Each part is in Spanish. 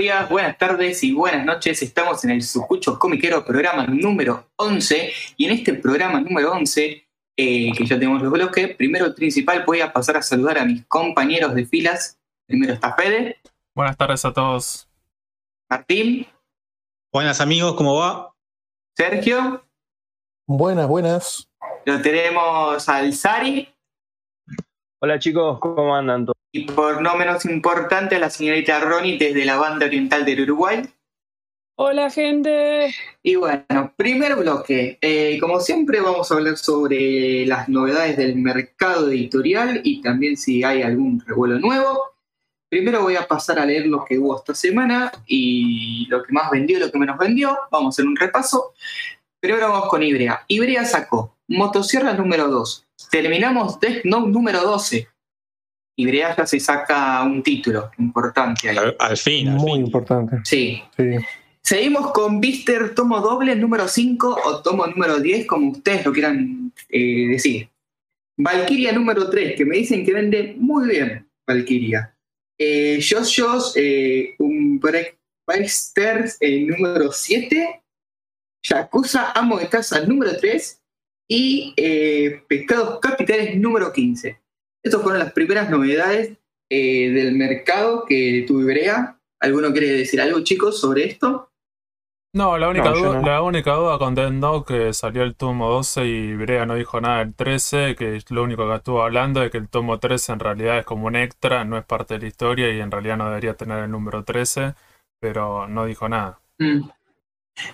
días, buenas tardes y buenas noches. Estamos en el Sucucho Comiquero, programa número 11. Y en este programa número 11, eh, que ya tenemos los bloques, primero el principal voy a pasar a saludar a mis compañeros de filas. Primero está Fede. Buenas tardes a todos. Martín. Buenas amigos, ¿cómo va? Sergio. Buenas, buenas. Lo tenemos al Sari. Hola chicos, ¿cómo andan todos? Y por no menos importante, a la señorita Ronnie desde la banda oriental del Uruguay. Hola gente. Y bueno, primer bloque. Eh, como siempre vamos a hablar sobre las novedades del mercado editorial y también si hay algún revuelo nuevo. Primero voy a pasar a leer lo que hubo esta semana y lo que más vendió y lo que menos vendió. Vamos a hacer un repaso. Primero vamos con Ibrea. Ibrea sacó Motosierra número 2. Terminamos Death Note número 12. Ibrea ya se saca un título importante ahí. Al, fin, Muy importante. Sí. Sí. Seguimos con Vister tomo doble número 5 o tomo número 10, como ustedes lo quieran eh, decir. Valkyria número 3, que me dicen que vende muy bien Valkyria. Eh, Jojo's eh, un Breakbusters eh, número 7. Yakuza Amo de Casa número 3. Y eh, Pescados Capitales número 15. Estas fueron las primeras novedades eh, del mercado que tuve Brea. ¿Alguno quiere decir algo, chicos, sobre esto? No, la única, No, duda, no. la única duda con Death Note que salió el tomo 12 y Brea no dijo nada del 13, que es lo único que estuvo hablando es que el tomo 13 en realidad es como un extra, no es parte de la historia y en realidad no debería tener el número 13, pero no dijo nada. Mm.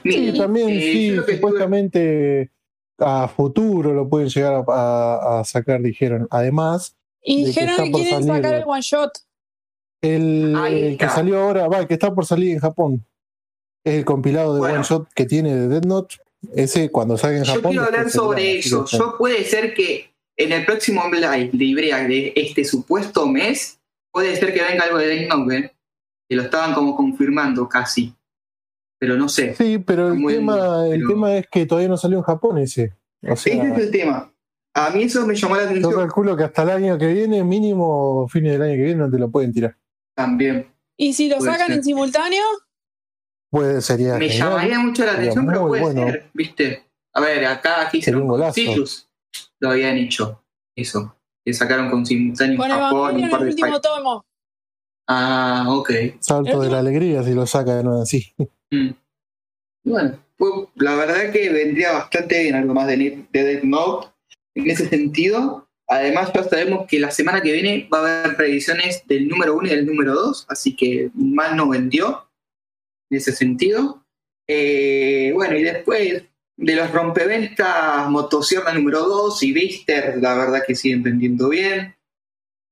Sí, también, eh, sí, supuestamente a futuro lo pueden llegar a, a- a sacar, dijeron. Además, Y dijeron que por quieren salir. sacar el one shot. el, que salió ahora, va, el que está por salir en Japón, es el compilado de Bueno. One Shot que tiene de Dead Note. Ese cuando salga en Yo Japón. quiero hablar sobre eso. Yo puede ser que en el próximo live de Ibrea de este supuesto mes, puede ser que venga algo de Death Note, ¿eh? que lo estaban como confirmando casi. Pero no sé. Sí, pero el, tema, bien, el pero- tema es que todavía no salió en Japón ese. O sea, Ese es el tema. A mí eso me llamó la yo atención calculo que hasta el año que viene, mínimo fines del año que viene, no te lo pueden tirar. también. Y si lo sacan ser. en simultáneo, Puede, sería Me genial. llamaría mucho la Sería atención, pero puede bueno. ser, ¿viste? A ver, acá aquí golazo. Citrus. Lo habían hecho. Eso. Que sacaron con simultáneo en Japón un par el de último tomo. Ah, ok. Salto de la alegría si lo sacan así. Mm. Bueno, pues, la verdad que vendría bastante bien algo más de, de Note en ese sentido. Además, ya sabemos que la semana que viene va a haber revisiones del número 1 y del número 2, así que más no vendió en ese sentido. Eh, bueno, y después de los rompeventas, Motosierra número 2 y Vister, la verdad que siguen vendiendo bien.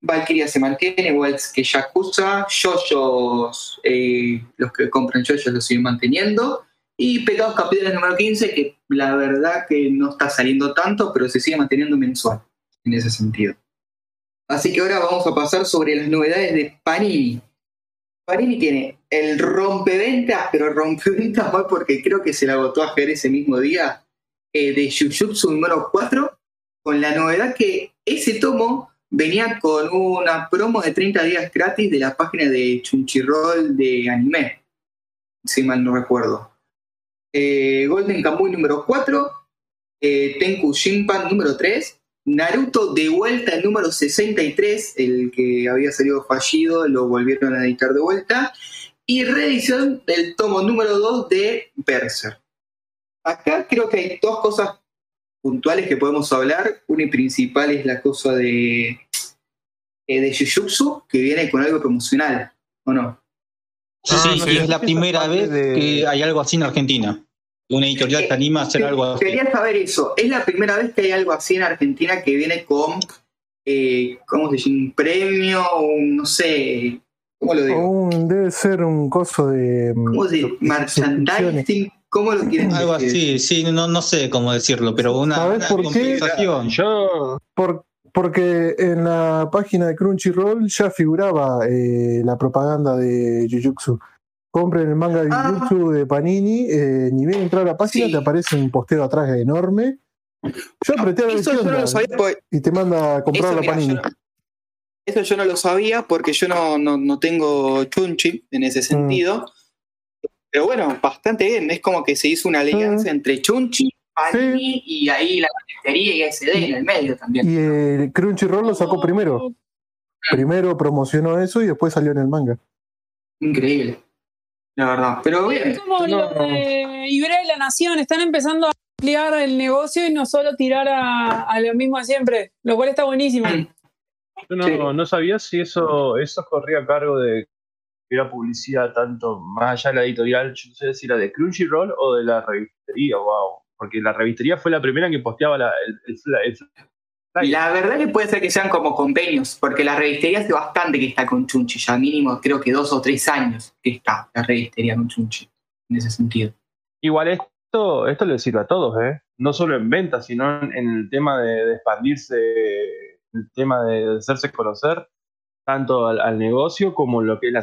Valkyria se mantiene, igual que Yakuza. Yoyos, eh, los que compran Yoyos lo siguen manteniendo. Y Pecados Capitales número 15, que la verdad que no está saliendo tanto, pero se sigue manteniendo mensual en ese sentido. Así que ahora vamos a pasar sobre las novedades de Panini. Panini tiene el rompeventas, pero rompeventas mal porque creo que se la agotó a Fer ese mismo día, eh, de Jujutsu número 4, con la novedad que ese tomo venía con una promo de 30 días gratis de la página de Chunchirroll de anime, si mal no recuerdo. Eh, Golden Kamuy número 4, eh, Tenku Shinpan número 3, Naruto de vuelta el número 63, el que había salido fallido, lo volvieron a editar de vuelta, y reedición del tomo número 2 de Berserk. Acá creo que hay dos cosas puntuales que podemos hablar. Una y principal es la cosa de, eh, de Jujutsu, que viene con algo promocional, ¿o no? Sí, Ah, sí, es la primera vez de- que hay algo así en Argentina. Una editorial se anima a hacer Eh, algo así. Quería saber eso. Es la primera vez que hay algo así en Argentina que viene con, eh, ¿cómo se llama? Un premio, un, no sé, ¿cómo lo digo? un- debe ser un coso de. ¿Cómo se dice? Merchandising, ¿cómo lo quieren Algo decir? así, sí, no, no sé cómo decirlo, pero una, ¿Sabes una por qué? compensación. Yo, Por- porque en la página de Crunchyroll ya figuraba eh, la propaganda de Jujutsu. Compren el manga de Ah. Jujutsu de Panini, eh, ni bien entrar a la página, Sí. te aparece un posteo atrás enorme. Yo apreté a qué yo no lo sabía y te manda a comprar Eso, la mira, Panini. yo, no- Eso yo no lo sabía porque yo no, no, no tengo chunchi en ese sentido. Pero bueno, bastante bien. Es como que se hizo una alianza entre chunchi, Panini y ahí la cafetería y SD en el medio también. Y el Crunchyroll lo sacó primero. Primero promocionó eso y después salió en el manga. Increíble. La verdad. Pero bien. Es como lo de Ibrea y la Nación, están empezando a ampliar el negocio y no solo tirar a, a lo mismo de siempre, lo cual está buenísimo. Mm. Yo no, Sí. no sabía si eso, eso corría a cargo de que era publicidad tanto más allá de la editorial, yo no sé si era de Crunchyroll o de la revistería, wow. Porque la revistería fue la primera que posteaba la, el. La verdad que puede ser que sean como convenios, porque la revistería hace bastante que está con Chunchi, ya mínimo creo que dos o tres años que está la revistería con Chunchi, en ese sentido. Igual esto, esto le sirve a todos, ¿eh? No solo en ventas, sino en, en el tema de, de expandirse, el tema de hacerse conocer, tanto al, al negocio como lo que es la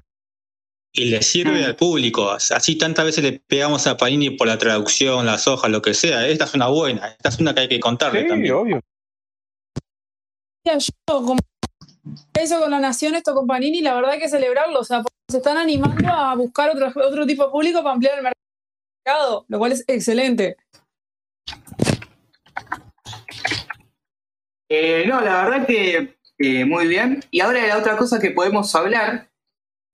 Y le sirve al público. Así tantas veces le pegamos a Panini por la traducción, las hojas, lo que sea. Esta es una buena. Esta es una que hay que contarle Sí, también. obvio. Yo, como eso con la Nación, esto con Panini, la verdad hay que celebrarlo. O sea, porque se están animando a buscar otro, otro tipo de público para ampliar el mercado, lo cual es excelente. Eh, no, la verdad que eh, muy bien. Y ahora la otra cosa que podemos hablar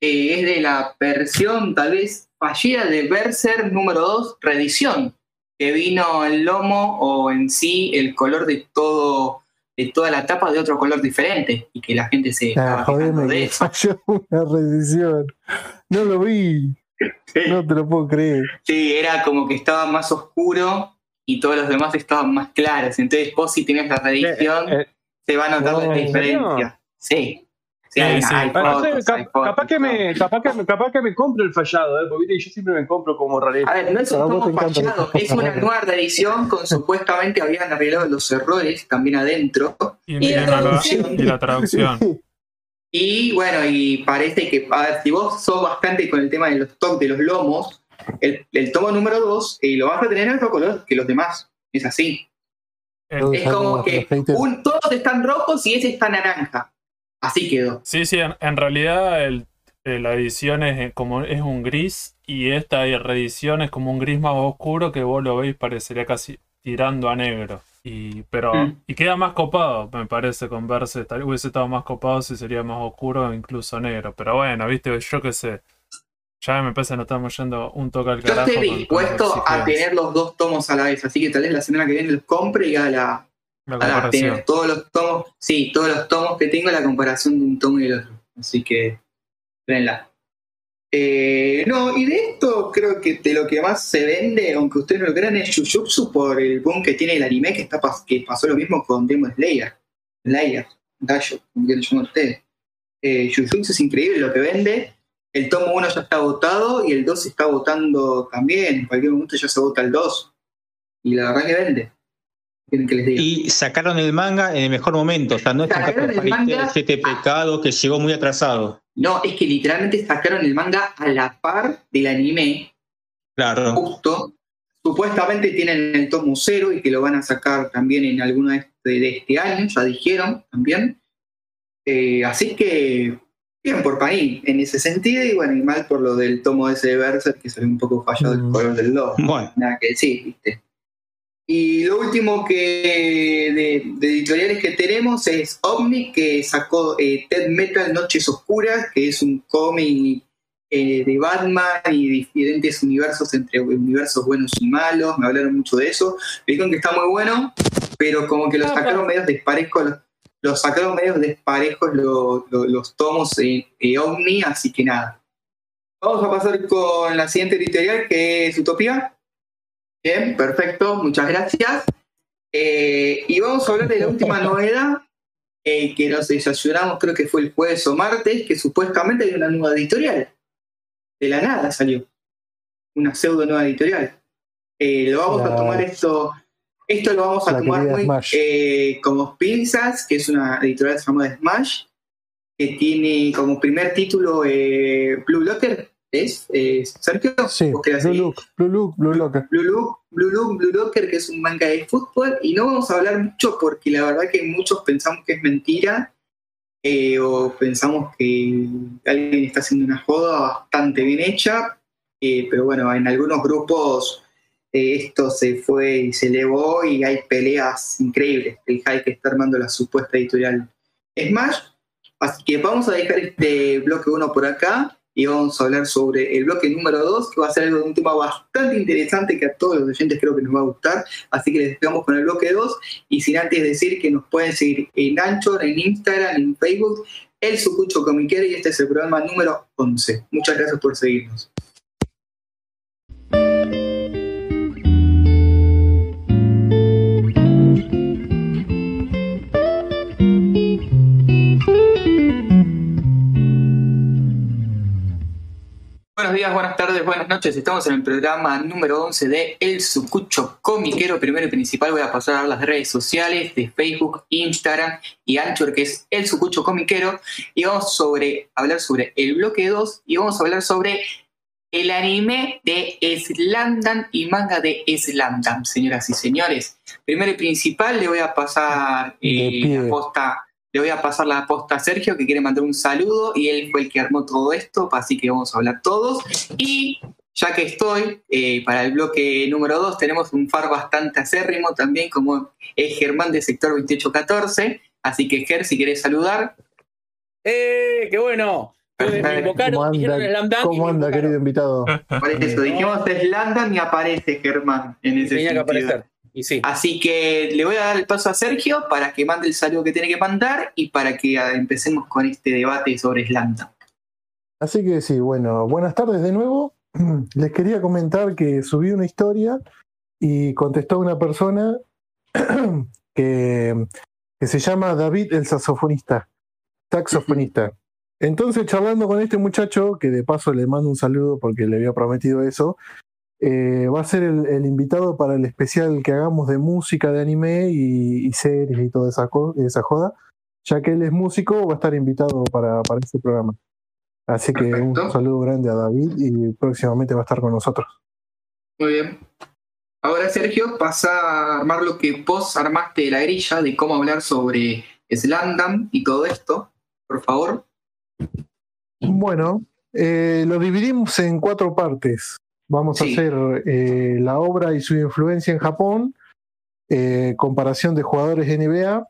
eh, es de la versión tal vez fallida de Berser número 2, reedición, que vino el lomo o en sí el color de todo de toda la tapa de otro color diferente y que la gente se Ah, jodeme, de que eso. falló una reedición. No lo vi. No te lo puedo creer. Sí, era como que estaba más oscuro y todos los demás estaban más claros. Entonces vos si tenés la reedición, Eh, eh, se va a notar no, la ¿en diferencia. Sí. Sí, hay, Sí, sí. hay no sé, fotos, cap- hay fotos, capaz, que me, capaz, que me, capaz que me compro el fallado, ¿eh? porque yo siempre me compro como rareza. A ver, no es un tomo fallado, es una nueva reedición con supuestamente habían arreglado los errores también adentro. Y, la traducción. y la traducción. Y bueno, y parece que, a ver, si vos sos bastante con el tema de los toques de los lomos, el, el tomo número 2 lo vas a tener en otro color que los demás. Es así. El- Es como que un- todos están rojos y ese está naranja. Así quedó. Sí, sí, en, en realidad el- eh, la edición es eh, como es un gris y esta reedición es como un gris más oscuro que vos lo veis parecería casi tirando a negro. Y, pero, Mm. y queda más copado, me parece, con verse. Tal, hubiese estado más copado si sería más oscuro o incluso negro. Pero bueno, viste, yo qué sé. Ya me parece que nos estamos yendo un toque al Yo carajo. estoy con- con dispuesto a tener los dos tomos a la vez, así que tal vez la semana que viene los compre y haga la, La comparación. tener todos los tomos, sí, todos los tomos que tengo, la comparación de un tomo y del otro. Así que, venla. Eh, no, y de esto creo que de lo que más se vende, aunque ustedes no lo crean, es Jujutsu por el boom que tiene el anime, que, está que pasó lo mismo con Demon Slayer. Slayer, Dayo, como quieran llamar ustedes. Eh, Jujutsu es increíble lo que vende. El tomo 1 ya está agotado y el 2 se está agotando también. En cualquier momento ya se agota el 2. Y la verdad que vende. Quieren que les diga. Y sacaron el manga en el mejor momento. O sea, no es Sacaron el manga- siete pecados que llegó muy atrasado. No, es que literalmente sacaron el manga a la par del anime, Claro. justo. Supuestamente tienen el tomo cero y que lo van a sacar también en alguno de este, de este año, ya dijeron también. Eh, así que, bien por Panini en ese sentido, y bueno, y mal por lo del tomo ese de Berserk, que salió un poco fallado el Mm. color del logo. Bueno, Nada que decir, ¿viste? Y lo último que de, de editoriales que tenemos es Omni, que sacó eh, Ted Metal Noches Oscuras, que es un cómic eh, de Batman y diferentes universos entre universos buenos y malos. Me hablaron mucho de eso. Me dijeron que está muy bueno, pero como que lo Apa. sacaron medios desparejos. Los, sacaron medios desparejos lo- lo- los tomos en eh, Omni, así que nada. Vamos a pasar con la siguiente editorial, que es Utopía. Bien, perfecto, muchas gracias. Eh, y vamos a hablar de la última novedad eh, que nos desayunamos, creo que fue el jueves o martes, que supuestamente hay una nueva editorial. De la nada salió. Una pseudo nueva editorial. Eh, lo vamos La- a tomar esto. Esto lo vamos a La tomar muy como pinzas, que es una editorial que se llama Smash, que tiene como primer título Blue Locker. ¿Es? Eh, ¿Sergio? Sí, ¿Vos querés Blue? Look, Blue Look, Blue Locker. Blue Look, Blue Look, Blue Locker, que es un manga de fútbol, y no vamos a hablar mucho porque la verdad que muchos pensamos que es mentira. eh, o pensamos que alguien está haciendo una joda bastante bien hecha, eh, pero bueno, en algunos grupos eh, esto se fue y se elevó y hay peleas increíbles. El hype que está armando la supuesta editorial Smash. Así que vamos a dejar este bloque 1 por acá y vamos a hablar sobre el bloque número 2, que va a ser algo de un tema bastante interesante que a todos los oyentes creo que nos va a gustar. Así que les dejamos con el bloque 2 y sin antes decir que nos pueden seguir en Anchor, en Instagram, en Facebook, El Sucucho Comiquero y este es el programa número 11. Muchas gracias por seguirnos. Buenos días, buenas tardes, buenas noches. Estamos en el programa número 11 de El Sucucho Comiquero. Primero y principal voy a pasar a las redes sociales de Facebook, Instagram y Anchor, que es El Sucucho Comiquero. Y vamos sobre, a hablar sobre el bloque 2 y vamos a hablar sobre el anime de Slamdam y manga de Slamdam, señoras y señores. Primero y principal le voy a pasar eh, la posta le voy a pasar la posta a Sergio, que quiere mandar un saludo, y él fue el que armó todo esto, así que vamos a hablar todos. Y ya que estoy, eh, para el bloque número 2 tenemos un far bastante acérrimo también, como es Germán de sector 2814. Así que, Ger, si querés saludar. ¡Eh! ¡Qué bueno! Ustedes me invocaron, ¿Cómo anda, ¿Cómo anda querido invitado? Por eso dijimos Slandan y aparece Germán en ese Tenía que sentido. aparecer. Y sí. Así que le voy a dar el paso a Sergio para que mande el saludo que tiene que mandar y para que empecemos con este debate sobre Slandan. Así que sí, bueno, buenas tardes de nuevo. Les quería comentar que subí una historia y contestó una persona que, que se llama David el saxofonista, saxofonista. Entonces, charlando con este muchacho, que de paso le mando un saludo porque le había prometido eso, eh, va a ser el, el invitado para el especial que hagamos de música de anime y, y series y toda esa, esa joda. Ya que él es músico, va a estar invitado para, para este programa. Así que un saludo grande a David y próximamente va a estar con nosotros. Muy bien. Ahora, Sergio, pasa a armar lo que vos armaste de la grilla de cómo hablar sobre Slandam y todo esto. Por favor. Bueno, eh, lo dividimos en cuatro partes. Vamos Sí. a hacer eh, la obra y su influencia en Japón, eh, comparación de jugadores de NBA.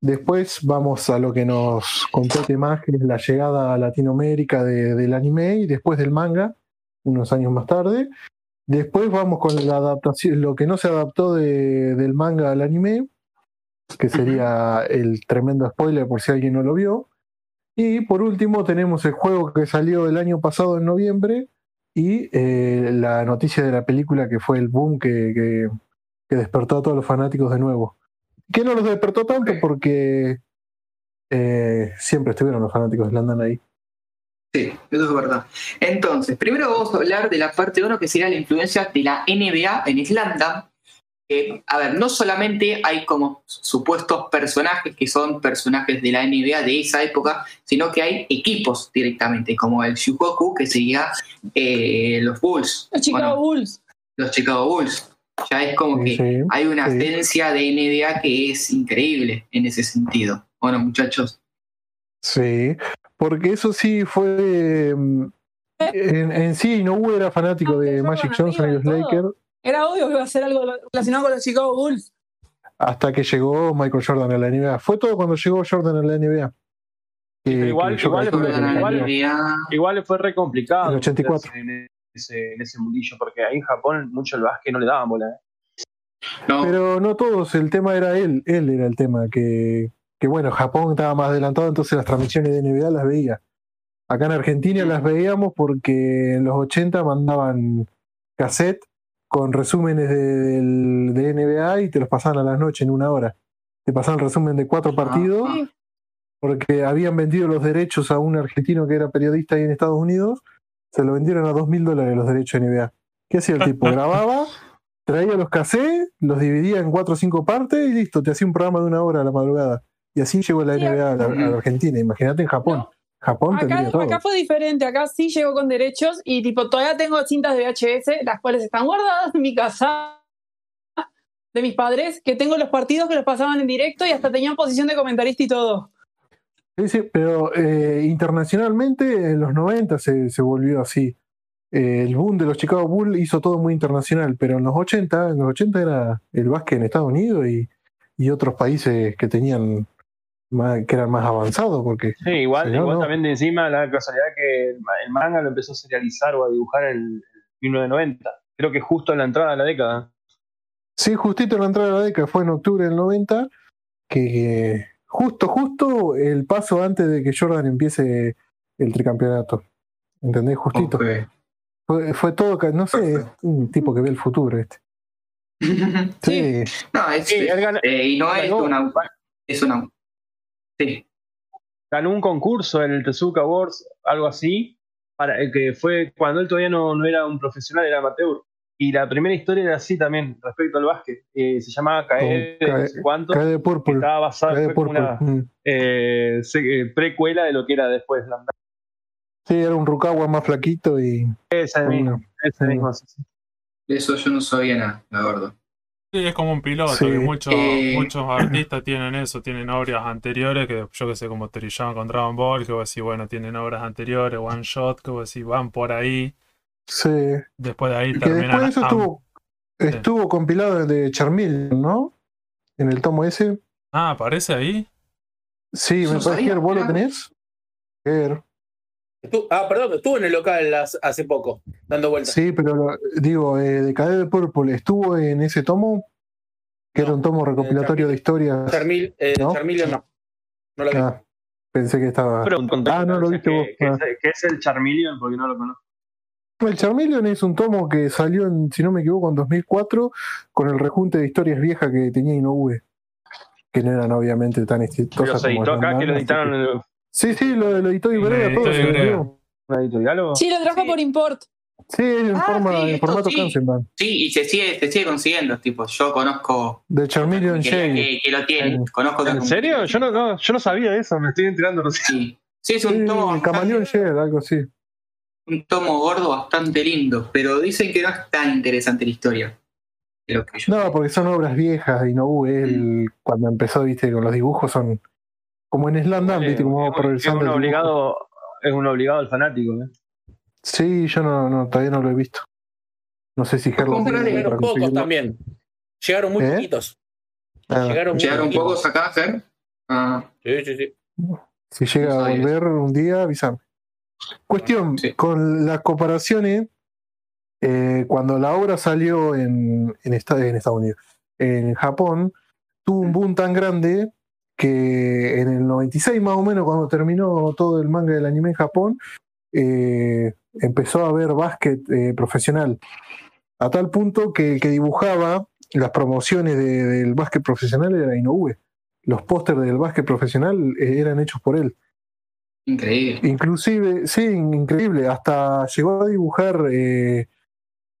Después vamos a lo que nos compete más, que es la llegada a Latinoamérica de- del anime y después del manga, unos años más tarde. Después vamos con la adaptación, lo que no se adaptó de- del manga al anime, que sería el tremendo spoiler por si alguien no lo vio. Y por último tenemos el juego que salió el año pasado en noviembre y eh, la noticia de la película que fue el boom que, que- despertó a todos los fanáticos de nuevo. Que no los despertó tanto porque eh, siempre estuvieron los fanáticos de Landan ahí. Sí, eso es verdad. Entonces, primero vamos a hablar de la parte 1, que sería la influencia de la NBA en Slandam. Eh, a ver, no solamente hay como supuestos personajes que son personajes de la NBA de esa época, sino que hay equipos directamente, como el Shukoku, que sería eh, los Bulls, Los Chicago Bueno, Bulls. los Chicago Bulls. Ya es como que Sí, hay una sí. esencia de NBA que es increíble en ese sentido. Bueno, muchachos. Sí, porque eso sí fue. mm, En, en sí, no era fanático de Jordan Magic Johnson y de los. Lakers Era obvio que iba a ser algo relacionado con los Chicago Bulls. hasta que llegó Michael Jordan a la NBA. Fue todo cuando llegó Jordan a la NBA. Que- pero igual- igual fue- igual- NBA. Igual fue re complicado El 84. meterse en ese, en ese mundillo, porque ahí en Japón mucho el básquet no le daban bola. ¿eh? No, Pero no todos, el tema era él, él era el tema, que, que bueno, Japón estaba más adelantado, entonces las transmisiones de NBA las veía. Acá en Argentina las veíamos porque en los 80 mandaban cassette con resúmenes de, del- de NBA y te los pasaban a las noches en una hora. Te pasaban el resumen de cuatro partidos Ah, porque habían vendido los derechos a un argentino que era periodista ahí en Estados Unidos, se lo vendieron a dos mil dólares los derechos de NBA. ¿Qué hacía el tipo? Grababa, traía los cassettes, los dividía en cuatro o cinco partes y listo, te hacía un programa de una hora a la madrugada. Y así llegó la NBA a la, a la Argentina. Imagínate en Japón. No. Japón Acá, todo. acá fue diferente, acá sí llegó con derechos y tipo todavía tengo cintas de VHS, las cuales están guardadas en mi casa de mis padres, que tengo los partidos que los pasaban en directo y hasta tenían posición de comentarista y todo. Sí, sí, pero eh, internacionalmente en los 90 se, se volvió así. Eh, el boom de los Chicago Bulls hizo todo muy internacional, pero en los 80, en los 80 era el básquet en Estados Unidos y, y otros países que tenían más, que eran más avanzados, porque Sí, igual, no, igual no. también de encima la casualidad que el ma- el manga lo empezó a serializar o a dibujar en el 1990. Creo que justo en la entrada de la década. sí, justito en la entrada de la década fue en octubre del 90, que justo, justo el paso antes de que Jordan empiece el tricampeonato. ¿Entendés? Justito. Fue, fue todo, no sé, es un tipo que ve el futuro este. Sí, no, es, Sí, él gana- eh, y no es una. Es una. Sí. ganó un concurso en el Tezuka Awards, algo así, para eh, que fue cuando él todavía no, no era un profesional, era amateur. Y la primera historia era así también, respecto al básquet. Eh, se llamaba Cae, Con no sé cuánto, cae de purple. estaba basada de purple. una Mm. eh, precuela de lo que era después. Sí, era un Rukawa más flaquito y. Esa misma, bueno, esa misma, sí, sí. De eso yo no sabía nada, la verdad. Sí, es como un piloto, Sí. que muchos, Eh. muchos artistas tienen eso, tienen obras anteriores, que yo que sé, como Toriyama con Dragon Ball, que vos decís, bueno, tienen obras anteriores, one shot, que vos decís, van por ahí, Sí. después de ahí Que terminan después de eso estuvo, estuvo compilado de Charmil, ¿no? En el tomo ese. Ah, ¿aparece ahí? Sí, me parece que vos lo tenés. Ver. Ah, perdón, estuvo en el local hace, poco, dando vueltas. Sí, pero digo, eh, de Cadena de Purple estuvo en ese tomo, que era un tomo recopilatorio de historias. Charmil, eh, ¿No? Charmilio no. No lo vi. Ah, pensé que estaba. Pero Ah, no lo ¿sabes viste qué- vos. qué Ah. es, qué es el Charmeleon? Porque no lo conozco. El Charmeleon es un tomo que salió, en, si no me equivoco, en 2004, con el rejunte de historias viejas que tenía Inoue, que no eran obviamente tan Pero exitosas se editó como acá, que lo editaron Sí, sí, lo, lo editó Ibrea, Lo todo editó se Ibrea. vendió. una editorial o. Sí, lo trajo Sí. por import. Sí, en, Ah, forma, sí, en formato sí. Kansenban. Sí, y se sigue, se sigue consiguiendo, tipo, yo conozco De Charmeleon que, Shade. que, que lo tiene, En- conozco ¿En serio? Yo no, no, yo no sabía eso, me estoy enterando recién. Sí, sí es un Sí, tomo Camaleón Shade, algo así. un tomo gordo bastante lindo, pero dicen que no es tan interesante la historia. de lo que yo No, porque son obras viejas de Inoue. Él, cuando empezó, viste, con los dibujos son como en Slam Dunk, viste, como es, un- es progresando. un obligado, es un obligado al fanático. ¿eh? Sí, yo no, no, todavía no lo he visto. No sé si Gerlo Llegaron pocos también. Llegaron muy ¿Eh? poquitos. Ah, Llegaron, muy Llegaron pocos acá, Fer. Ah, Sí, sí, sí. si llega no a volver un día, avísame. Cuestión, Sí. con las comparaciones, eh, cuando la obra salió en, en, esta- en Estados Unidos, en Japón, tuvo un boom tan grande que en el 96 más o menos, cuando terminó todo el manga del anime en Japón, eh, empezó a haber básquet eh, profesional, a tal punto que el que dibujaba las promociones de- del básquet profesional era Inoue. Los pósters del básquet profesional eh, eran hechos por él. increíble. Inclusive, sí, increíble, hasta llegó a dibujar eh,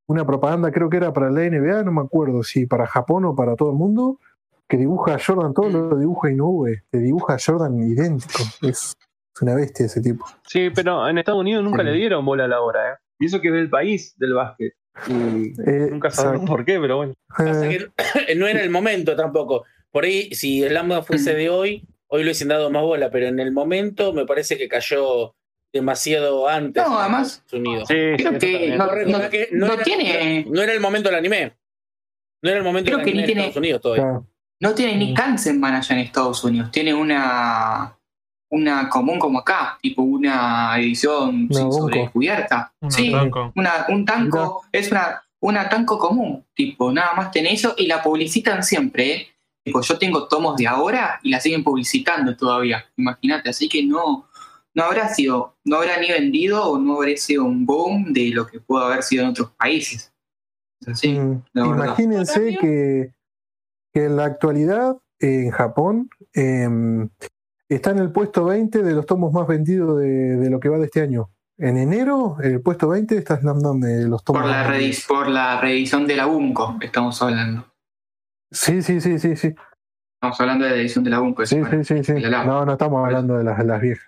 una propaganda, creo que era para la NBA, no me acuerdo si para Japón o para todo el mundo, que dibuja a Jordan, todo lo dibuja Inoue, te dibuja a Jordan idéntico, es, es una bestia ese tipo. Sí, pero en Estados Unidos nunca Sí. le dieron bola a la hora. ¿eh? Y eso que es del país del básquet. Y Eh, nunca sabemos por qué, pero bueno. Eh, que no era el momento tampoco. Por ahí, si el Lambda fuese de hoy, hoy le hubiesen dado más bola, pero en el momento me parece que cayó demasiado antes. No, además- Estados Unidos. Sí, Creo que no- que era, tiene- no era el momento del anime. No era el momento Creo del que anime ni en tiene- Estados Unidos todavía. claro. No tiene ni Mm. Kansenban allá en Estados Unidos, tiene una una común como acá, tipo una edición Una sin sobrecubierta. Sí, tanco. una, un tanco, es una, una tanco común, tipo, nada más tiene eso y la publicitan siempre, ¿eh? Tipo, yo tengo tomos de ahora y la siguen publicitando todavía, imagínate, así que no, no habrá sido, no habrá ni vendido o no habrá sido un boom de lo que pudo haber sido en otros países. Así. Mm. Imagínense que, que en la actualidad en Japón em, está en el puesto 20 de los tomos más vendidos de, de lo que va de este año. En enero, el puesto 20 está Slam Dunk de los tomos Por la, más vendidos. reedi- por la reedición de la Bunko estamos hablando. Sí, sí, sí, sí, sí. Estamos hablando de la edición de la Bunko. Sí, sí, sí, sí. la. No, no estamos hablando de las, de las viejas.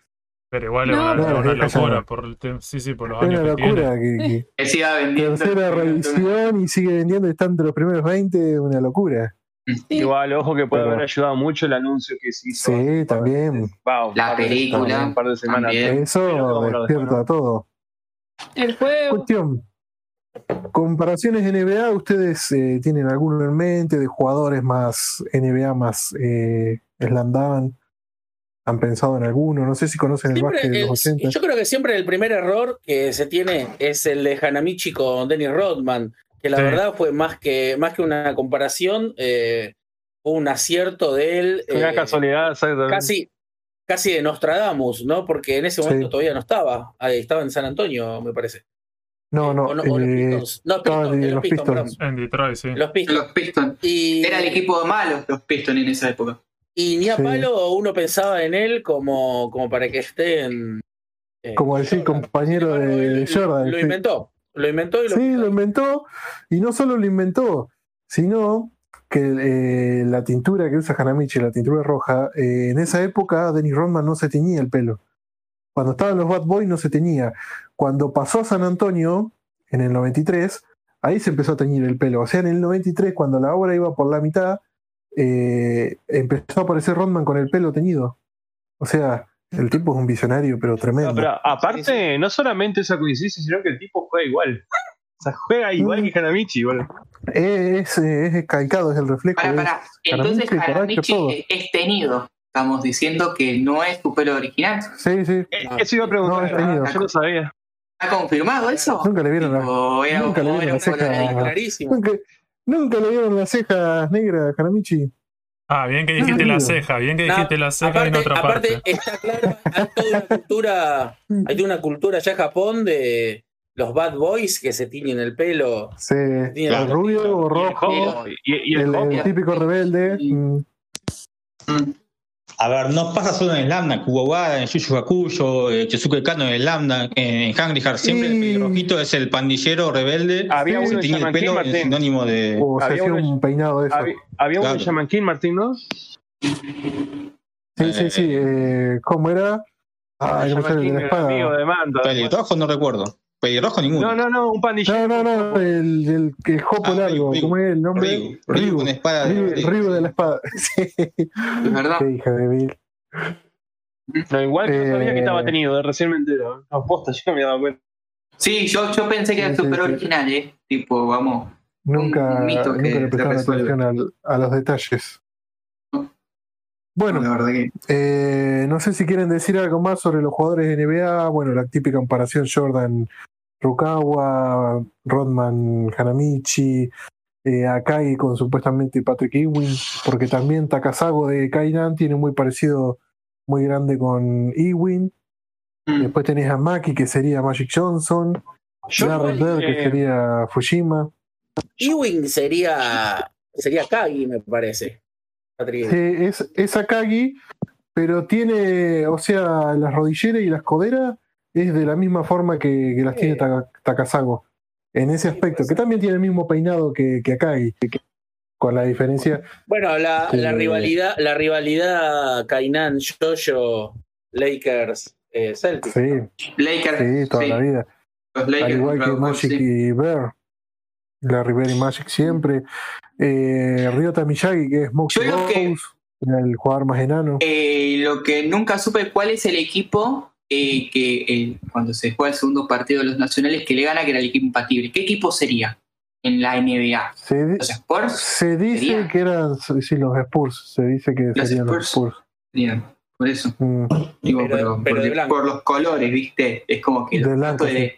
Pero igual No, es una, no, una locura. no. Por el sí, sí, por los Es años una que tiene. locura que, que Que siga vendiendo. tercera reedición y sigue vendiendo, está entre los primeros 20, una locura. Sí. Igual, ojo que puede Pero- haber ayudado mucho el anuncio que se hizo. Sí, también. Un La de- película, Un par de semanas. también. Eso despierta ¿no? todo. El juego. Cuestión. Comparaciones NBA, ¿ustedes eh, tienen alguno en mente de jugadores más NBA, más eh? ¿Han pensado en alguno? No sé si conocen el básquet de los 80. yo creo que siempre el primer error que se tiene es el de Hanamichi con Dennis Rodman, que la Sí. verdad fue más que, más que una comparación, eh, fue un acierto de él. Fue una eh, casualidad, exactamente. casi, casi de Nostradamus, ¿no? Porque en ese Sí. momento todavía no estaba. Ahí estaba en San Antonio, me parece. No, no. O, no- o los eh, Pistons. No, Pistons, en de los los Pistons, Pistons. perdón. En Detroit, sí. Los Pistons. Los Pistons. Y, Era el equipo malo, los Pistons en esa época. y ni a Sí. palo uno pensaba en él como, como para que esté en. eh, como decir Jordan. compañero de, de Jordan. Lo sí. inventó. Lo inventó y lo Sí, lo inventó. Y no solo lo inventó, sino que eh, la tintura que usa Hanamichi, la tintura roja, eh, en esa época Dennis Rodman no se teñía el pelo. Cuando estaban los Bad Boys no se teñía. Cuando pasó a San Antonio, en el 93, ahí se empezó a teñir el pelo. O sea, en el 93, cuando la obra iba por la mitad, eh, empezó a aparecer Rodman con el pelo teñido. O sea, el tipo es un visionario, pero tremendo. No, pero aparte, no solamente esa coincidencia, sino que el tipo juega igual. O sea, juega igual Mm. que Hanamichi, igual. Es, es, es calcado, es el reflejo. Para, es- para. Entonces, Hanamichi, es, es tenido. Estamos diciendo que no es su pelo original. Sí, sí. Eh, Eso iba a preguntar, No, es tenido. yo no sabía. ¿Está confirmado eso? Nunca le vieron Tipo, nunca le como- vieron la era como ceja. la- Clarísimo. nunca, nunca le vieron las cejas negras a Hanamichi. Ah, bien que dijiste No, la no. ceja, bien que No, dijiste la ceja en aparte, otra aparte, parte. está claro, hay toda una cultura, hay toda una cultura allá en Japón de los bad boys que se tiñen el pelo. Sí, el rubio o Y el rojo, y- y el el, Hawk- el típico rebelde. mm, A ver, no pasa solo en el Lambda, Kuwabara, en Yuyu Hakuyo, eh, Chizuke Kano en el Lambda, en Hungry Heart, siempre el Y- pelirrojito es el pandillero rebelde, Había que uno en tiñe el pelo en Martín. sinónimo de... O Había uno- un peinado de eso. Había, había uno Claro. de Shaman King, Martín, ¿no? Sí, sí, sí. eh, ¿Cómo era? Ah, el de King la era amigo espada. de Manta. Pelirrojo no recuerdo, pelirrojo ninguno. No, no, no, un pandillero. No, no, no, el, el, el jopo Ah, largo. Rigu, ¿Cómo es el nombre? Rigu con espada. De la espada. Sí. Es verdad. Qué hija de Bill. No, igual que no sabía Eh, que estaba tenido, recién me entero. No, posta, yo no me había dado cuenta. Sí, yo, yo pensé que era Sí, súper sí. original, ¿eh? Tipo, vamos. Nunca, Un mito nunca que le se prestaron atención al- a los detalles. Bueno, la verdad que. Eh, no sé si quieren decir algo más sobre los jugadores de NBA. Bueno, la típica comparación Jordan Rukawa, Rodman Hanamichi, eh, Akai con supuestamente Patrick Ewing, porque también Takasago de Kainan tiene muy parecido, muy grande con Ewing. Mm. Después tenés a Maki, que sería Magic Johnson, Yo Bell, que eh, sería Fujima. Ewing sería, sería Kagi, me parece. Patrick. Sí, es, es Akagi, pero tiene, o sea, las rodilleras y las coderas es de la misma forma que, que las tiene Takasago. En ese aspecto, que también tiene el mismo peinado que, que Akagi, con la diferencia. Bueno, la, Sí. la rivalidad, la rivalidad Kainan, Jojo, Lakers, eh, Celtics. Sí, Lakers. sí, toda sí, la vida. Los Lakers. Al igual que Magic sí. y Bear. La Rivera y Magic siempre. Eh, Ryota Miyagi, que es Moxie lo que- Rose, el jugador más enano. Eh, lo que nunca supe cuál es el equipo eh, que eh, cuando se juega el segundo partido de los nacionales que le gana, que era el equipo impatible. ¿Qué equipo sería en la NBA? Se, di- ¿Los Spurs? se dice que eran sí, los Spurs. Se dice que Los serían los Spurs. Spurs. Serían, por eso. Mm. Digo, Pero- pero, pero de porque blanco. por los colores, ¿viste? Es como que De blanco, sí.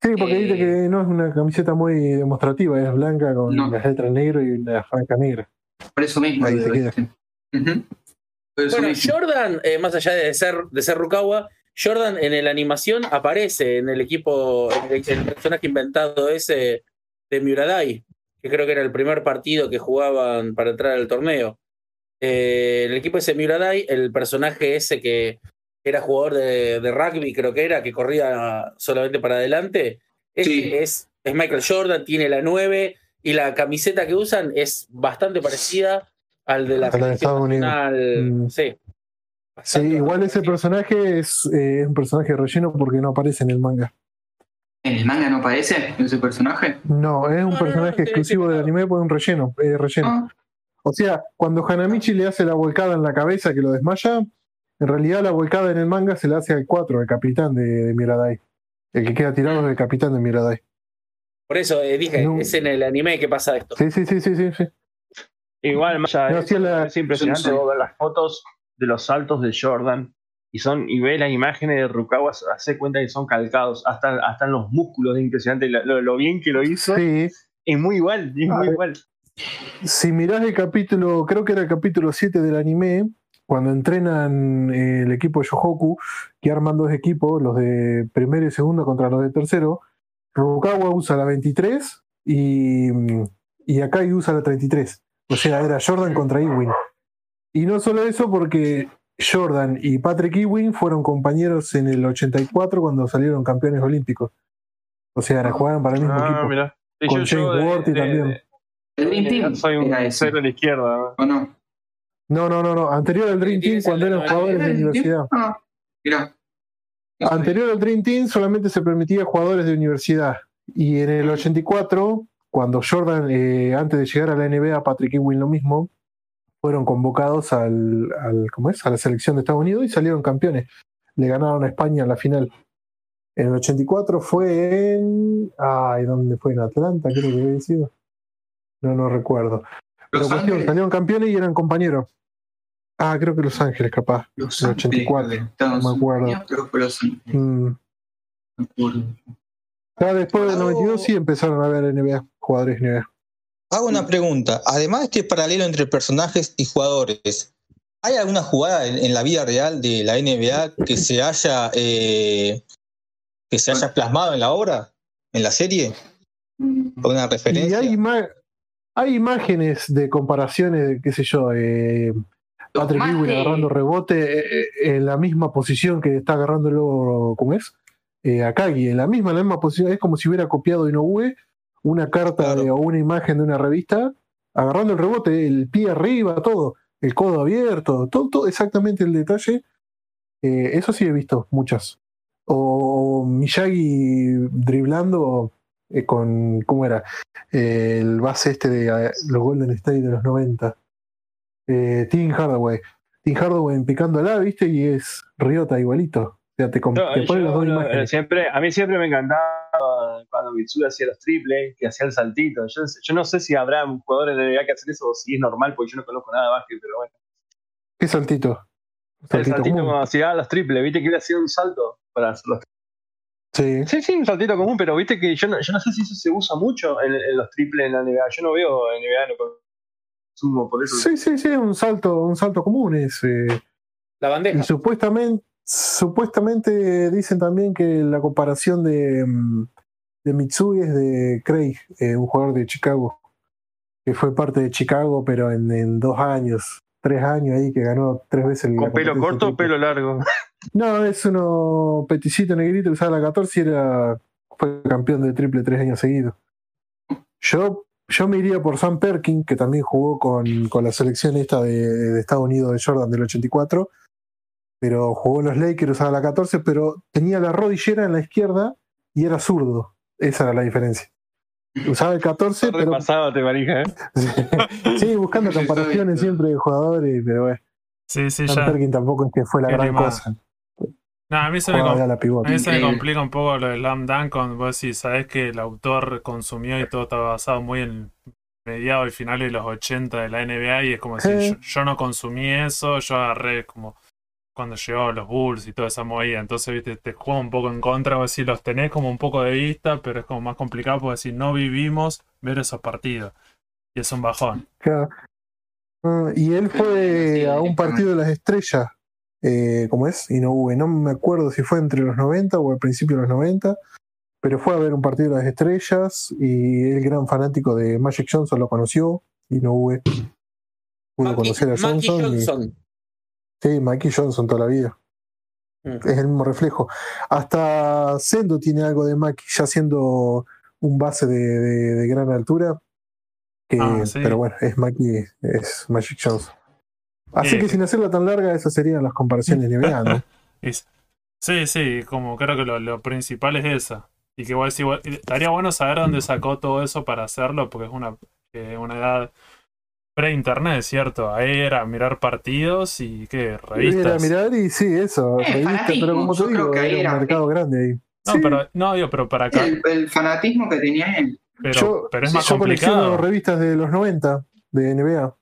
Sí, porque Eh, dice que no es una camiseta muy demostrativa, es blanca con No. las letras negras y una franja negra. por eso mismo. Ahí se queda. Ujú. Bueno. Jordan, eh, más allá de ser, de ser Rukawa, Jordan en la animación aparece en el equipo, en el, el personaje inventado ese de Muradai, que creo que era el primer partido que jugaban para entrar al torneo. Eh, el equipo ese Muradai, el personaje ese que era jugador de, de rugby, creo que era, que corría solamente para adelante, Sí. es, es Michael Jordan, tiene la 9 y la camiseta que usan es bastante parecida al de la A la de selección Estados Unidos. Mm. Sí. Sí, igual ese personaje es, eh, es un personaje relleno porque no aparece en el manga. ¿En el manga no aparece ese personaje? No, es un No, personaje no, exclusivo del anime, pues es un relleno. es relleno. Ah, O sea, cuando Hanamichi le hace la volcada en la cabeza que lo desmaya, en realidad la volcada en el manga se la hace al 4, el capitán de, de Miradai. El que queda tirado es el capitán de Miradai. Por eso eh, dije, No. es en el anime que pasa esto. Sí, sí, sí, sí, sí. sí. Igual, más allá de No, eso, sí, la- es impresionante no sé. ver las fotos de los saltos de Jordan y son y ves las imágenes de Rukawa, hace cuenta que son calcados, hasta, hasta en los músculos, es impresionante lo, bien que lo hizo. Sí. Es muy igual, es A muy ver. igual. Si mirás el capítulo, creo que era el capítulo 7 del anime, cuando entrenan eh, el equipo de Yohoku, que arman dos equipos, los de primero y segundo contra los de tercero, Rukawa usa la 23 y, y Akai usa la 33. O sea, era Jordan contra Ewing. Y no solo eso, porque Jordan y Patrick Ewing fueron compañeros en el 84 cuando salieron campeones olímpicos. O sea, era- jugaban para el mismo Ah, equipo. mira. Sí, Con yo- James de- Worthy también. de- el Dream Team soy un cero de la izquierda. ¿no? ¿o no? No, no, no, no. Anterior al Dream Dream Team cuando eran jugadores de ¿Era el Dream universidad. Ah, mirá. Anterior al Dream Team solamente se permitía jugadores de universidad. Y en el 84, cuando Jordan, eh, antes de llegar a la NBA, Patrick Ewing lo mismo, fueron convocados al, al- ¿cómo es? a la selección de Estados Unidos y salieron campeones. Le ganaron a España en la final. En el 84 fue en. Ay, ¿dónde fue? En Atlanta, creo que había sido. No, no recuerdo. Pero Los cuestión, Ángeles. salieron campeones y eran compañeros. Ah, creo que Los Ángeles, capaz. Los el Ángeles, 84, de Estados no me acuerdo. Unidos, creo que Los Ángeles, Mm. no me acuerdo. Ya después del Hago- 92 sí empezaron a ver NBA, jugadores NBA. Hago una pregunta. Además de este paralelo entre personajes y jugadores, ¿hay alguna jugada en, en la vida real de la NBA que se haya eh, que se haya plasmado en la obra, en la serie? ¿Alguna Y referencia? hay, ima- hay imágenes de comparaciones, de, qué sé yo, eh, Patrick Ewing que- agarrando rebote eh, en la misma posición que está agarrándolo, ¿cómo es? Eh, Akagi, en la misma, en la misma posición. Es como si hubiera copiado Inoue una carta Claro. de- o una imagen de una revista, agarrando el rebote, el pie arriba, todo, el codo abierto, todo, todo exactamente el detalle. Eh, eso sí he visto, muchas. O, Miyagi driblando eh, con, ¿cómo era? Eh, el base este de eh, los Golden State de los 90. Eh, Tim Hardaway. Tim Hardaway picándola, ¿viste? Y es Riota igualito. Sea, te, yo las dos imágenes. siempre, a mí siempre me encantaba cuando Mitsui hacía los triples, que hacía el saltito. Yo, yo no sé si habrá jugadores de NBA que hacen eso o si es normal, porque yo no conozco nada de básquet, pero bueno. ¿Qué saltito? El Saltito saltito común. cuando hacía los triples, viste que él hacía un salto para hacer los Sí. Sí, sí, un saltito común, pero viste que yo no, yo no sé si eso se usa mucho en, en los triples en la NBA. Yo no veo NBA, no consumo por eso. Sí, sí, sí, un salto, un salto común es. eh, La bandeja. Y supuestamente, supuestamente dicen también que la comparación de, mm, de Mitsui es de Craig, eh, un jugador de Chicago, que fue parte de Chicago, pero en, en dos años, tres años ahí, que ganó tres veces. la ¿Con pelo corto o pelo largo? No, es uno peticito negrito que usaba la 14 y era, fue campeón de triple tres años seguidos. Yo, yo me iría por Sam Perkin, que también jugó con, con la selección esta de, de Estados Unidos de Jordan del 84, pero jugó en los Lakers, usaba la 14, pero tenía la rodillera en la izquierda y era zurdo. Esa era la diferencia. Usaba el 14, pero Repasado te marija, ¿eh? sí, buscando comparaciones siempre de jugadores, pero bueno, Sí, sí, Sam ya. Perkin tampoco es que fue la Qué gran animado. cosa. No, a mí se me, Jugaba com- ya la pivote. a mí se me complica un poco lo de Slam Dunk cuando vos decís, sabés que el autor consumió y todo estaba basado muy en mediados y finales de los 80 de la NBA y es como decir, Sí. yo, yo no consumí eso, yo agarré como cuando llegó los Bulls y toda esa movida, entonces viste, te juega un poco en contra, vos decís, los tenés como un poco de vista, pero es como más complicado porque decir, no vivimos ver esos partidos y es un bajón. Claro. Ah, y él fue a un partido de las estrellas, eh, ¿cómo es? Y no hubo, no me acuerdo si fue entre los 90 o al principio de los 90, pero fue a ver un partido de las estrellas y el gran fanático de Magic Johnson lo conoció y no hubo. Pudo conocer a Johnson. y- Johnson. Sí, Mikey Johnson toda la vida. Mm. Es el mismo reflejo. Hasta Sendo tiene algo de Mackie, ya siendo un base de, de- de gran altura. que- Ah, sí. Pero bueno, es Mackie, es Magic Johnson. Así Eh. que sin hacerla tan larga, esas serían las comparaciones NBA, ¿no? Sí, sí, como creo que lo, lo principal es esa. Y que igual, igual estaría bueno saber dónde sacó todo eso para hacerlo, porque es una, eh, una edad pre-internet, ¿cierto? Ahí era mirar partidos y qué, revistas. Era mirar y sí, eso, Eh, revistas, pero como te yo creo digo, que ahí era un era- mercado grande ahí. No, Sí, pero, no, digo, pero para acá. El, el fanatismo que tenía él. Pero, yo, pero es sí, más yo complicado. revistas de los 90 de NBA.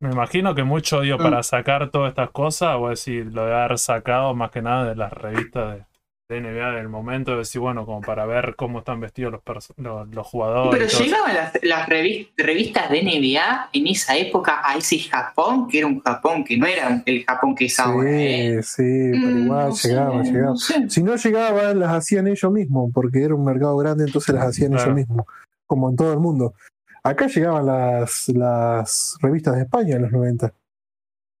Me imagino que mucho, digo, Mm. para sacar todas estas cosas, o decir, lo de haber sacado más que nada de las revistas de, de NBA del momento, de decir, bueno, como para ver cómo están vestidos los, los, los jugadores. Pero llegaban las, las revi- revistas de NBA en esa época a ese Japón, que era un Japón que no era el Japón que es ahora. ¿eh? Sí, sí, pero Mm, igual no sé, llegaban, llegaban. no sé. Si no llegaban, las hacían ellos mismos, porque era un mercado grande, entonces las hacían Claro. ellos mismos, como en todo el mundo. Acá llegaban las, las revistas de España en los 90.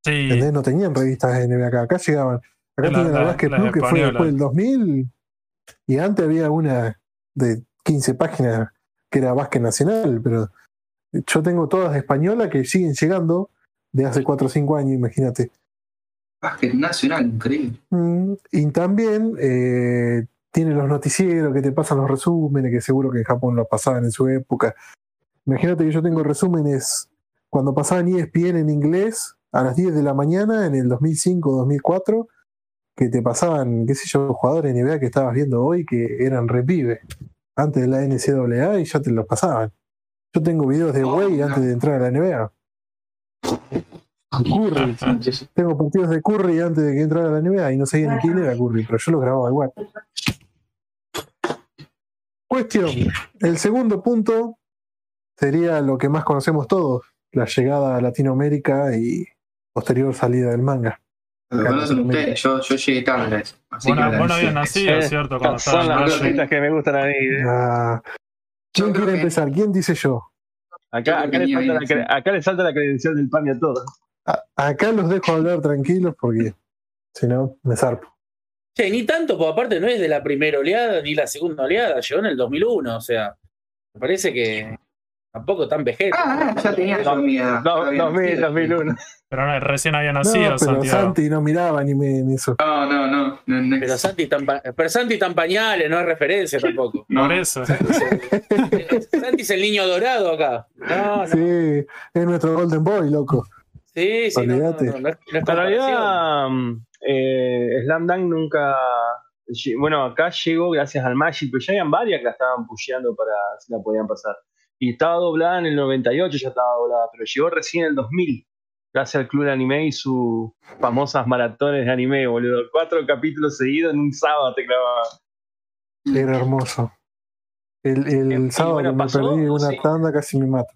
Sí, ¿entendés? No tenían revistas de NBA acá, acá llegaban. Acá La- tenían la, Basket Plus, que fue después del 2000, y antes había una de 15 páginas que era Básquet Nacional, pero yo tengo todas de española que siguen llegando de hace 4 o 5 años, imagínate. Básquet nacional, increíble. Mm, Y también eh, tiene los noticieros que te pasan los resúmenes, que seguro que en Japón los pasaban en su época. Imagínate que yo tengo resúmenes cuando pasaban ESPN en inglés a las 10 de la mañana en el 2005 2004, que te pasaban, qué sé yo, jugadores de NBA que estabas viendo hoy que eran repibe antes de la NCAA y ya te los pasaban. Yo tengo videos de Way no. antes de entrar a la NBA. Curry, tengo partidos de Curry antes de que entrara a la NBA y no sabía ni quién era Curry, pero yo lo grababa igual. Cuestión. El segundo punto sería lo que más conocemos todos, la llegada a Latinoamérica y posterior salida del manga. Lo conocen ustedes, yo, yo llegué tarde. Así bueno, que vos no habías nacido, Eh, ¿cierto? Cuando Son las cositas que me gustan a mí. ¿eh? Ah, ¿Quién Yo creo quiere que- empezar? ¿Quién dice yo? Acá, Yo acá, le que falta ni la, ahí, cre- sí. acá le salta la credencial del PAMI a todos. A- acá los dejo hablar tranquilos porque si no, me zarpo. Che, ni tanto, porque aparte no es de la primera oleada ni la segunda oleada, llegó en el 2001, o sea, me parece que tampoco tan vejete. Ah, ah, ya tenía yo mi edad. No, Ya había 2000, nacido. 2001. Pero no, recién había No, nacido, pero Santiago. Santi no miraba ni, me, ni eso. No, no, no. no, no. Pero Santi tan, pero Santi tan pañales, no es referencia tampoco. No. Por eso. Santi es el niño dorado acá. No, no. Sí, es nuestro Golden Boy, loco. Sí, sí, no, no, no, no no En realidad, eh, Slam Dunk nunca. Bueno, acá llegó gracias al Magic, pero ya habían varias que la estaban pusheando para si la podían pasar. Y estaba doblada en el 98, ya estaba doblada, pero llegó recién en el 2000, gracias al Club de Anime y sus famosas maratones de anime, boludo. Cuatro capítulos seguidos en un sábado te clavaba. Era hermoso. El, sábado bueno, que me pasó, perdí una sí. tanda casi me mato.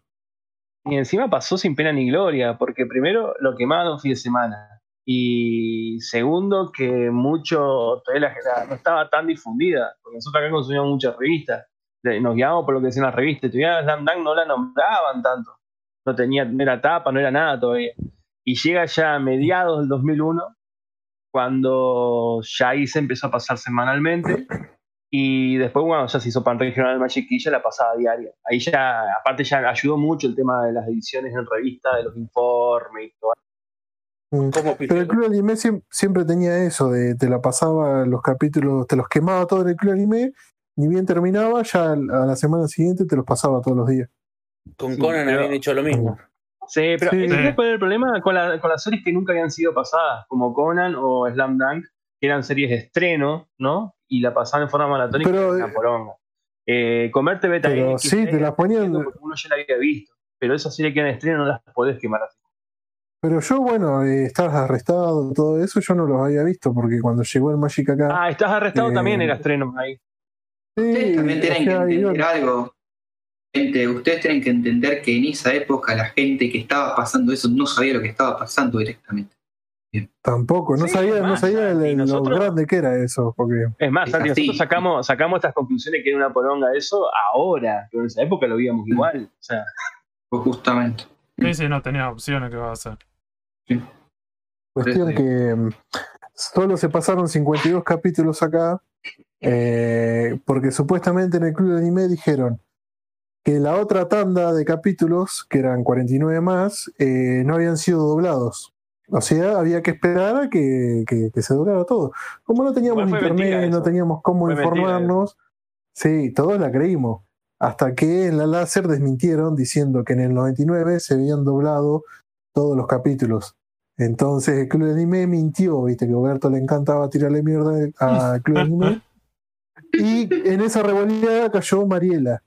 Y encima pasó sin pena ni gloria, porque primero lo quemaban un fin de semana. Y segundo, que mucho, todavía la- la- no estaba tan difundida, porque nosotros acá consumíamos muchas revistas. Nos guiábamos por lo que decían las revistas. Todavía Slam Dunk no la nombraban tanto. No tenía, no era tapa, no era nada todavía. Y llega ya a mediados del 2001, cuando ya ahí se empezó a pasar semanalmente. Y después, bueno, ya se hizo pan regional Magic y ya la pasaba diaria. Ahí ya, aparte ya ayudó mucho el tema de las ediciones en revista, de los informes y todo. Mm. ¿Cómo Pero el Club Anime siem- siempre tenía eso, de te la pasaba los capítulos, te los quemaba todo en el Club Anime, ni bien terminaba, ya a la semana siguiente te los pasaba todos los días. Con Conan habían hecho lo mismo. Sí, pero Sí. ese fue el problema con, la- con las series que nunca habían sido pasadas, como Conan o Slam Dunk, que eran series de estreno, ¿no? Y la pasaban en forma maratónica Pero, y una poronga. Eh, Comer TV también. Pero sí, te las ponían. porque uno ya la había visto. Pero esas series que eran de estreno no las podés quemar así. Pero yo, bueno, eh, estabas arrestado, todo eso, yo no los había visto, porque cuando llegó el Magic acá. Ah, estás arrestado Eh, también era estreno ahí. Ustedes también tienen que entender algo. Gente, ustedes tienen que entender que en esa época la gente que estaba pasando eso no sabía lo que estaba pasando directamente. Tampoco, no Sí, sabía, no sabía el- nosotros- lo grande que era eso, porque Es más, Es Santi, así. nosotros sacamos, sacamos estas conclusiones que era una poronga eso ahora, pero en esa época lo veíamos igual. O sea, Pues justamente. Sí, sí, no tenía opciones que va a hacer. Cuestión Sí, que mm, solo se pasaron 52 capítulos acá, eh, porque supuestamente en el club de anime dijeron que la otra tanda de capítulos, que eran 49 más, eh, no habían sido doblados. O sea, había que esperar a que, que- que se doblara todo. Como no teníamos internet, no teníamos cómo Fue informarnos, Sí, todos la creímos. Hasta que en la láser desmintieron diciendo que en el 99 se habían doblado todos los capítulos. Entonces el Club de Anime mintió, viste que a Roberto le encantaba tirarle mierda al Club de Anime. Y en esa revolvida cayó Mariela.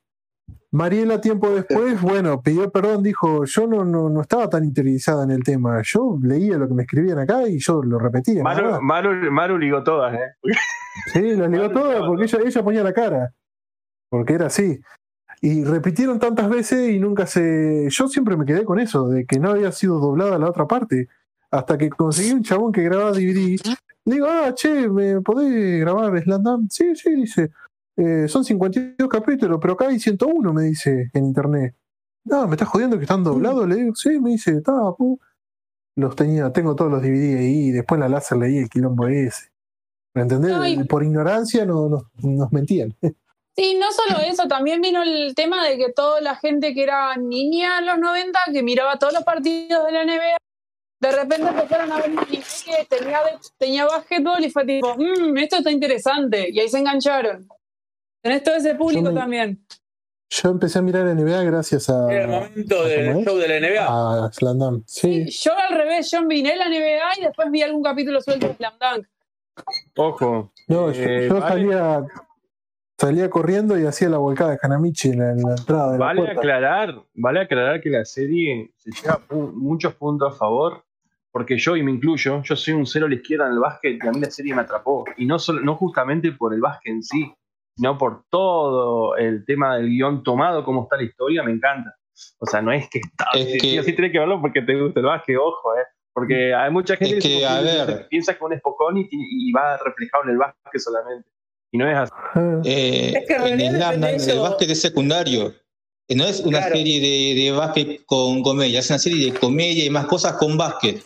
Mariela tiempo después, bueno, pidió perdón, dijo, yo no, no, no estaba tan interesada en el tema, yo leía lo que me escribían acá y yo lo repetía. Maru. Maru, Maru ligó todas, ¿eh? Sí, las ligó Maru todas porque ella, ella ponía la cara. Porque era así. Y repitieron tantas veces y nunca se. Yo siempre me quedé con eso, de que no había sido doblada la otra parte. Hasta que conseguí un chabón que grababa DVD. Digo, ah, che, ¿me podés grabar Slandam? Sí, sí, dice. "Eh, son 52 capítulos, pero acá hay 101, me dice en internet. No, me estás jodiendo que están doblados. Le digo, sí, me dice, está, pu". Los tenía, tengo todos los DVD ahí. Después la láser leí el quilombo ese. ¿Me entendés? Por ignorancia no, nos- nos mentían. Sí, no solo eso, también vino el tema de que toda la gente que era niña en los 90, que miraba todos los partidos de la NBA, de repente empezaron a ver un anime que tenía, tenía básquetbol y fue tipo, mmm, esto está interesante. Y ahí se engancharon. Tenés todo ese público Yo me- también. Yo empecé a mirar NBA gracias a, Era el momento ¿cómo del show de la NBA. a Slandam. Sí, Yo al revés, yo miré la NBA y después vi algún capítulo suelto de Slam Dunk. Ojo. no, yo, Eh, yo vale- salía, salía corriendo y hacía la volcada de Hanamichi en la, en la entrada de la Vale puerta. aclarar, vale aclarar que la serie se lleva pu- muchos puntos a favor, porque yo, y me incluyo, yo soy un cero a la izquierda en el básquet y a mí la serie me atrapó. Y no, solo, no justamente por el básquet en sí, sino por todo el tema del guion tomado, cómo está la historia, me encanta. O sea, no es que está. Es sí, que- sí sí tenés que verlo porque te gusta el básquet, ojo, eh. Porque hay mucha gente Es que, a confunde, ver. piensa que un es pocón y, y va reflejado en el básquet solamente. Y no es así. Ah, Eh, Es que en el eso. básquet es secundario. Eh, No es una Claro. serie de, de básquet con comedia, es una serie de comedia y más cosas con básquet.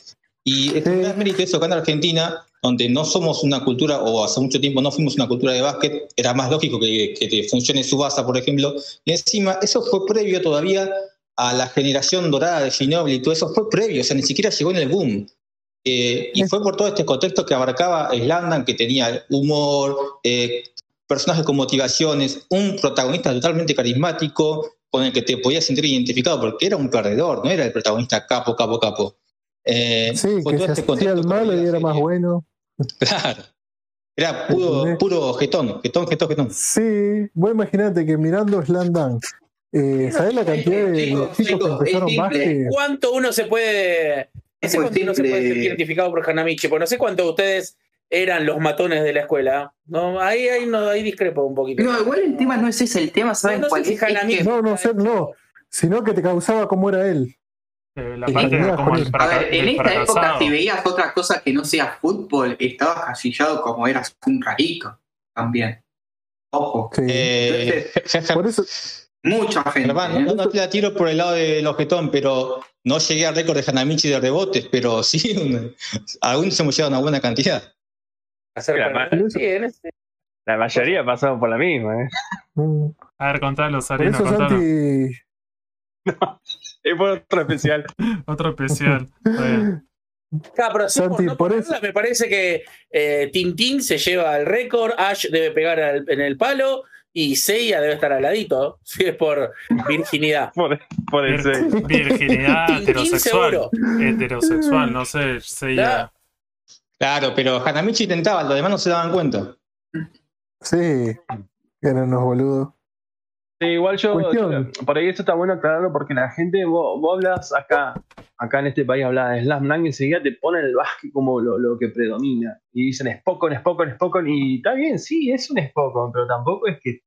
Y es un gran mérito eso acá en Argentina, donde no somos una cultura, o hace mucho tiempo no fuimos una cultura de básquet, era más lógico que, que te funcione Subasa, por ejemplo. Y encima, eso fue previo todavía a la generación dorada de Ginobili y todo eso fue previo, o sea, ni siquiera llegó en el boom. Eh, y fue por todo este contexto que abarcaba Slandan, que tenía humor, eh, personajes con motivaciones, un protagonista totalmente carismático con el que te podías sentir identificado, porque era un perdedor, no era el protagonista capo, capo, capo. Eh, sí, que todo se este hacía contexto el que malo y era más bueno. Claro. Era puro, puro jetón, jetón, jetón, jetón. Sí, vos imaginate que mirando Slam Dunk, eh, ¿sabés la cantidad de Chicos, chicos que chicos, empezaron es simple. básquet? ¿Cuánto uno se puede. No sé cuánto uno se puede sentir identificado por Hanamichi, porque no sé cuántos de ustedes eran los matones de la escuela. No, ahí, ahí, no, ahí discrepo un poquito. No, igual el tema no es ese, el tema, ¿saben No, no cuál sé si es? Es Hanami- que- No, no sé, no, sino que te causaba como era él. Eh, la Sí, parte sí. como el, A ver, en esta época, si veías otra cosa que no sea fútbol, estabas casillado como eras un rarito también. Ojo. Sí. Eh, Por eso, Mucha gente. Germán, ¿eh? no, no te la tiro por el lado del objetón, pero no llegué al récord de Hanamichi de rebotes, pero sí, un- algunos hemos llegado a una buena cantidad. Sí, ese- La mayoría pasamos por la misma, ¿eh? mm, A ver, contalo, Sarino, contalo. Santi, Es por otro especial. Otro especial. Claro, pero sí, Santi, no por por eso- me parece que eh, Tintín se lleva el récord, Ash debe pegar al- en el palo y Seiya debe estar al ladito, si es por virginidad. Por, por el Vir-. Virginidad Tintín heterosexual. seguro. Heterosexual, no sé. Sería. Claro, pero Hanamichi intentaba, los demás no se daban cuenta. sí, eran unos boludos. Sí, igual yo, Cuestión. por ahí esto está bueno aclararlo porque la gente, vos, vos hablas acá, acá en este país hablas de Slam Dunk y enseguida te ponen el básquet como lo, lo que predomina. Y dicen Spokon, Spokon, Spokon. Y está bien, sí, es un Spokon, pero tampoco es que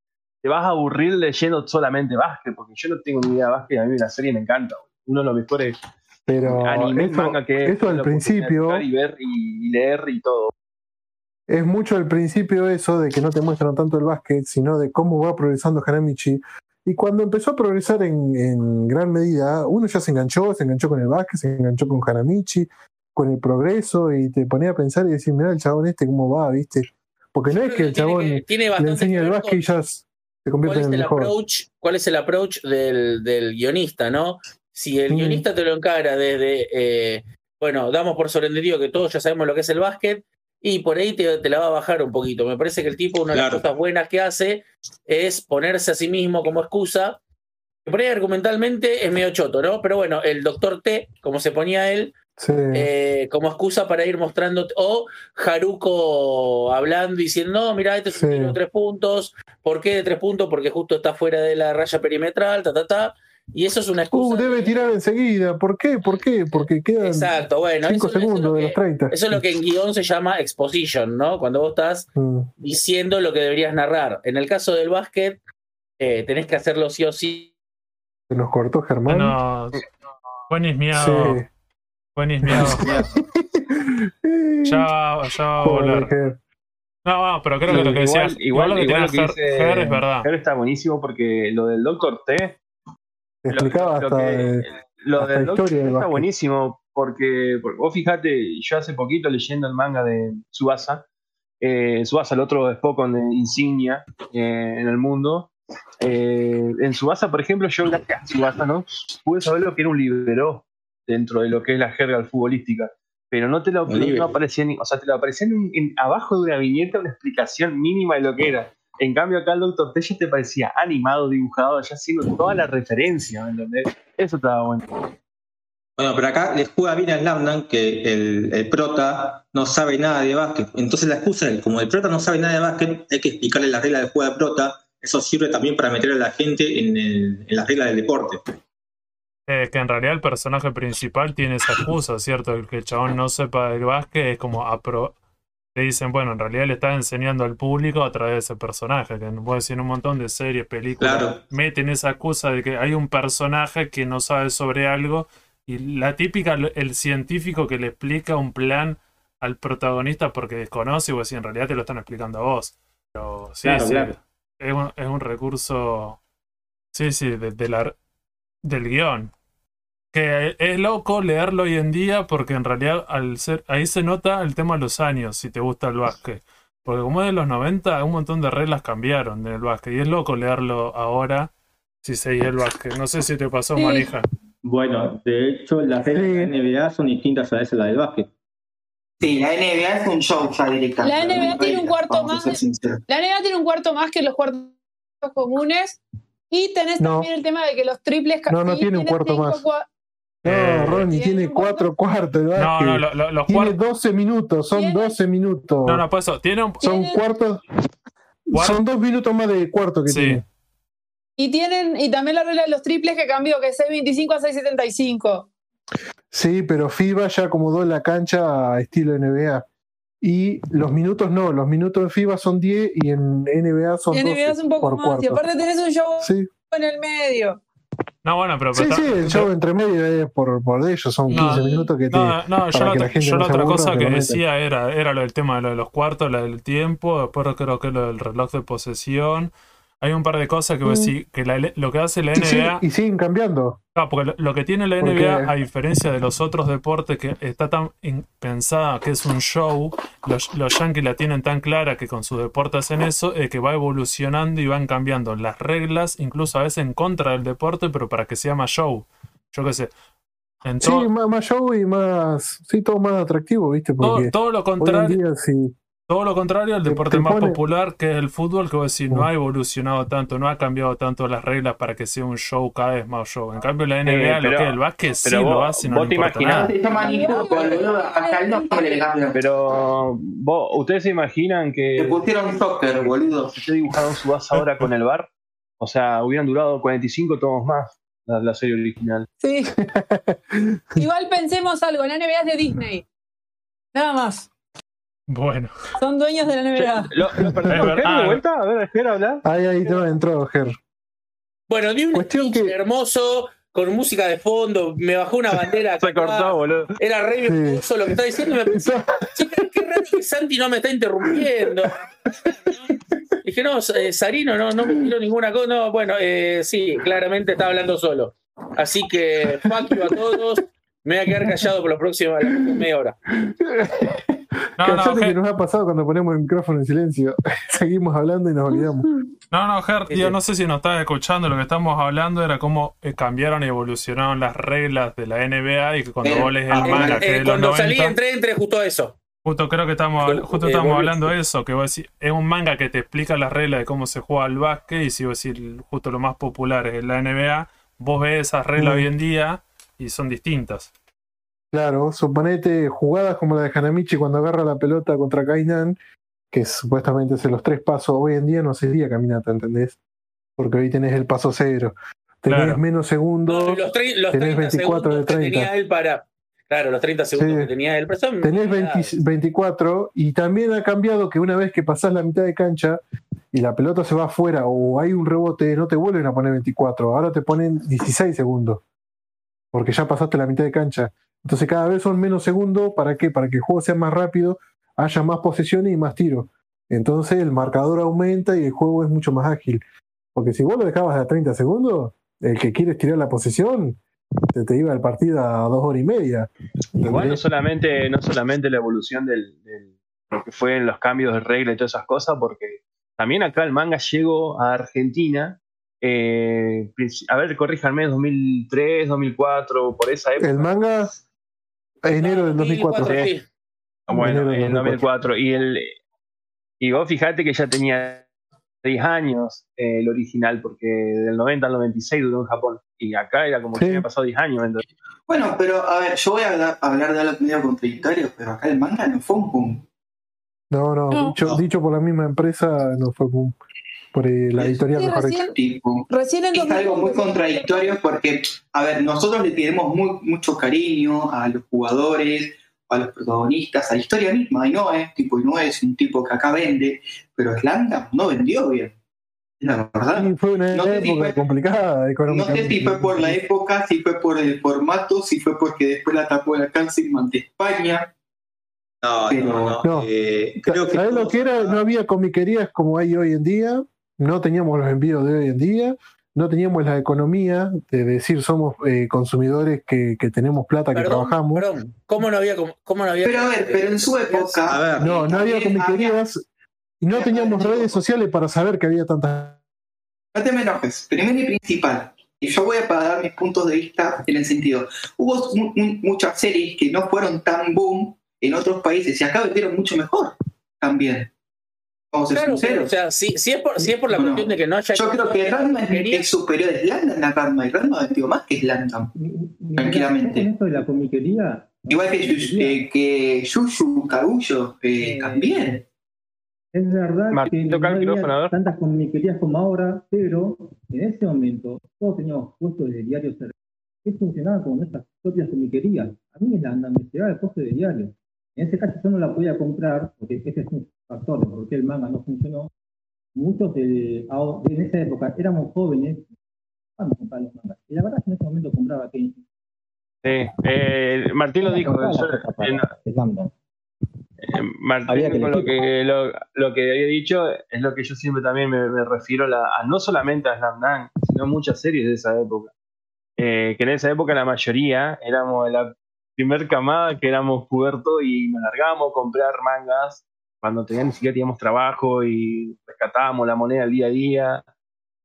te vas a aburrir leyendo solamente básquet, porque yo no tengo ni idea de básquet a mí la serie me encanta. Uno de los mejores Pero anime y eso, manga que eso tuve al principio Y ver y, y leer y todo. Es mucho al principio eso de que no te muestran tanto el básquet, sino de cómo va progresando Hanamichi. Y cuando empezó a progresar en, en gran medida, uno ya se enganchó, se enganchó con el básquet, se enganchó con Hanamichi, con el progreso, y te ponía a pensar y decir, mira el chabón este cómo va, ¿viste? Porque no es que el chabón que- tiene le bastante enseña el básquet y ya se ¿Cuál convierte en el el mejor. approach, cuál es el approach del, del guionista, no? Si el Mm. guionista te lo encara desde, eh, bueno, damos por sobreentendido que todos ya sabemos lo que es el básquet, y por ahí te, te la va a bajar un poquito. Me parece que el tipo, una de Claro. las cosas buenas que hace es ponerse a sí mismo como excusa. que Por ahí argumentalmente es medio choto, ¿no? Pero bueno, el doctor T, como se ponía él, Sí. eh, como excusa para ir mostrando, o Haruko hablando, diciendo, no, mira, este es un Sí. tiro de tres puntos, ¿por qué de tres puntos? Porque justo está fuera de la raya perimetral, ta, ta, ta, y eso es una excusa. Uh, debe tirar enseguida. ¿Por qué? ¿Por qué? Porque quedan Exacto, bueno, 5 eso, eso es segundos de los 30. eso es lo que en guion se llama exposition, ¿no? Cuando vos estás Mm. diciendo lo que deberías narrar. En el caso del básquet, eh, tenés que hacerlo sí o sí. Se nos cortó Germán. Bueno, buenis miado, sí. miado. Ya, va- ya va a volver. Ger. No, no, pero creo que lo que decía, igual, lo que igual lo que dice Ger es verdad. Ger está buenísimo porque lo del Doctor T Te explicaba lo, hasta. que- lo hasta del Doctor historia está básquet. buenísimo porque, porque vos fijate, yo hace poquito leyendo el manga de Subasa, eh, Subasa, el otro Spokon de insignia eh, en el mundo. eh, en Subasa, por ejemplo, yo gracias a Subasa, ¿no? Pude saber lo que era un libero dentro de lo que es la jerga futbolística. Pero no te lo no, aparecía ni, o sea, te lo aparecía en- en- abajo de una viñeta una explicación mínima de lo que era. En cambio, acá el Doctor T ya te parecía animado, dibujado, ya haciendo toda la referencia, ¿me entendés? Eso estaba bueno. Bueno, pero acá les juega bien a Slamdan que el, el prota no sabe nada de básquet. Entonces la excusa es, como el prota no sabe nada de básquet, hay que explicarle las reglas del juego de prota. Eso sirve también para meter a la gente en, el- en las reglas del deporte. Eh, que en realidad el personaje principal tiene esa excusa, ¿cierto? El que el chabón no sepa del básquet es como apro te dicen, bueno, en realidad le está enseñando al público a través de ese personaje, que puedo decir en un montón de series, películas, Claro. meten esa excusa de que hay un personaje que no sabe sobre algo y la típica, el científico que le explica un plan al protagonista porque desconoce, o si en realidad te lo están explicando a vos. Pero sí, Claro, sí, claro. Es, un, es un recurso, sí, sí, de, de la, del guion. Que es loco leerlo hoy en día porque en realidad al ser, ahí se nota el tema de los años, si te gusta el básquet. Porque como es de los 90, un montón de reglas cambiaron en el básquet. Y es loco leerlo ahora si seguís el básquet. No sé si te pasó, Sí. manija. Bueno, de hecho, las reglas de la NBA son distintas a esas de la del básquet. Sí, la NBA es un show ya directamente. La NBA tiene un cuarto más. La NBA tiene un cuarto más que los cuartos comunes. Y tenés No. también el tema de que los triples. No, no tiene un cuarto cinco más. No, Eh, Ronnie ¿tiene cuarto? cuatro cuartos. el No, no, lo- lo- los Tiene cuartos. 12 minutos, son Tiene- 12 minutos. No, no, por eso. Tiene un. Son Tiene- cuartos. Cuar- Son dos minutos más de cuarto que Sí. tiene. Y tienen, y también la regla de los triples que cambió, que es 6.25 a 6.75. Sí, pero FIBA ya acomodó la cancha a estilo NBA. Y los minutos no, los minutos en FIBA son 10 y en NBA son Y en 12 NBA es un poco por más. cuarto. Y aparte tenés un show Sí, en el medio. No, bueno, pero. sí, sí, el show entre medio es por, por de ellos, son No, 15 minutos que te... No, no, yo la, yo la otra cosa que decía era, era lo del tema de lo de los cuartos, lo del tiempo, después creo que lo del reloj de posesión. Hay un par de cosas que, vos Mm. decís, que la- lo que hace la NBA, y siguen cambiando. Ah, porque lo, que tiene la Porque- NBA, a diferencia de los otros deportes, que está tan pensada que es un show, los, los Yankees la tienen tan clara que con sus deportes hacen eso, eh, que va evolucionando y van cambiando las reglas, incluso a veces en contra del deporte, pero para que sea más show. Yo qué sé. Sí, más, más show y más... Sí, todo más atractivo, ¿viste? todo, Porque todo lo hoy en contrario. día. Todo lo contrario Te- deporte te más pone- popular que es el fútbol, que vos decís, no Mm. ha evolucionado tanto, no ha cambiado tanto las reglas para que sea un show cada vez más show. En cambio, la NBA, lo pero- que es el básquet, sí pero lo vos- hace, no vos te imaginás- el. Pero vos, ustedes se imaginan que pusieron soccer, boludo. si se dibujaron su base ahora con el bar, o sea, hubieran durado 45 tomos más la, la serie original. Sí. Igual pensemos algo, la NBA es de Disney. Nada más. Bueno, Son dueños de la NBA. ¿Lo, lo. Ger, Ah, de vuelta? A ver, Ger, hablar. Ahí, ahí te entró, Ger. Bueno, di un Cuestión que- hermoso, con música de fondo, me bajó una bandera. Se cortó, boludo. Era re Sí. virtuoso lo que estaba diciendo y me pensé, "Che, qué, raro que Santi no me está interrumpiendo. Dije, no, eh, Sarino, no, no me tiró ninguna cosa. No, bueno, eh, sí, claramente está hablando solo. Así que, fuck you a todos. Me voy a quedar callado por la próxima la próxima media hora. no, no, que Ger, nos ha pasado cuando ponemos el micrófono en silencio. Seguimos hablando y nos olvidamos. no, no, Ger, tío, sí. no sé si nos estás escuchando, lo que estamos hablando era cómo eh, cambiaron y evolucionaron las reglas de la NBA y que cuando Eh, vos lees el ah, manga Eh, que es de los cuando 90, salí, entré, entré justo a eso. Justo creo que estamos, justo eh, estamos hablando de eso, que vos decís, es un manga que te explica las reglas de cómo se juega al básquet y si vos decís justo lo más popular es la NBA, vos ves esas reglas Mm. hoy en día y son distintas. Claro, suponete jugadas como la de Hanamichi cuando agarra la pelota contra Kainan, que supuestamente es en los tres pasos. Hoy en día no sería caminata, ¿entendés? Porque hoy tenés el paso cero. Tenés Claro. menos segundos, No, los, los tenés 30 24 de segundos que 30. tenía él para. Claro, los 30 segundos Sí. que tenía él. Pero son tenés 20 nimiedades. 24 y también ha cambiado que una vez que pasás la mitad de cancha y la pelota se va afuera o hay un rebote, no te vuelven a poner 24, ahora te ponen 16 segundos, porque ya pasaste la mitad de cancha. Entonces cada vez son menos segundos, ¿para qué? Para que el juego sea más rápido, haya más posesiones y más tiros. Entonces el marcador aumenta y el juego es mucho más ágil. Porque si vos lo dejabas a 30 segundos, el que quiere estirar la posesión, se te iba el partido a dos horas y media. Igual no solamente, no solamente la evolución del, del- lo que fue en los cambios de regla y todas esas cosas, porque también acá el manga llegó a Argentina, eh, a ver, corríjanme, 2003, 2004, por esa época. El manga, enero del 2004. sí. Bueno, Enero del en 2004. Y, el, y vos fijate que ya tenía 10 años eh, el original, porque del 90 al 96 duró en Japón. Y acá era como Sí. que había pasado 10 años. entonces. Bueno, pero a ver, yo voy a hablar, hablar de algo medio contradictorio, pero acá el manga no fue un boom. No, no, No. dicho, No. dicho por la misma empresa, no fue boom. Por eh, la editorial, Sí, mejor dicho. recién, Tipo, recién en es algo muy 2011. contradictorio porque, a ver, nosotros le tenemos muy, mucho cariño a los jugadores, a los protagonistas, a la historia misma. Y no es tipo, y no es un tipo que acá vende, pero Slandam no vendió bien. La verdad. Fue una No si época fue- complicada No económicamente. sé si fue por la época, si fue por el formato, si fue porque después la tapó la Calcinman de España. No, Pero- no, no. No. eh, creo que ¿Sabés lo que era? No había comiquerías como hay hoy en día, no teníamos los envíos de hoy en día, no teníamos la economía de decir somos eh, consumidores que, que tenemos plata, que trabajamos. perdón. ¿Cómo no había.? ¿Cómo no había Pero a ver, pero en su época. A ver, No, no había comiquerías y no teníamos redes sociales para saber que había tantas. No te me enojes. Primero y principal. Y yo voy a para dar mis puntos de vista en el sentido. Hubo mu- mu- muchas series que no fueron tan boom en otros países y acá vendieron mucho mejor también. Vamos a ser Claro, sinceros. o sea, si, si es por, si es por la No, no. cuestión de que no haya. Yo creo que Ranma quería- es superior a Slandam a Ranma y Ranma vendió más que Slandam. Tranquilamente. Esto de la comiquería. Igual que, eh, que Yushu Kaguyo eh, también. Es verdad Martín, que no había tantas comiquerías como ahora, pero en ese momento todos teníamos puestos de diarios que funcionaban como nuestras propias comiquerías. A mí me, la, me llegaba el costo de diario. En ese caso yo no la podía comprar, porque ese es un factor de por qué el manga no funcionó. Muchos de, en esa época éramos jóvenes, cuando comprar los mangas. Y la verdad es que en ese momento compraba que Sí, eh, Martín lo dijo. yo- eh, Eh, Martín, con lo que, lo, lo que había dicho es lo que yo siempre también me, me refiero la- a no solamente a Slam Dunk, sino a muchas series de esa época. Eh, que en esa época la mayoría éramos la primer camada que éramos cubiertos y nos largábamos a comprar mangas cuando teníamos, ni siquiera teníamos trabajo y rescatábamos la moneda al día a día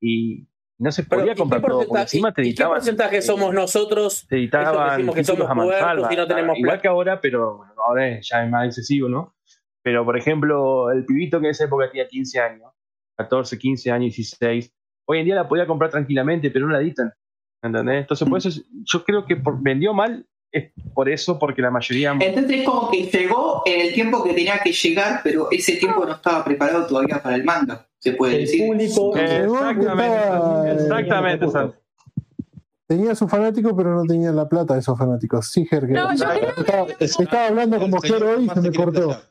y no se Pero, podía ¿y qué comprar todo, porcentaje- encima te y qué editaban porcentaje somos nosotros? te editaban que somos a mansalva, y no tenemos igual plata. que ahora, pero bueno, ahora ya es más excesivo, ¿no? Pero por ejemplo, el pibito que en esa época tenía 15 años, 14, 15 años, 16, hoy en día la podía comprar tranquilamente, pero no la editan. ¿Entendés? Entonces, por eso es- yo creo que por- vendió mal es por eso, porque la mayoría. Entonces como que llegó en el tiempo que tenía que llegar, pero ese tiempo no estaba preparado todavía para el manga, se puede el decir. público. Exactamente, estaba, exactamente, Santi. Tenía sus fanáticos, pero no tenía la plata de esos fanáticos. Sí, Ger, que- No, yo creo estaba, estaba hablando como Ger hoy y se me cortó.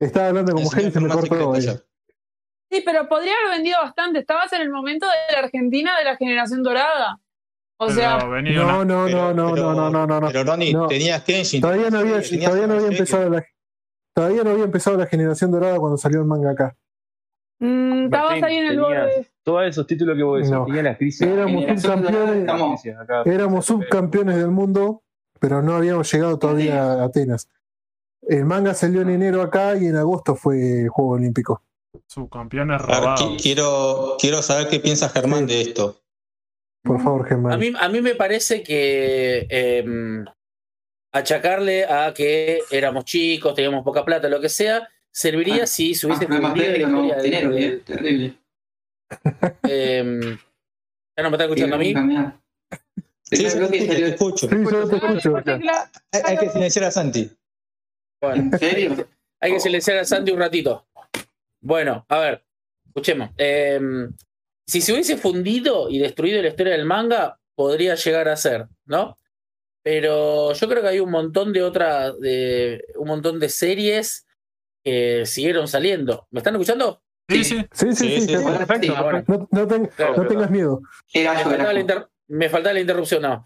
Estaba hablando como Ger y se me cortó hoy. Sí, pero podría haber vendido bastante. Estabas en el momento de la Argentina de la generación dorada. O sea, venía No, una- no, Pero- no, no, pero- no, no, no, no. Pero Ronnie, No. tenías Kenshin. Todavía no había, tenías todavía no había empezado la, todavía no había empezado la generación dorada cuando salió el manga acá. mm, estabas ahí en el borde. Todos esos títulos que vos decís, No. crisis. Éramos subcampeones, éramos subcampeones del mundo, pero no habíamos llegado todavía a Atenas. El manga salió en enero acá y en agosto fue Juego Olímpico. subcampeones A ver, robados. qui- quiero, quiero saber qué piensa Germán de esto. Por favor, Germán. A mí, a mí me parece que. eh, achacarle a que éramos chicos, teníamos poca plata, lo que sea, serviría Ah, si se hubiese no historia de- dinero, de- terrible. em, ¿Ya no me está escuchando a mí? Sí, sí, te escucho, te salió- escucho. Sí, yo te escucho. Porque, claro, Hay, hay que silenciar a Santi. Bueno, ¿En serio? hay que silenciar a Santi un ratito. Bueno, a ver, escuchemos. Em, si se hubiese fundido y destruido la historia del manga, podría llegar a ser, ¿no? Pero yo creo que hay un montón de otras, de un montón de series que siguieron saliendo. ¿Me están escuchando? Sí, sí. Sí, sí, Sí, sí. sí, sí. Perfecto. No, tengas miedo. Me faltaba, la interrupción, no.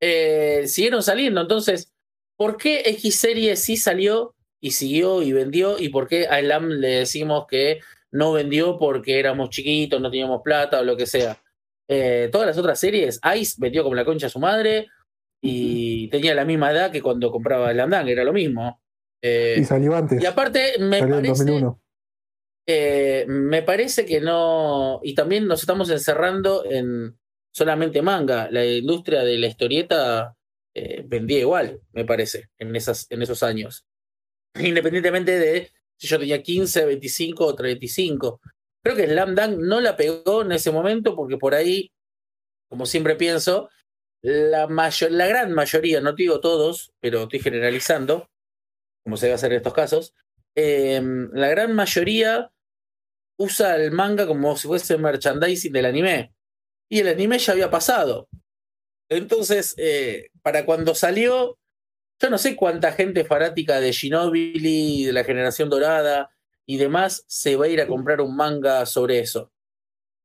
Eh, siguieron saliendo, entonces, ¿por qué X serie sí salió y siguió y vendió? ¿Y por qué a Slam le decimos que no vendió porque éramos chiquitos, no teníamos plata o lo que sea? Eh, todas las otras series, Ice vendió como la concha a su madre y tenía la misma edad que cuando compraba Slam Dunk, era lo mismo. Eh, Y salió antes. y aparte, me Salió en parece, 2001. eh, me parece que no. Y también nos estamos encerrando en solamente manga. La industria de la historieta vendía igual, me parece, en, esas, en esos años. Independientemente de si yo tenía 15, 25 o 35. Creo que Slam Dunk no la pegó en ese momento porque por ahí, como siempre pienso, la, mayor, la gran mayoría, no digo todos, pero estoy generalizando, como se debe hacer en estos casos, eh, la gran mayoría usa el manga como si fuese merchandising del anime. Y el anime ya había pasado. Entonces, eh, para cuando salió, yo no sé cuánta gente fanática de Shinobili, de la generación dorada y demás, se va a ir a comprar un manga sobre eso.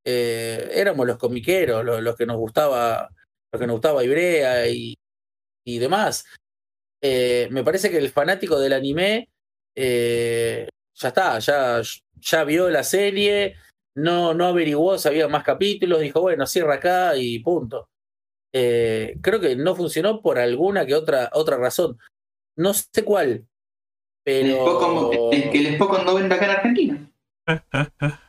Eh, éramos los comiqueros, los, los que nos gustaba, los que nos gustaba Ibrea y, y demás. Eh, me parece que el fanático del anime eh, ya está, ya, ya vio la serie, no, no averiguó si había más capítulos, dijo, bueno, cierra acá y punto. Eh, creo que no funcionó por alguna que otra, otra razón. No sé cuál, El pero... El- el Spokon no vende acá en Argentina.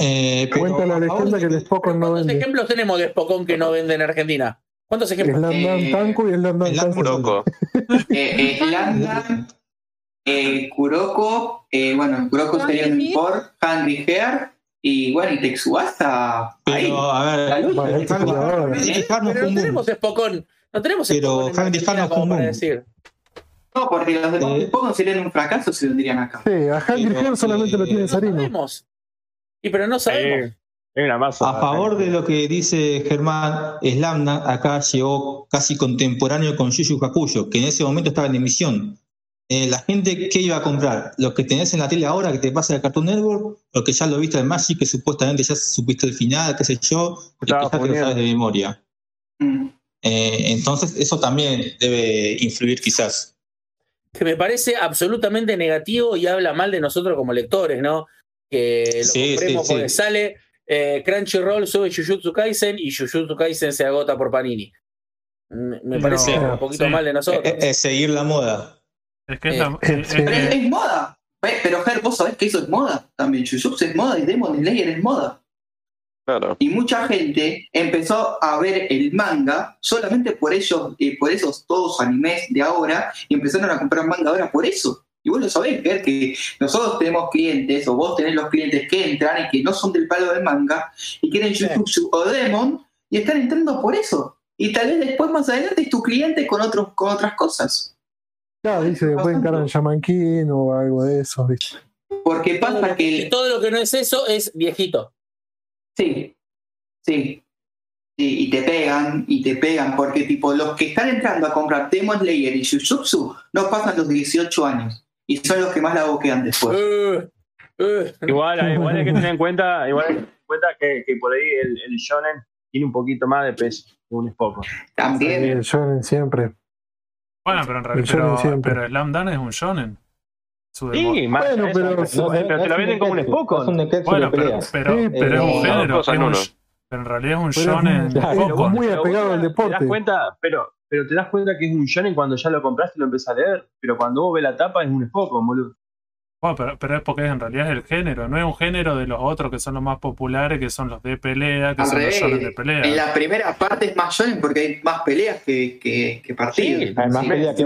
Eh, pero Cuenta la leyenda que el Spokon no ¿Cuántos vende. ejemplos tenemos de Spokon que no venden en Argentina? ¿Cuántos ejemplos? Slam Dunk Eh, Tanko y Dunk Slam Tanko. Kuroko. Eh, eh, Landa, eh, Kuroko, eh, bueno, Kuroko sería Hungry import, Hair, y bueno, y Texuasa. Ahí. Pero, a La ver, lucha. Bueno, no Pero tenemos Spokon. No tenemos Pero como para decir. No, porque los de Eh. Spokon serían un fracaso si vendrían acá. Sí, a Heart solamente eh, lo tiene No Sarino. sabemos. Y pero no sabemos. Eh, hay una masa. A favor de lo que dice Germán, Slamdunk acá llegó casi contemporáneo con Yu Yu Hakusho, que en ese momento estaba en emisión. Eh, la gente, ¿qué iba a comprar? ¿Lo que tenés en la tele ahora que te pasa de Cartoon Network? ¿O que ya lo viste en Magic, que supuestamente ya supiste el final, qué sé yo, y que ya te lo sabes de memoria? Mm. Eh, entonces, eso también debe influir quizás. que me parece absolutamente negativo y habla mal de nosotros como lectores, ¿no? Que lo Sí, compremos sí, porque sí. sale eh, Crunchyroll, sube Jujutsu Kaisen y Jujutsu Kaisen se agota por Panini. Me, me No, parece un poquito sí. mal de nosotros. Eh, eh, seguir la moda. Es que es Eh, la- sí. es que- es, es moda. Pero Ger, vos sabés que eso es moda también. Jujutsu es moda y Demon Slayer es moda. Claro. Y mucha gente empezó a ver el manga solamente por ellos, eh, por esos todos animes de ahora, y empezaron a comprar manga ahora por eso. Y vos lo sabés, Ger, que nosotros tenemos clientes, o vos tenés los clientes que entran y que no son del palo del manga, y quieren Sí. Jujutsu o Demon, y están entrando por eso. Y tal vez después más adelante es tu cliente con otros, con otras cosas. Claro, dice, después encaran Shaman King o algo de eso, ¿viste? Porque pasa que todo lo que no es eso es viejito. Sí, sí. Sí, y te pegan, y te pegan, porque tipo, los que están entrando a comprar Demon Slayer y Jujutsu no pasan los 18 años. Y son los que más la boquean después. Eh, eh. Igual, igual hay que tener en cuenta, igual hay que tener en cuenta que, que por ahí el, el shonen tiene un poquito más de peso un Spokon. También. El shonen siempre. Bueno, pero en El realidad pero, Slam Dunk es un shonen. Sí, más Bueno, pero- eso, pero te lo venden como un Spokon. Es un neketsu Bueno, pero, pero, Sí, pero es un género. es un- pero en realidad es un Pero es shonen claro, muy apegado al deporte. Te das cuenta, pero, pero te das cuenta que es un shonen cuando ya lo compraste y lo empezás a leer. Pero cuando vos ves la tapa es un Spokon, boludo. Bueno, pero, pero es porque en realidad es el género, no es un género de los otros que son los más populares, que son los de pelea, que Al son los shonen de pelea. En la primera parte es más shonen porque hay más peleas que, que, que partidos. Sí, Además, Sí, pelea que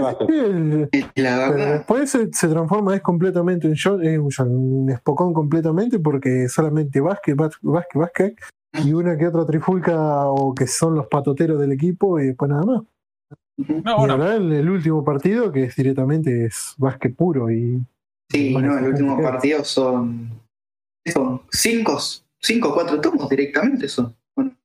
pero verdad. después se, se transforma, es completamente un show, es un, shonen, un espocón completamente porque solamente básquet, básquet, básquet, y una que otra trifulca o que son los patoteros del equipo y después nada más. No, Y bueno, ahora en el último partido que es directamente es básquet puro y Sí, Bueno, no, el último partido son. Son cinco, cinco o cuatro tomos directamente son. Bueno,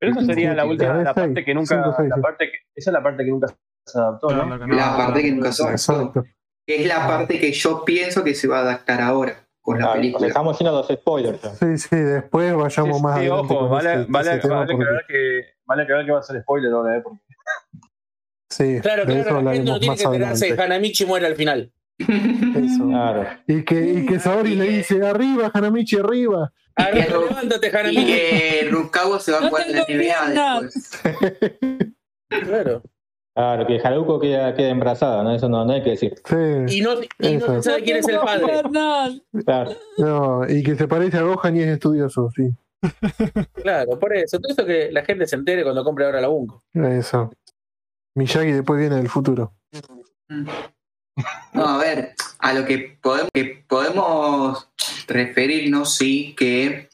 Pero esa sería la última, la seis, parte que nunca, cinco, seis, la parte que, esa es la parte que nunca se adaptó, ¿no? la que no- la parte que nunca se adaptó. Es la parte que yo pienso que se va a adaptar ahora con la Ah, película. estamos yendo a los spoilers. ya. Sí, sí, después vayamos Sí, más sí, adelante. ojo, con vale, ese- vale, ese tema vale porque- aclarar que, vale aclarar que va a ser spoiler ahora, ¿eh? Porque sí, Claro, eso claro, la gente no tiene que adelante. que Hanamichi muere al final. Eso. Claro. Y que, y que Saori le dice arriba, Hanamichi, arriba. Levántate, Y que Rukawa se va a No jugar en la después. Claro. Claro, que Haruko queda, queda embarazada, ¿no? Eso no, no hay que decir. Sí, Y no, y no se sabe quién es el padre. Claro. no, y que se parece a Gohan y es estudioso, sí. Claro, por eso. Todo eso que la gente se entere cuando compre ahora la Bunko. Eso. Miyagi después viene del futuro. No, a ver, a lo que podemos, que podemos referirnos, sí, que.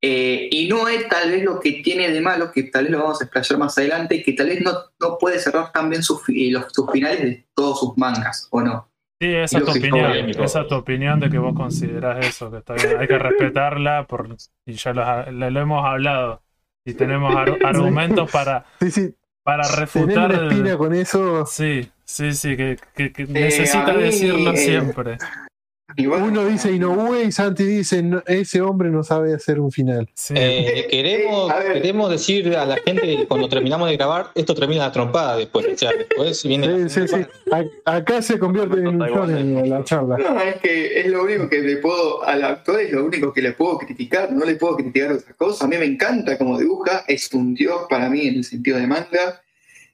eh, y no es tal vez lo que tiene de malo, que tal vez lo vamos a explayar más adelante, que tal vez no, no puede cerrar también sus, fi- los, sus finales de todos sus mangas, ¿o no? Sí, esa es tu opinión. polémico. Esa es tu opinión de que vos considerás eso, que está bien. Hay que respetarla por, y ya lo, lo- lo hemos hablado. Y tenemos ar- argumentos para, Sí, sí, para tener refutar. una espina el- con eso. Sí, sí, sí, que, que- que necesita mí, decirlo eh, siempre. Igual- Uno dice Inoue y Santi dice "No, ese hombre no sabe hacer un final. Sí. Eh, queremos, queremos decir a la gente que cuando terminamos de grabar, esto termina la trompada después. O sea, después viene Sí, la sí, sí. A- Acá se convierte en un la charla. No, es que es lo único que le puedo, al actor es lo único que le puedo criticar, no le puedo criticar otra cosa. A mí me encanta como dibuja, es un dios para mí en el sentido de manga,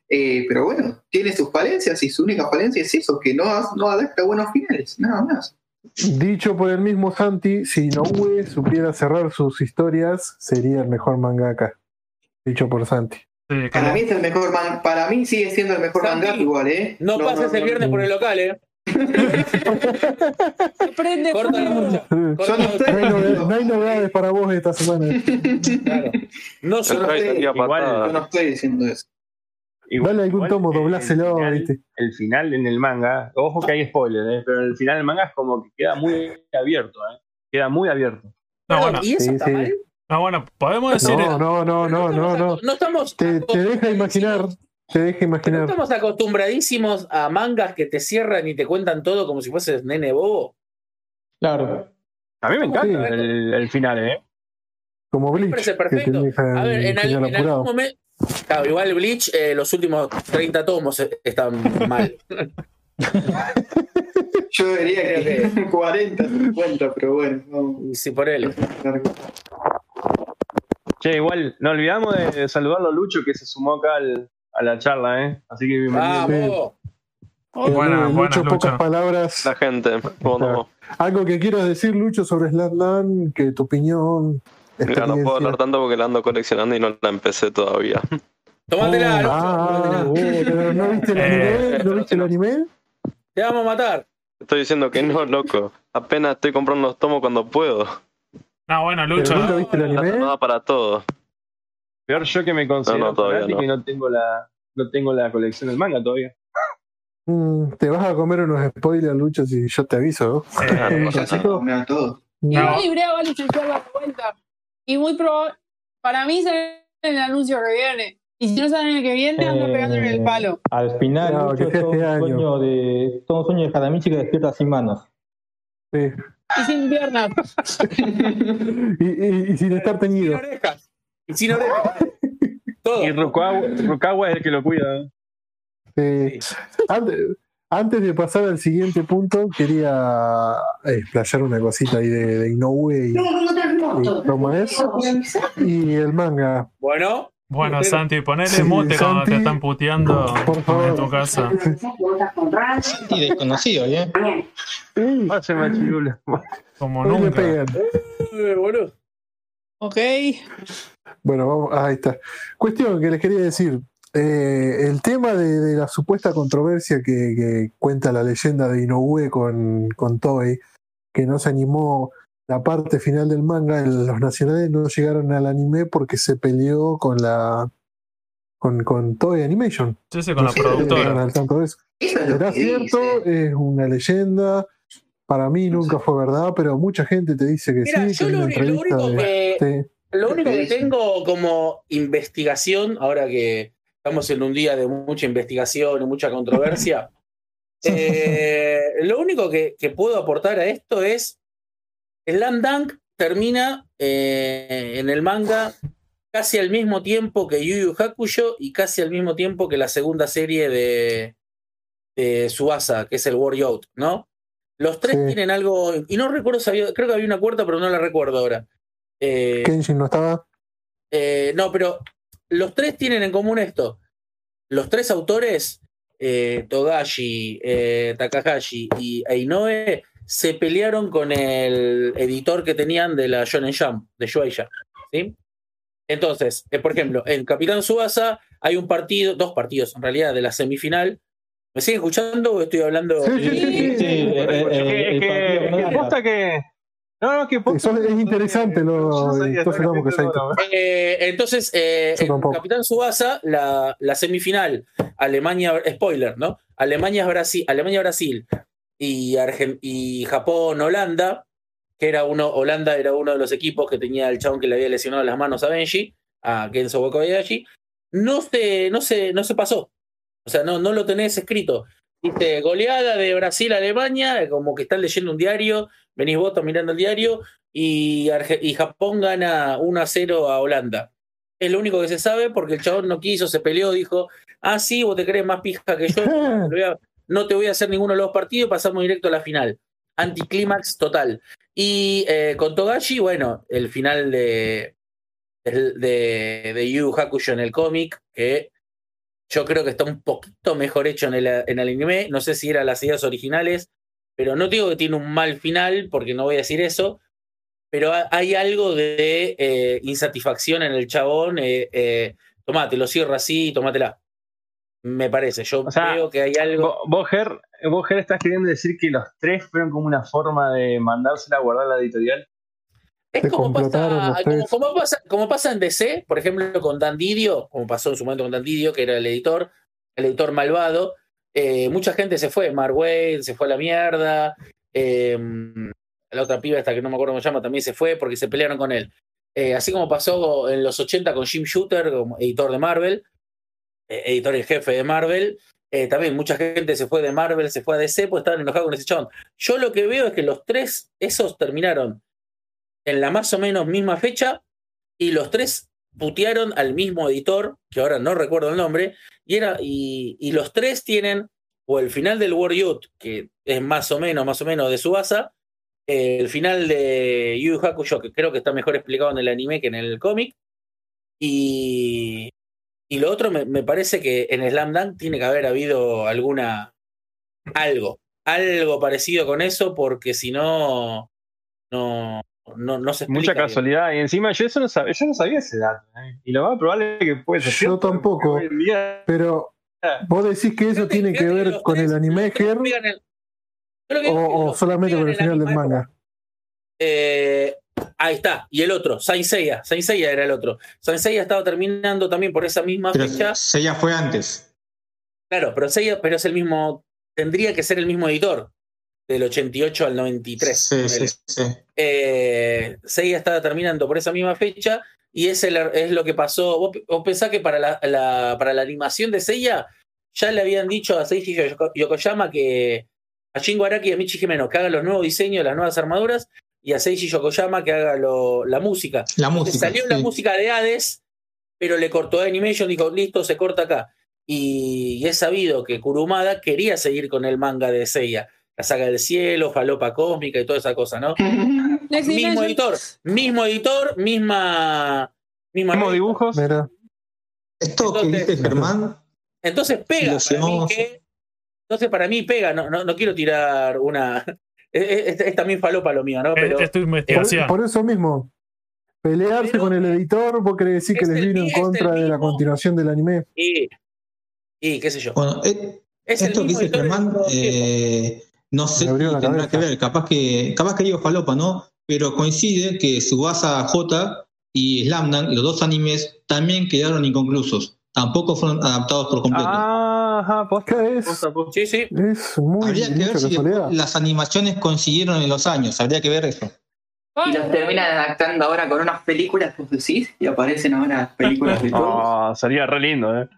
Eh, pero bueno, tiene sus falencias y su única falencia es eso, que no, no adapta buenos finales, nada más. Dicho por el mismo Santi, si Inoue supiera cerrar sus historias, sería el mejor mangaka. Dicho por Santi. Sí, Para mí es el mejor man, para mí sigue siendo el mejor Santi, mangaka igual, ¿eh? No, pases el viernes por el local, ¿eh? Prende Corta la fuego. mucha. Yo no No hay, novedades, para vos esta semana. Claro. No yo soy no estoy- Igual- yo no estoy diciendo eso. Dale algún igual, tomo, dobláselo, el final, ¿viste? el final en el manga, ojo que hay spoiler, ¿eh? pero el final del manga es como que queda muy abierto, ¿eh? queda muy abierto. no, bueno, ¿Y eso Sí, está sí. mal? no, bueno, podemos decir. No, no, no, no, no, no. No estamos, Te, te deja imaginar, te deja No imaginar. estamos acostumbradísimos a mangas que te cierran y te cuentan todo como si fueses nene bobo. Claro. A mí me encanta Sí. el, el final, ¿eh? Como Me Bleach, parece que perfecto. te deja A ver, en, al- en algún momento. Claro, igual Bleach, eh, los últimos 30 tomos eh, están mal. Yo diría que Creo 40, 50, pero bueno, no. Y si por él. Che, igual, no olvidamos de saludarlo a Lucho que se sumó acá al- a la charla, ¿eh? Así que bienvenido. Vamos. Eh, Buenas, Lucho, buenas, pocas Lucho. palabras. La gente, bueno, Algo que quieras decir, Lucho, sobre Slatland, que tu opinión. Mira, no puedo hablar tanto porque la ando coleccionando y no la empecé todavía. Tómatela, Lucho, Ah, pero ¿no viste el anime? ¿No viste el anime? Te vamos a matar. Estoy diciendo que no, loco. Apenas estoy comprando los tomos cuando puedo. No, bueno, ¿Pero Lucho. nunca viste el anime? no para todo. Peor yo que me considero No, no, todavía fanático no. y no tengo la no tengo la colección del manga todavía. Mm, te vas a comer unos spoilers, Lucho, si yo te aviso. eh, Ya se comió todo. Igual Ibrea va a licenciar la vuelta. Y muy probable. Para mí sale en el anuncio que viene. Y si no sale en el que viene, anda Eh, pegándole en el palo. Al final, No, que es todo este año. sueño de, todo un sueño de Hadamichi que despierta sin manos. Sí. Y sin piernas. Y, y- y sin estar Sin teñido. orejas. Y sin orejas. Todo. Y Rukawa, Rukawa es el que lo cuida. Sí. Antes, antes de pasar al siguiente punto, quería eh, explayar una cosita ahí de, de Inoue y, y cómo es. Y el manga. Bueno, Bueno, Pero- Santi, ponele Sí, mute cuando Santi, te están puteando por favor. en tu casa. Y desconocido, ¿eh? Pase machirulo. Como nunca. pegan. Eh. Ok. Bueno, vamos, ahí está. Cuestión que les quería decir. Eh, el tema de, de la supuesta controversia que, que cuenta la leyenda de Inoue con, con Toei, que no se animó la parte final del manga, el- los nacionales no llegaron al anime porque se peleó con la con, con Toei Animation. Sí, sí, con No la productora. al tanto de eso. Eso es lo ¿Será cierto? dice. Es una leyenda. Para mí nunca fue verdad, pero mucha gente te dice que Mira, sí. yo lo, único de- que, sí. lo único que dice. tengo como investigación, ahora que estamos en un día de mucha investigación y mucha controversia, eh, lo único que, que puedo aportar a esto es Slam Dunk termina eh, en el manga casi al mismo tiempo que Yu Yu Hakusho y casi al mismo tiempo que la segunda serie de, de Suasa, que es el War Yacht, ¿no? Los tres Sí. tienen algo, y no recuerdo, si había- creo que había una cuarta, pero no la recuerdo ahora. Eh, Kenshin no estaba. eh, no, pero los tres tienen en común esto. Los tres autores, eh, Togashi, eh, Takahashi y Ainoue, se pelearon con el editor que tenían de la Shonen Jump, de Shueisha. ¿sí? Entonces, eh, por ejemplo, en Capitán Subasa hay un partido, dos partidos en realidad de la semifinal. ¿Me siguen escuchando o estoy hablando? Sí, sí, sí, sí. Sí, eh, Es eh, que, es es que. No, no, que. Eso es interesante, no entonces vamos que sea. Eh, eh, en. Capitán Subasa, la, la semifinal, Alemania, spoiler, ¿no? Alemania-Brasil Alemania, Brasil y, Argen- y Japón-Holanda, que era uno, Holanda era uno de los equipos que tenía el chabón que le había lesionado las manos a Benji, a Kenzo Wakabayashi, no se, no se, no se pasó. O sea, no, no lo tenés escrito. Dice, goleada de Brasil-Alemania, como que están leyendo un diario, venís vos estás mirando el diario, y, Arge- y Japón gana 1 a 0 a Holanda. Es lo único que se sabe porque el chabón no quiso, se peleó, dijo, ah, sí, vos te crees más pija que yo, no te voy a- a hacer ninguno de los partidos, pasamos directo a la final. Anticlímax total. Y eh, con Togashi, bueno, el final de, de, de Yu Hakusho en el cómic, que yo creo que está un poquito mejor hecho en el, en el anime. No sé si eran las ideas originales, pero no digo que tiene un mal final, porque no voy a decir eso. Pero ha- hay algo de eh, insatisfacción en el chabón. Eh, eh, tomate, lo cierra así, tomátela. Me parece. Yo O sea, creo que hay algo. Vos, vos, Ger, vos, Ger, estás queriendo decir que los tres fueron como una forma de mandársela a guardar la editorial. Es como pasa, como, pasa, como pasa en DC, por ejemplo, con Dan Didio, como pasó en su momento con Dan Didio, que era el editor, el editor malvado. eh, mucha gente se fue, Mark Wade se fue a la mierda. eh, la otra piba, esta que no me acuerdo cómo se llama, también se fue porque se pelearon con él. Eh, así como pasó en los 80 con Jim Shooter, como editor de Marvel, editor en jefe de Marvel. también mucha gente se fue de Marvel, se fue a DC, pues estaban enojados con ese chabón. Yo lo que veo es que los tres, esos terminaron en la más o menos misma fecha y los tres putearon al mismo editor, que ahora no recuerdo el nombre, y, era, y, los tres tienen o el final del War Youth, que es más o menos, más o menos de Subasa, eh, el final de Yu Yu Hakusho, que creo que está mejor explicado en el anime que en el cómic, y, y lo otro me, me parece que en Slam Dunk tiene que haber habido alguna, algo, algo parecido con eso, porque si no, no, no, no se explica Mucha bien. casualidad. Y encima yo eso no sabía, yo no sabía ese dato. ¿eh? Y lo más probable es que puede ser Yo tampoco. Pero vos decís que eso tiene que ver con el anime, o, solamente con el final del manga. Eh, ahí está, y el otro, Saint Seiya, Saint Seiya era el otro. Saint Seiya estaba terminando también por esa misma Pero fecha. Seiya fue antes. Claro, pero Seiya, pero es el mismo, tendría que ser el mismo editor, del 88 al 93. Sí, sí, sí. Eh, Seiya estaba terminando por esa misma fecha y es, el- es lo que pasó. Vos, vos pensás que para la, la- para la animación de Seiya ya le habían dicho a Seiji Yoko- Yokoyama que a Shingo Araki y a Michi Jimeno que hagan los nuevos diseños de las nuevas armaduras y a Seiji Yokoyama que haga lo- la música. La música. salió la música de Hades, pero le cortó a Animation, dijo, listo, se corta acá. Y, y es sabido que Kurumada quería seguir con el manga de Seiya, la saga del cielo, falopa cósmica y toda esa cosa, ¿no? Mismo editor, mismo editor, misma. misma Mismos dibujos. Mira, Esto que Entonces- dice Germán, Entonces pega. Para mí que, entonces para mí pega. No, no, no quiero tirar una. Es, es- es también falopa lo mío, ¿no? Pero es tu Por, investigación. por eso mismo, pelearse Pero- con el editor, vos querés decir que Es les vino en contra de la continuación del anime. y, y qué sé yo. bueno, eh, Es el esto que dice Germán, eh, no sé la tendrá cabeza. que ver, capaz que, capaz que digo falopa, ¿no? Pero coincide que Subasa J y Slamdunk, los dos animes, también quedaron inconclusos. Tampoco fueron adaptados por completo. Ajá, posta, es, posta, posta. Sí, sí. es muy Habría que ver si las animaciones coincidieron en los años. Habría que ver eso. Y los terminan adaptando ahora con unas películas, vos decís, y aparecen ahora películas de todos. Ah, sería re lindo, ¿eh?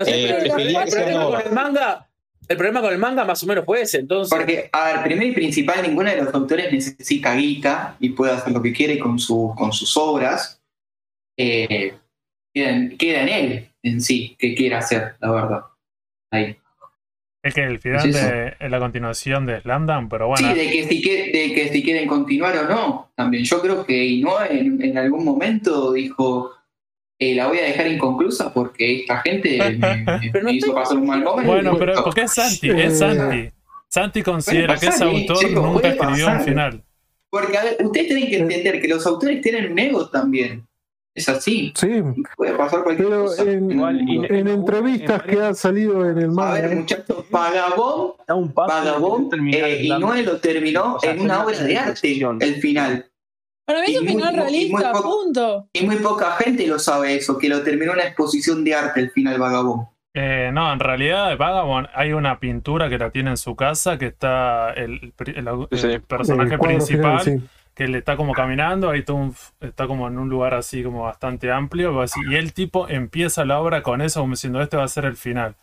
No sé, Eh, pero el, el problema ahora. con el manga. El problema con el manga más o menos fue ese, entonces. Porque, a ver, primero y principal, ninguno de los autores necesita guita y puede hacer lo que quiere con, su, con sus obras. Eh, queda, en, queda en él en sí, que quiera hacer, la verdad. Ahí. Es que el final Es de es la continuación de Slamdam, pero bueno. Sí, de que, si que- de que si quieren continuar o no. También yo creo que Inoue en, en algún momento dijo, eh, la voy a dejar inconclusa porque esta gente me, me- Pero no me hizo estoy- pasar un mal momento. Bueno, pero porque es Santi, es Santi. Santi considera que ese eh, autor chicos, nunca escribió un final. Porque, a ver, ustedes tienen que entender que los autores tienen un ego también. Es así. Sí, Puede pasar cualquier pero cosa. en, Igual, y- en entrevistas que han salido en el A ver, manga, muchachos, Vagabond, Vagabond, eh, Slam. Inoue lo terminó O sea, en una obra de arte, el final. Para mí es un final muy realista, punto. Y muy poca gente lo sabe eso, que lo terminó en una exposición de arte el final Vagabond. Eh, no, en realidad Vagabond hay una pintura que la tiene en su casa que está el, el- el- el Sí. personaje el principal final, sí. que le está como caminando, ahí todo un- está como en un lugar así como bastante amplio, así, y el tipo empieza la obra con eso como diciendo este va a ser el final.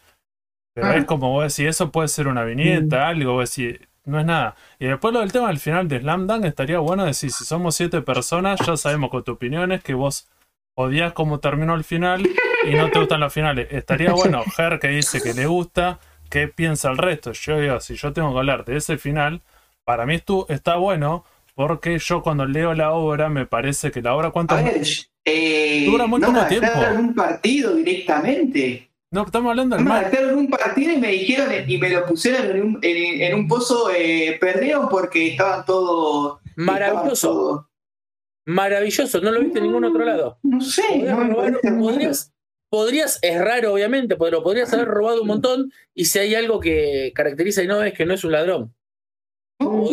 Pero Ah. es como vos decís, eso puede ser una viñeta, algo, vos decís, no es nada. Y después lo del tema del final de Slam Dunk estaría bueno decir, si somos siete personas, ya sabemos con tu opinión es que vos odias cómo terminó el final y no te gustan los finales. Estaría bueno, Ger que dice que le gusta, ¿qué piensa el resto? Yo digo, si yo tengo que hablar de ese final, para mí estu- está bueno porque yo cuando leo la obra me parece que la obra A ver, eh, Dura muy no poco tiempo. un partido directamente. No estamos hablando No del me mal adaptaron un partido y me dijeron y me lo pusieron en un, en, en un pozo, eh, perdieron porque estaban todos. estaban Maravilloso. todos- Maravilloso, no lo viste en ningún otro lado. No sé, Podrías, no me robar- parece muy podrías, podrías- es raro obviamente, pero podrías haber robado un montón y si hay algo que caracteriza a Inoue es que no es un ladrón. No.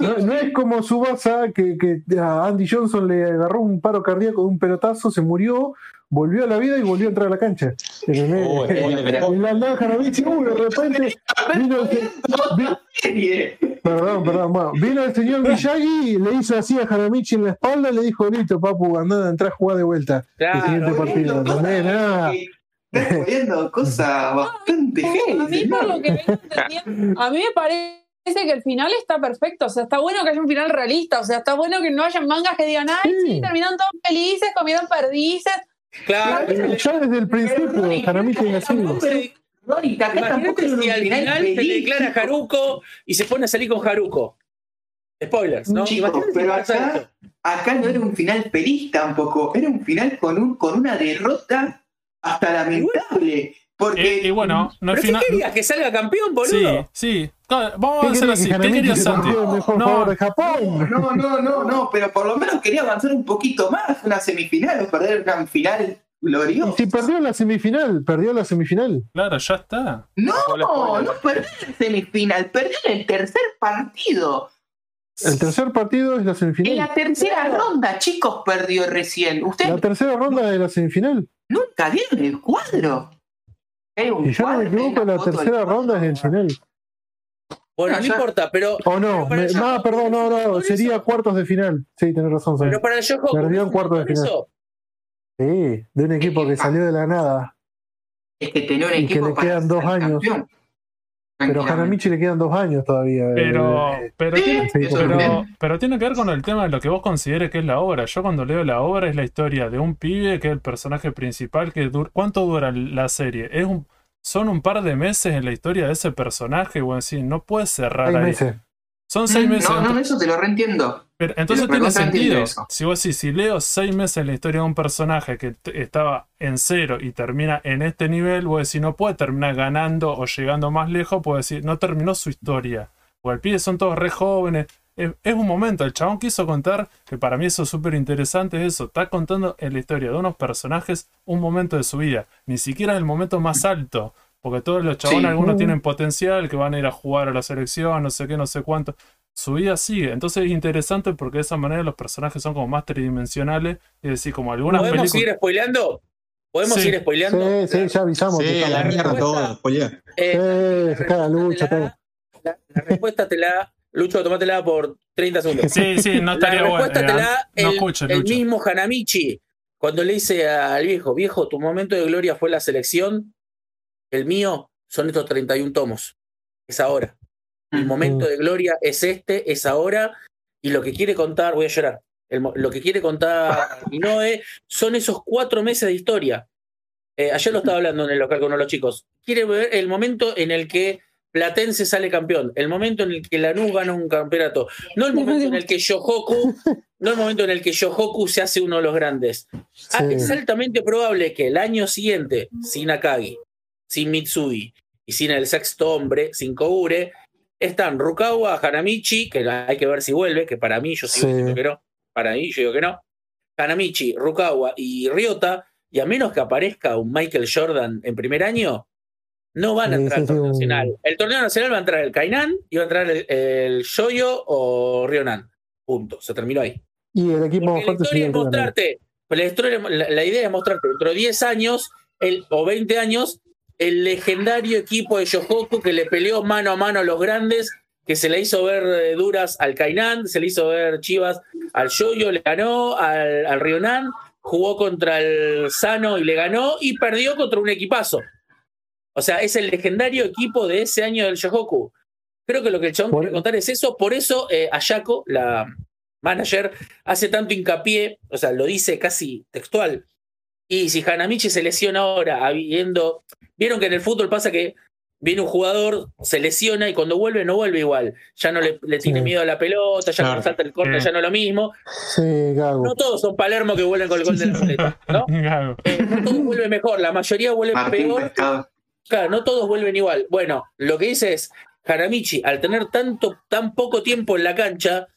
No, no es como Subasa que, que a Andy Johnson le agarró un paro cardíaco de un pelotazo, se murió, volvió a la vida y volvió a entrar a la cancha. Oh. En la de repente vino el, perdón, perdón, bueno, vino el señor Miyagi y le hizo así a Jaramichi en la espalda y le dijo, listo, papu, andá, entrá a jugar de vuelta. Claro, el siguiente partido. Nada. Estás poniendo cosas bastante A mí, por ¿no? lo que vengo entendiendo, a mí me parece que el final está perfecto. O sea, está bueno que haya un final realista. O sea, está bueno que no haya mangas que digan, ay, sí, Sí. terminaron todos felices, comieron perdices. Claro. Ya desde el principio, Jaramichi es así. Ronnie, acá tampoco Imagínate si al final final se le declara. Haruko y se pone a salir con Haruko. Spoilers, ¿no? Si pero acá-. Acá no era un final feliz tampoco, era un final con, un, con una derrota hasta lamentable. Porque y, y bueno, no ¿Pero es qué final querías? ¿Que salga campeón, sí boludo? sí Claro, vamos a ¿Qué hacer así que ¿qué quería Santi? convirtiera en el mejor No, jugador de Japón? No, no, no, no, pero por lo menos quería avanzar un poquito más, una semifinal o perder una final Y gloriosa. si perdió la semifinal, perdió la semifinal. claro ya está No, no perdió la semifinal, perdió en el tercer partido. El tercer partido es la En semifinal. la tercera ronda, chicos, perdió recién. Ustedes La tercera ronda de la semifinal. nunca vieron el cuadro. Hay un Si yo no me equivoco, la tercera cuadro. ronda es el final. Bueno, No, no ya- importa, pero. O no, pero para me- el no, perdón, no, no, eso- sería cuartos de final. Sí, tenés razón. Pero para el. Perdió en cuartos de final. Sí, de un equipo que salió de la nada. Es que tenía un Y que equipo le para quedan dos años. campeón. Pero a. Hanamichi le quedan dos años todavía. pero Eh, pero Sí, tiene, sí, eso pero, pero tiene que ver con el tema de lo que vos consideres que es la obra. Yo cuando leo la obra es la historia de un pibe que es el personaje principal. Que dur- ¿Cuánto dura la serie? Es un, son un par de meses en la historia de ese personaje. Bueno, sí, no puedes cerrar seis ahí. meses. Son seis Mm, meses. No, no, entre- eso te lo reentiendo. pero entonces pero tiene sentido. Si vos decís, si leo seis meses en la historia de un personaje que estaba en cero y termina en este nivel, vos decís, no puede terminar ganando o llegando más lejos, puedo decir, no terminó su historia. O el pibe son todos re jóvenes. Es, es un momento, el chabón quiso contar, que para mí eso es súper interesante, es eso, está contando en la historia de unos personajes un momento de su vida, ni siquiera el momento más alto, porque todos los chabones, Sí. algunos Mm. tienen potencial, que van a ir a jugar a la selección, no sé qué, no sé cuánto, su vida sigue, entonces es interesante porque de esa manera los personajes son como más tridimensionales, y decir, como algunas ¿Podemos películas... seguir spoileando? ¿Podemos Sí. seguir spoileando? Sí, sí, ya avisamos. que Sí, a la mierda respuesta- todo, spoilear. Eh, Sí, la- todo. La, la respuesta te la da. Lucho, tomátela por 30 segundos. Sí, sí, no La estaría bueno. respuesta te la da no el, escuches, el mismo Hanamichi. Cuando le dice al viejo, viejo, tu momento de gloria fue la selección, el mío son estos 31 tomos. Es ahora. El momento de gloria es este, es ahora, y lo que quiere contar, voy a llorar, el lo que quiere contar Inoue son esos cuatro meses de historia. Eh, ayer lo estaba hablando en el local con uno de los chicos. Quiere ver el momento en el que Platense sale campeón, el momento en el que Lanús gana un campeonato, no el momento en el que Yohoku, no el momento en el que Yohoku se hace uno de los grandes. Ah, Sí. es altamente probable que el año siguiente, sin Akagi, sin Mitsui y sin el sexto hombre, sin Kogure, están Rukawa, Hanamichi, que hay que ver si vuelve, que para mí yo sigo Sí. diciendo que no, para mí yo digo que no, Hanamichi, Rukawa y Ryota, y a menos que aparezca un Michael Jordan en primer año, no van a entrar al torneo nacional. El torneo nacional va a entrar el Kainan y va a entrar el, el Shoyo o Rionan. Punto. Se terminó ahí. Y el equipo la historia es mostrarte, la, historia- la- la idea es mostrarte dentro de 10 años el, o 20 años el legendario equipo de Yohoku que le peleó mano a mano a los grandes, que se le hizo ver eh, duras al Kainan, se le hizo ver chivas al Yoyo, le ganó al, al Rionan, jugó contra el Sano y le ganó, y perdió contra un equipazo. O sea, es el legendario equipo de ese año del Yohoku. Creo que lo que el chabón quiere contar es eso, por eso eh, Ayako, la manager, hace tanto hincapié, o sea, lo dice casi textual. Y si Hanamichi se lesiona ahora, habiendo. Vieron que en el fútbol pasa que viene un jugador, se lesiona y cuando vuelve no vuelve igual. Ya no le, le tiene Sí. miedo a la pelota, ya Claro. no salta el Sí. ya no es lo mismo. Sí, Gago. No todos son Palermo que vuelven con el gol de la boleta, ¿no? Claro. Eh, no todos vuelven mejor, la mayoría vuelven Martín peor. Pescado. Claro, no todos vuelven igual. Bueno, lo que dice es, Hanamichi, al tener tanto, tan poco tiempo en la cancha,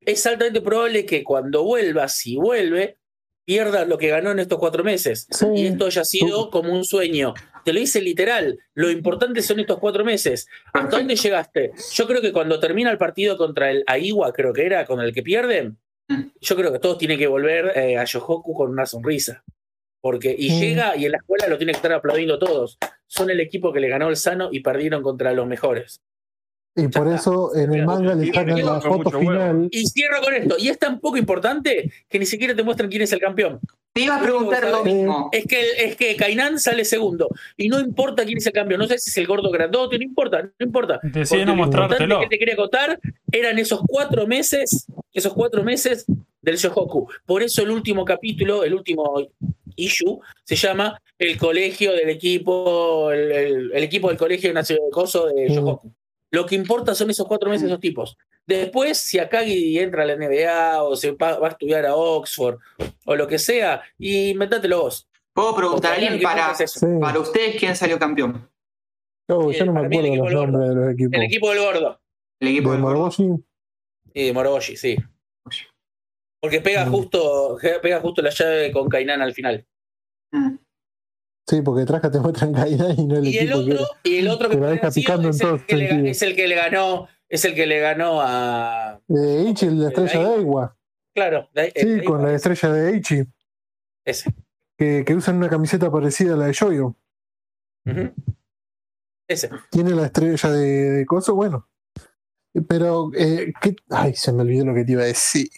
es altamente probable que cuando vuelva, si vuelve, pierda lo que ganó en estos cuatro meses. Sí. Y esto haya sido como un sueño. Te lo dice literal. Lo importante son estos cuatro meses. ¿Hasta dónde llegaste? Yo creo que cuando termina el partido contra el Aiwa, creo que era, con el que pierden, yo creo que todos tienen que volver eh, a Yohoku con una sonrisa. Porque, y Mm. llega y en la escuela lo tienen que estar aplaudiendo todos. Son el equipo que le ganó el sano y perdieron contra los mejores. Y por eso en el manga le sacan la con foto final. Y cierro con esto. Y es tan poco importante que ni siquiera te muestran quién es el campeón. Te iba a preguntar lo mismo. Es que, es que Kainan sale segundo. Y no importa quién es el campeón. No sé si es el gordo grandote, no importa, no importa. Deciden no lo importante mostrártelo. que te quería contar eran esos cuatro meses, esos cuatro meses del Shohoku. Por eso el último capítulo, el último issue, se llama El colegio del equipo, el, el- el equipo del colegio nacional de Coso de Mm. Shohoku. Lo que importa son esos cuatro meses de esos tipos. Después, si Akagi entra a la NBA o se va, va a estudiar a Oxford o lo que sea, y metátelo vos. Puedo preguntar a alguien para, es eso. Sí. para ustedes quién salió campeón. Oh, yo no me acuerdo los del nombres de los equipos. El equipo del gordo. El equipo de de Morboshi. Y de Moroboshi, sí. Porque pega Mm. justo, pega justo la llave con Kainan al final. Mm. Sí, porque Traja te muestran caída y no el Y el equipo que otro, y el otro que que deja picando en es, el que le, es el que le ganó, es el que le ganó a De Ichi, la estrella de Aiwa. claro, de- Sí, de- con la estrella de Ichi, ese. que, que usan una camiseta parecida a la de Yoyo. Ese. Tiene la estrella de, de Coso, bueno. Pero, eh, ¿qué? ay, se me olvidó lo que te iba a decir.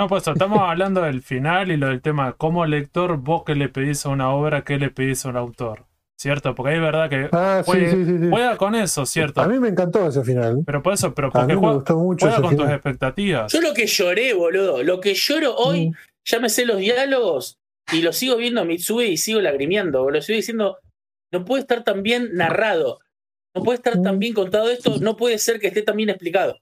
No, pues estamos hablando del final y lo del tema, como lector, vos que le pedís a una obra, qué le pedís a un autor. ¿Cierto? Porque hay verdad que Ah, sí, Juega- sí, sí. sí. juega con eso, ¿cierto? A mí me encantó ese final. Pero por eso, pero A porque mí me juega, gustó mucho juega ese con tus expectativas. Yo lo que lloré, boludo, lo que lloro hoy, Mm. ya me sé los diálogos y lo sigo viendo a Mitsue y sigo lagrimeando. Lo sigo diciendo, no puede estar tan bien narrado, no puede estar tan bien contado esto, no puede ser que esté tan bien explicado.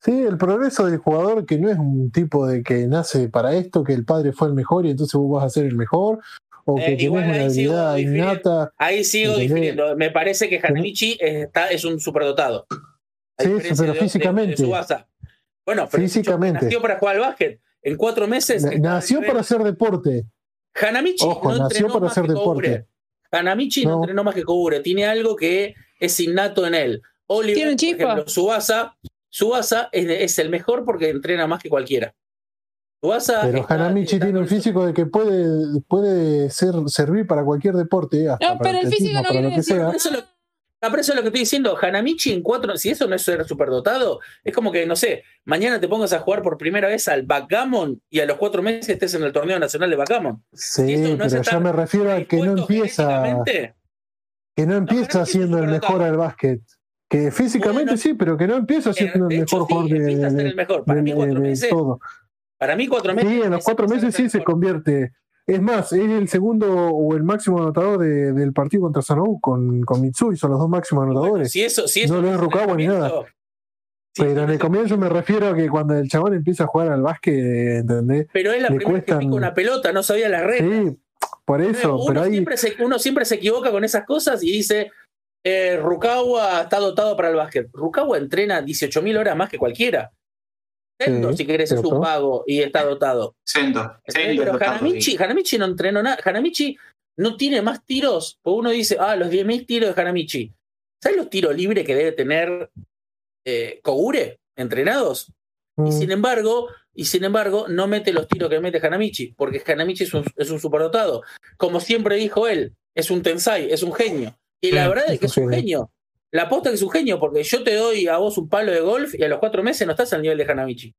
Sí, el progreso del jugador que no es un tipo de que nace para esto, que el padre fue el mejor y entonces vos vas a ser el mejor, o que Eh, tenés igual una habilidad innata. Ahí sigo difiriendo. Me parece que Hanamichi está, es un superdotado. Sí, pero de- de- de físicamente. Bueno, pero Físicamente. nació para jugar al básquet. En cuatro meses. Nació para hacer deporte. Hanamichi Ojo, no nació entrenó para más hacer que Kogure. deporte. Hanamichi no. No. entrenó más que Kogure. Tiene algo que es innato en él. Oliver, Tiene por ejemplo, Subasa, Subasa es, es el mejor porque entrena más que cualquiera. Subasa Pero Hanamichi tiene un físico de que puede, puede ser, servir para cualquier deporte, hasta No, para pero el físico atletismo, no para quiere lo que decir sea. nada. Eso es lo- Ah, pero eso es lo que estoy diciendo. Hanamichi en cuatro, si eso no es ser superdotado, es como que, no sé, mañana te pongas a jugar por primera vez al backgammon y a los cuatro meses estés en el torneo nacional de backgammon. Sí, Si no pero ya me refiero a que no empieza, que no empieza siendo el mejor al básquet. Que físicamente Bueno, sí, pero que no empieza eh, siendo el sí, de, empieza a ser el mejor. Para de- mí, cuatro de- de meses, todo. para mí, cuatro meses. Sí, en los cuatro meses sí se convierte. Es más, es el segundo o el máximo anotador de- del partido contra Sanobu con, con Mitsui, son los dos máximos Bueno, anotadores. si eso, si eso No lo es Rukawa ni nada. pero en el comienzo me refiero a que cuando el chabón empieza a jugar al básquet, ¿entendés? Pero es la le primera vez que cuestan- pica una pelota, no sabía las reglas. Sí, por eso, uno, pero ahí siempre se, uno siempre se equivoca con esas cosas y dice, eh, Rukawa está dotado para el básquet. Rukawa entrena 18.000 horas más que cualquiera. Sendo, Sí, si querés, es un vago y está dotado. Sendo. Pero Hanamichi, Hanamichi no entrenó nada. Hanamichi no tiene más tiros. Porque uno dice, ah, los 10.000 tiros de Hanamichi. ¿Sabes los tiros libres que debe tener eh, Kogure entrenados? Y mm, sin embargo, y sin embargo, no mete los tiros que mete Hanamichi, porque Hanamichi es un, es un superdotado. Como siempre dijo él, es un tensai, es un genio. Y la Sí, verdad es que es un genio. La aposta que es un genio, porque yo te doy a vos un palo de golf y a los cuatro meses no estás al nivel de Hanamichi.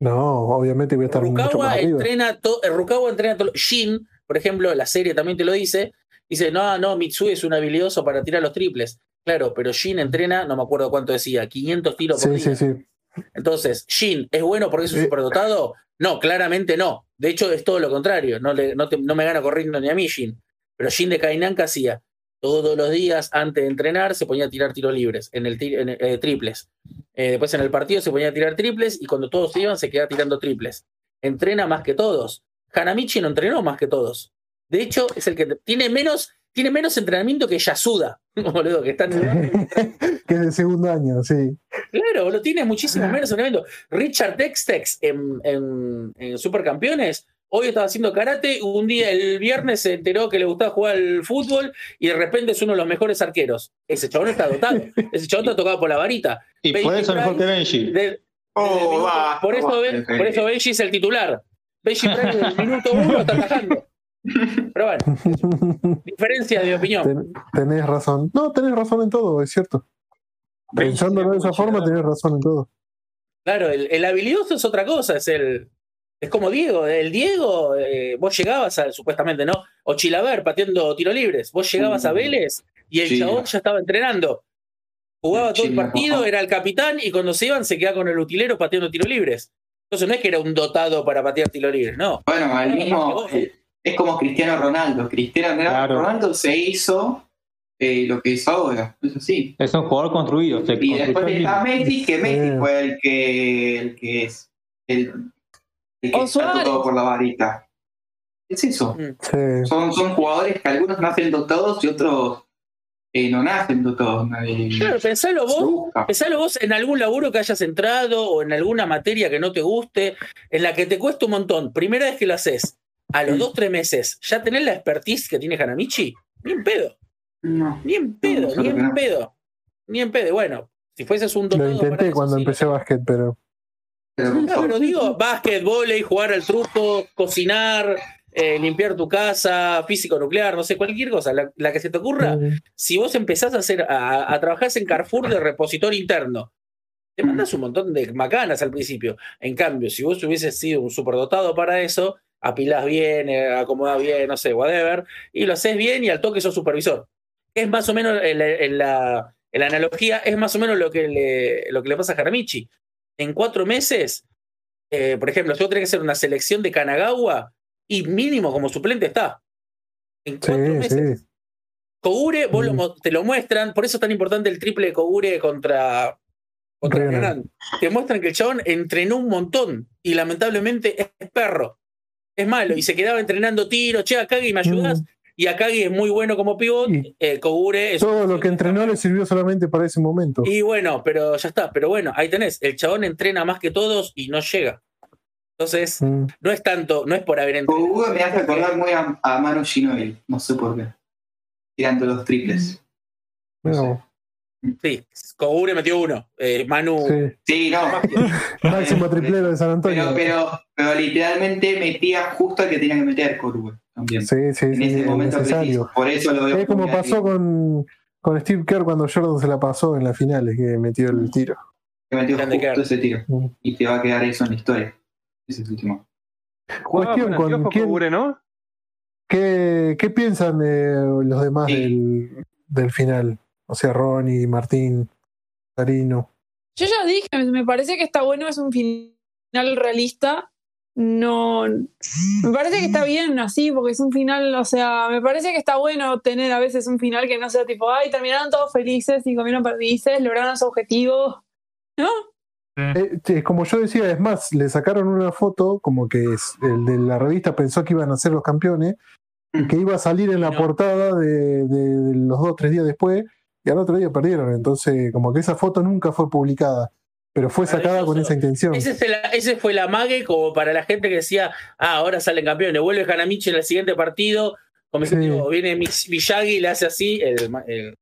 no, obviamente voy a estar mucho más Rukawa arriba. entrena todo, Rukawa entrena todo. Shin, por ejemplo, la serie también te lo dice, dice, no, no, Mitsui es un habilidoso para tirar los triples. Claro, pero Shin entrena, no me acuerdo cuánto decía, 500 tiros por Sí, día. sí, sí. Entonces, Shin, ¿es bueno porque es un Eh. superdotado? No, claramente no. De hecho, es todo lo contrario. No, le- no, te- no me gana corriendo ni a mí, Shin. Pero Shin de Kainan, ¿qué hacía? Todos los días, antes de entrenar, se ponía a tirar tiros libres, en el, en el- eh, triples. Eh, después en el partido se ponía a tirar triples y cuando todos se iban, se quedaba tirando triples. Entrena más que todos. Hanamichi no entrenó más que todos. De hecho, es el que tiene menos, tiene menos entrenamiento que Yasuda, boludo, que está en el que es de segundo año, sí. Claro, boludo, tiene muchísimo menos entrenamiento. Richard Dextex en, en, en Supercampeones, hoy estaba haciendo karate, un día, el viernes se enteró que le gustaba jugar al fútbol y de repente es uno de los mejores arqueros. Ese chabón está dotado. Ese chabón está tocado por la varita. Y Benji por eso mejor que Benji. de- Oh, va, por, eso, va, Ben- ok. por eso Benji es el titular. Benji desde el minuto uno está atajando. Pero bueno, diferencia de opinión. Ten- tenés razón. No, tenés razón en todo, es cierto. Pensándolo de esa forma, tenés razón en todo. Claro, el, el habilidoso es otra cosa, es el. Es como Diego, el Diego, eh, vos llegabas a, supuestamente, ¿no? O Chilaver pateando tiro libres. Vos llegabas a Vélez y el Sí. chabón ya estaba entrenando. Jugaba todo el partido, era el capitán y cuando se iban se quedaba con el utilero pateando tiros libres. Entonces no es que era un dotado para patear tiros libres, no. Bueno, el mismo. eh, Es como Cristiano Ronaldo. Cristiano Claro. Ronaldo se hizo eh, lo que hizo ahora. Eso sí. Es un jugador construido. Y construyó después está. Messi, que Messi fue el que, el que es. El, el que está todo por la varita. Es eso. Sí. Son, son jugadores que algunos nacen dotados y otros eh, no nacen dotados. Nadie Claro, pensalo vos. Pensalo vos en algún laburo que hayas entrado o en alguna materia que no te guste, en la que te cuesta un montón. Primera vez que lo haces, a los Mm. dos, tres meses, ¿ya tenés la expertise que tiene Hanamichi? Ni en pedo, No. ni en pedo, No, ni en no. pedo. Ni en pedo. Bueno, si fueses un Lo dotado para intenté eso, cuando sí. empecé básquet, pero Pero- No, pero digo, básquet, volei, jugar al truco, cocinar, eh, limpiar tu casa, físico nuclear, no sé, cualquier cosa, la, la que se te ocurra. si vos empezás a hacer, a, a trabajar en Carrefour de repositorio interno, te mandas un montón de macanas al principio. En cambio, si vos hubieses sido un superdotado para eso, apilás bien, eh, acomodás bien, no sé, whatever, y lo haces bien y al toque sos supervisor. Es más o menos, en la, en la- en la analogía, es más o menos lo que le, lo que le pasa a Jaramichi. En cuatro meses, eh, por ejemplo, vos tenés que hacer una selección de Kanagawa, y mínimo como suplente está. En cuatro sí, meses. sí. Kogure, vos Mm. te lo muestran, por eso es tan importante el triple de Kogure contra, contra te muestran que el chabón entrenó un montón y lamentablemente es perro. Es malo y se quedaba entrenando tiros. Che, Akagi, ¿me ayudas? Mm. Y Akagi es muy bueno como pivot. Y eh, Kogure es Todo lo que entrenó le sirvió solamente para ese momento. Y bueno, pero ya está. Pero bueno, ahí tenés. El chabón entrena más que todos y no llega. Entonces, Mm. no es tanto, no es por haber entrenado. Hugo me hace acordar muy a, a Manu Ginóbili, no sé por qué. Tirando los triples. No, Sí, Kogure metió uno. Eh, Manu. sí. Sí, no. Máximo triplero de San Antonio. Pero, pero, pero literalmente metía justo al que tenía que meter Corvo también. Sí, sí, en sí, ese es momento necesario. preciso. Por eso lo veo. Es como pasó con, con Steve Kerr cuando Jordan se la pasó en las finales, que metió el tiro. Que metió justo Kerr. ese tiro. Mm. Y te va a quedar eso en la historia. Ese es el último. Jugaba Cuestión con quién- Kogure, ¿no? ¿Qué, qué piensan eh, los demás Sí. del, del final? O sea, Ronnie, Martín, Tarino. Yo ya dije, me parece que está bueno, es un final realista. No. Me parece que está bien así, porque es un final, o sea, me parece que está bueno tener a veces un final que no sea tipo, ay, terminaron todos felices y comieron perdices, lograron su objetivo. ¿No? Eh, eh, como yo decía, es más, le sacaron una foto, como que es, el de la revista pensó que iban a ser los campeones, y que iba a salir en la No. portada de, de- de los dos o tres días después, y al otro día perdieron. Entonces, como que esa foto nunca fue publicada, pero fue sacada con esa intención. Ese, es el- ese fue el amague como para la gente que decía, ah, ahora salen campeones, vuelve Hanamichi en el siguiente partido, como Sí. viene Mi- Miyagi y le hace así, el, el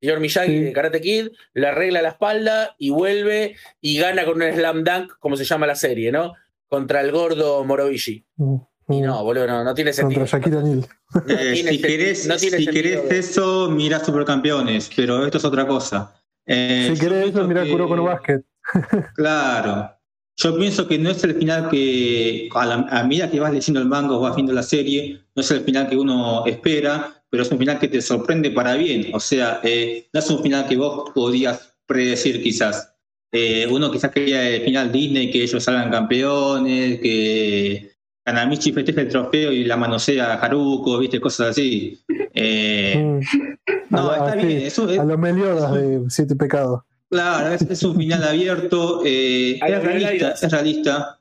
señor Miyagi Sí. de Karate Kid, le arregla la espalda y vuelve y gana con un slam dunk, como se llama la serie, ¿no? Contra el gordo Morovishi. Mm, Y mm. no, boludo, no, no tiene sentido. Contra Shakira O'Neal. Eh, si querés, no tiene si sentido. querés eso, mira Supercampeones, pero esto es otra cosa. Eh, Si querés eso, mirá que- Kuroko no Basket. Claro. Yo pienso que no es el final que, a, la- a medida que vas leyendo el manga o vas viendo la serie, no es el final que uno espera, pero es un final que te sorprende para bien. O sea, eh, no es un final que vos podías predecir quizás. Eh, uno quizás quería el final Disney, que ellos salgan campeones, que Kanamichi festeje el trofeo y la manosea a Haruko, viste, cosas así. Eh, Mm. no, a, está a- bien. Eso es, a los Meliodas de Siete Pecados. Claro, es, es un final abierto, eh, es realista, es realista,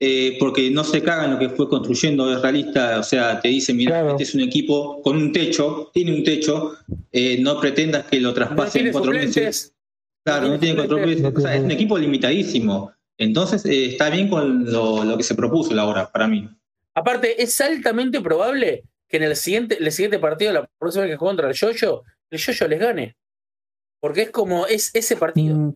eh, porque no se caga en lo que fue construyendo, es realista, o sea, te dice, mira, Claro. este es un equipo con un techo, tiene un techo, eh, no pretendas que lo No traspase tiene en cuatro meses. Claro, no no tiene cuatro meses, o sea, es un No equipo limitadísimo. Entonces, está bien con lo, lo que se propuso la hora, para mí. Aparte, es altamente probable que en el siguiente, el siguiente partido, la próxima vez que juegue contra el Yoyo, el Yoyo les gane. Porque es como, es ese partido. Mm,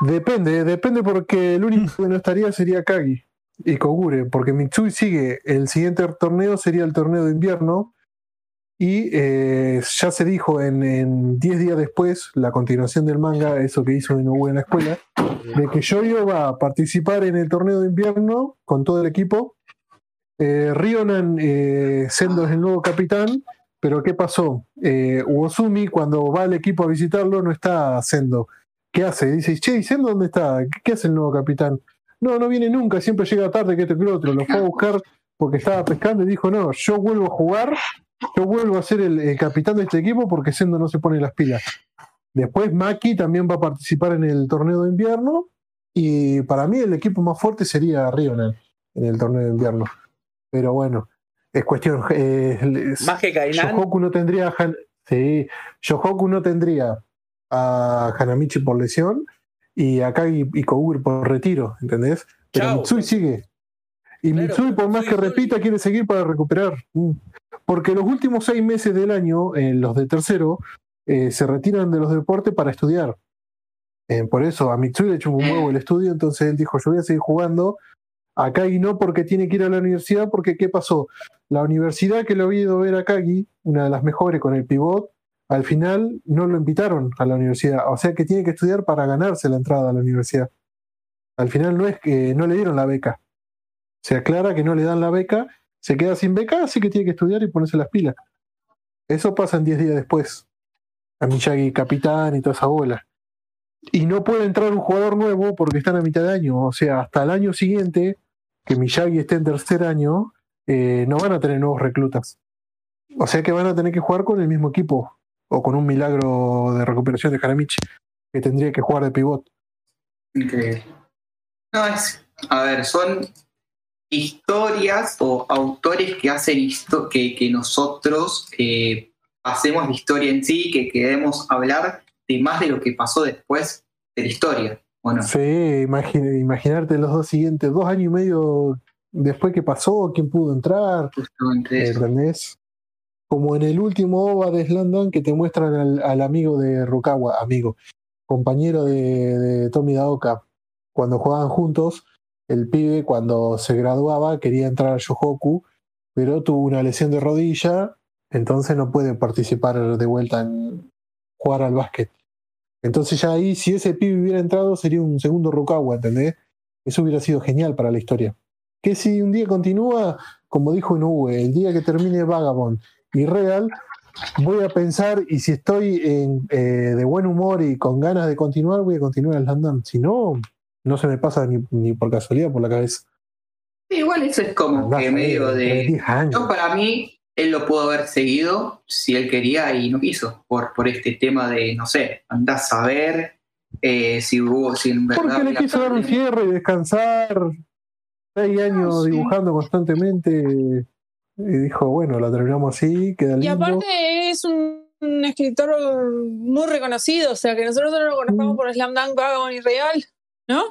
Depende, depende porque el único que no estaría sería Kagi y Kogure, porque Mitsui sigue, el siguiente torneo sería el torneo de invierno y eh, ya se dijo en en 10 días después, la continuación del manga, eso que hizo Inoue en la escuela, de que Yoyo va a participar en el torneo de invierno con todo el equipo. Eh, Rionan eh, Sendo es el nuevo capitán, pero ¿qué pasó? Eh, Uozumi, cuando va al equipo a visitarlo, no está Sendo. ¿Qué hace? Dice, che, ¿y Sendo dónde está? ¿Qué, hace el nuevo capitán? No, no viene nunca, siempre llega tarde, que esto que otro. Lo fue a buscar porque estaba pescando y dijo, no, yo vuelvo a jugar, yo vuelvo a ser el, el capitán de este equipo porque Sendo no se pone las pilas. Después Maki también va a participar en el torneo de invierno y para mí el equipo más fuerte sería Rionan en el torneo de invierno. Pero bueno, es cuestión. eh, Más que Kainan, Yohoku no tendría Han- sí, Yohoku no tendría a Hanamichi por lesión y a Kagi y Kogure por retiro, ¿entendés? Pero Chao. Mitsui sigue. Y Claro, Mitsui, por más que repita, quiere seguir para recuperar. Mm. Porque los últimos seis meses del año, eh, los de tercero, eh, se retiran de los deportes para estudiar. Eh, por eso a Mitsui le chupó un huevo el estudio, entonces él dijo, yo voy a seguir jugando. A Kagi no porque tiene que ir a la universidad, porque ¿qué pasó? La universidad que lo había ido a ver a Kagi, una de las mejores con el pivot, al final no lo invitaron a la universidad. O sea que tiene que estudiar para ganarse la entrada a la universidad. Al final no es que no le dieron la beca. Se aclara que no le dan la beca, se queda sin beca, así que tiene que estudiar y ponerse las pilas. Eso pasa en 10 días después. A Miyagi capitán y toda esa bola. Y no puede entrar un jugador nuevo porque están a mitad de año. O sea, hasta el año siguiente, que Miyagi esté en tercer año, eh, no van a tener nuevos reclutas. O sea que van a tener que jugar con el mismo equipo o con un milagro de recuperación de Haramichi. que tendría que jugar de pivot. Increíble. No, es. A ver, son historias o autores que hacen histo- que, que nosotros eh, hacemos la historia en sí, que queremos hablar de más de lo que pasó después de la historia. Bueno, Sí, imagine- imaginarte los dos siguientes, dos años y medio después que pasó, quién pudo entrar. ¿entendés? Como en el último OVA de Slandan que te muestran al, al amigo de Rukawa, amigo, compañero de, de Tommy Daoka, cuando jugaban juntos, el pibe cuando se graduaba quería entrar a Yohoku, pero tuvo una lesión de rodilla, entonces no puede participar de vuelta en jugar al básquet. Entonces ya ahí, si ese pibe hubiera entrado, sería un segundo Rukawa, ¿entendés? Eso hubiera sido genial para la historia. Que si un día continúa, como dijo Inoue, el día que termine Vagabond y Real, voy a pensar, y si estoy en, eh, de buen humor y con ganas de continuar, voy a continuar el Landam. Si no, no se me pasa ni, ni por casualidad por la cabeza. Sí, igual eso es como Andá, que medio de. 10 años. Yo para mí, él lo pudo haber seguido si él quería y no quiso, por, por este tema de, no sé, andar a saber eh, si hubo, si en verdad. Porque le quiso dar un cierre y descansar seis años Ah, sí. dibujando constantemente. Y dijo, bueno, la terminamos así, queda Y lindo. aparte es un, un escritor muy reconocido, o sea que nosotros no lo conozcamos Mm. por Slam Dunk, Vagabond y Real, ¿no?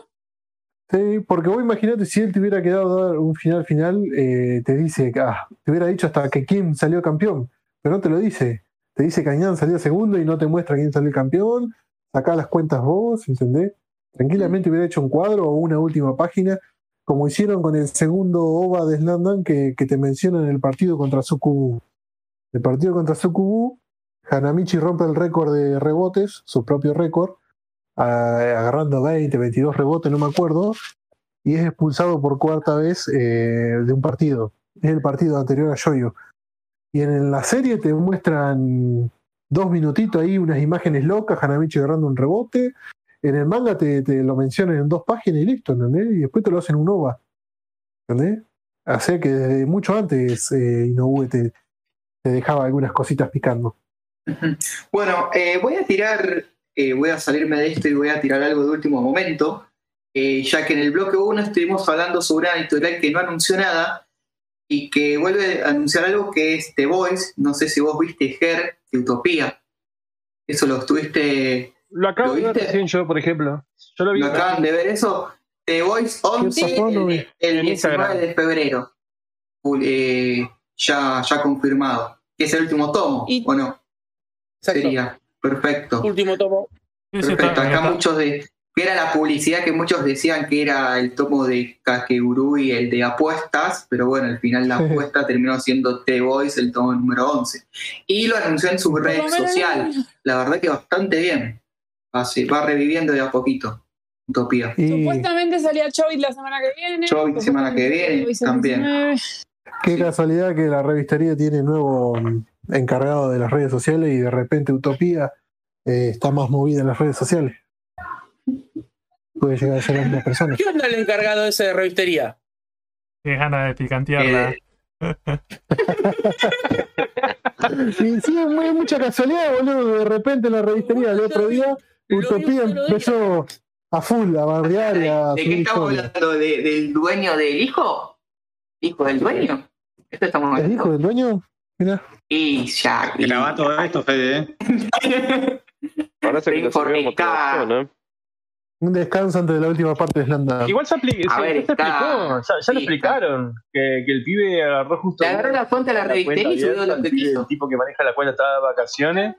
Sí, porque vos imagínate si él te hubiera quedado a dar un final final, eh, te dice, ah, te hubiera dicho hasta que Kim salió campeón, pero no te lo dice. Te dice que Añán salió segundo y no te muestra quién salió campeón, sacá las cuentas vos, ¿entendés? Tranquilamente hubiera hecho un cuadro o una última página, como hicieron con el segundo OVA de Slandan que, te mencionan el partido contra Sukubu. El partido contra Sukubu, Hanamichi rompe el récord de rebotes, su propio récord, agarrando 20, 22 rebotes, no me acuerdo, y es expulsado por cuarta vez eh, de un partido. Es el partido anterior a Yoyo. Y en la serie te muestran dos minutitos ahí, unas imágenes locas, Hanamichi agarrando un rebote. En el manga te, lo mencionan en dos páginas y listo, ¿entendés? Y después te lo hacen un OVA. ¿Entendés? Así que desde mucho antes eh, Inoue te, te dejaba algunas cositas picando. Bueno, eh, voy a tirar, eh, voy a salirme de esto y voy a tirar algo de último momento, eh, ya que en el bloque 1 estuvimos hablando sobre una editorial que no anunció nada y que vuelve a anunciar algo que es The Voice. No sé si vos viste Her de Utopía. Eso lo estuviste, Lo acabo ¿Lo de ver yo, por ejemplo. Yo lo vi. lo acaban de ver eso. The Voice 11 pasó? No el, el En 19 Instagram. de febrero. Eh, ya, ya confirmado. Que es el último tomo, Y- ¿o no? Exacto. Sería. Perfecto. Último tomo. Perfecto, acá muchos de. que era la publicidad que muchos decían que era el tomo de Kakeguru y el de apuestas, pero bueno, al final la apuesta terminó siendo The Voice, el tomo número 11. Y lo anunció en su red social. La verdad que bastante bien. Así, va reviviendo de a poquito. Utopía. Y Supuestamente salía Chovit la semana que viene. Chovit semana que viene, también. 19. qué casualidad que la revistería tiene nuevo encargado de las redes sociales y de repente Utopía eh, está más movida en las redes sociales. Puede llegar a ser la misma persona. ¿Qué onda el encargado ese de revistería? Qué ganas de picantearla. Eh, Y sí, es muy- mucha casualidad, boludo. De repente en la revistería el otro día, Utopía empezó a full, a bardear y a ¿De qué estamos hablando? ¿De- ¿Del dueño del hijo? ¿Hijo del dueño? Esto estamos ¿Es hablando. hijo del dueño? Mira. Y ya. y- Grabá todo esto, Fede. ¿eh? Parece que de motivación, ¿eh? Un descanso antes de la última parte de Slanda. Igual se, apli- A se- ver, ya se está- explicó, ya, ya sí, lo explicaron, que, que el pibe agarró justo Le agarró la fuente a la cuenta revistería y subió lo que el, quiso. el tipo que maneja la cuenta estaba de vacaciones.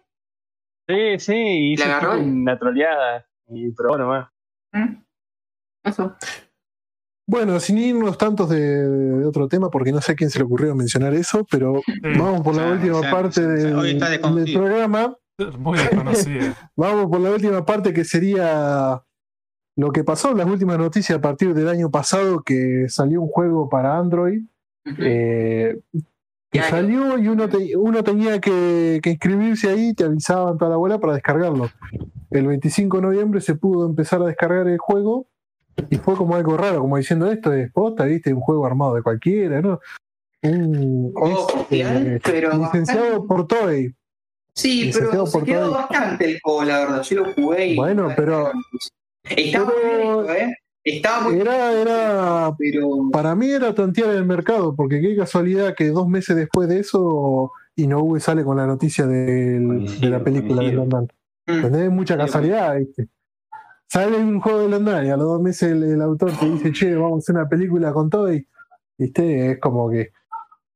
Sí, sí, y hizo agarró una troleada. Y probó nomás. ¿Mm? Eso. Bueno, sin irnos tantos de, de otro tema, porque no sé a quién se le ocurrió mencionar eso, pero vamos por la última ya, parte ya, del, programa. Muy desconocida. Vamos por la última parte que sería lo que pasó, las últimas noticias a partir del año pasado que salió un juego para Android. eh, Ya, salió y uno, te- uno tenía que, que inscribirse ahí, te avisaban toda la bola para descargarlo. El 25 de noviembre se pudo empezar a descargar el juego y fue como algo raro, como diciendo esto es posta, viste, un juego armado de cualquiera, ¿no? Un, es, Oficial, eh, pero licenciado por Toei. Sí, Y se pero se por quedó ahí. bastante el juego, la verdad. Yo lo jugué y. Bueno, pero- Estaba muy bien ¿eh? Estaba muy Era, era, pero. para mí era tantear el mercado, porque qué casualidad que dos meses después de eso Inoue sale con la noticia del- de la película de coincido. London. Mm. ¿Entendés? Mucha casualidad, ¿viste? Sale un juego de London y a los dos meses el, el autor te dice, che, vamos a hacer una película con todo y, ¿viste? Es como que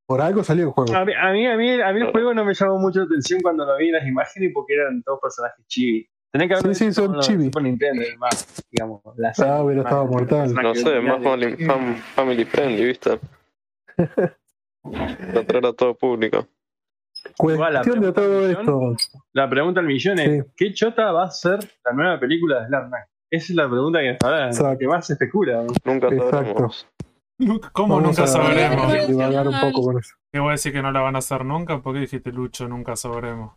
por algo salió el juego. A mí, a mí, a mí, a mí el juego no me llamó mucho la atención cuando lo vi en las imágenes porque eran todos personajes chibi. Tenés que haberlo Sí, sí, son chibi. Super Nintendo y demás, digamos. La Ah, pero estaba mortal. No sé, más family, fam- family friendly, ¿viste? Para atraer a todo público. Igual, la Cuestión de todo pregunta esto. La pregunta al millón es: Sí. ¿qué chota va a ser la nueva película de Slam? Esa es la pregunta que, ahora, que más se especula. ¿no? Nunca Exacto. sabremos. ¿Cómo Vamos nunca a sabremos? divagar un poco con eso. ¿Qué voy a decir que no la van a hacer nunca? ¿Por qué dijiste Lucho? Nunca sabremos.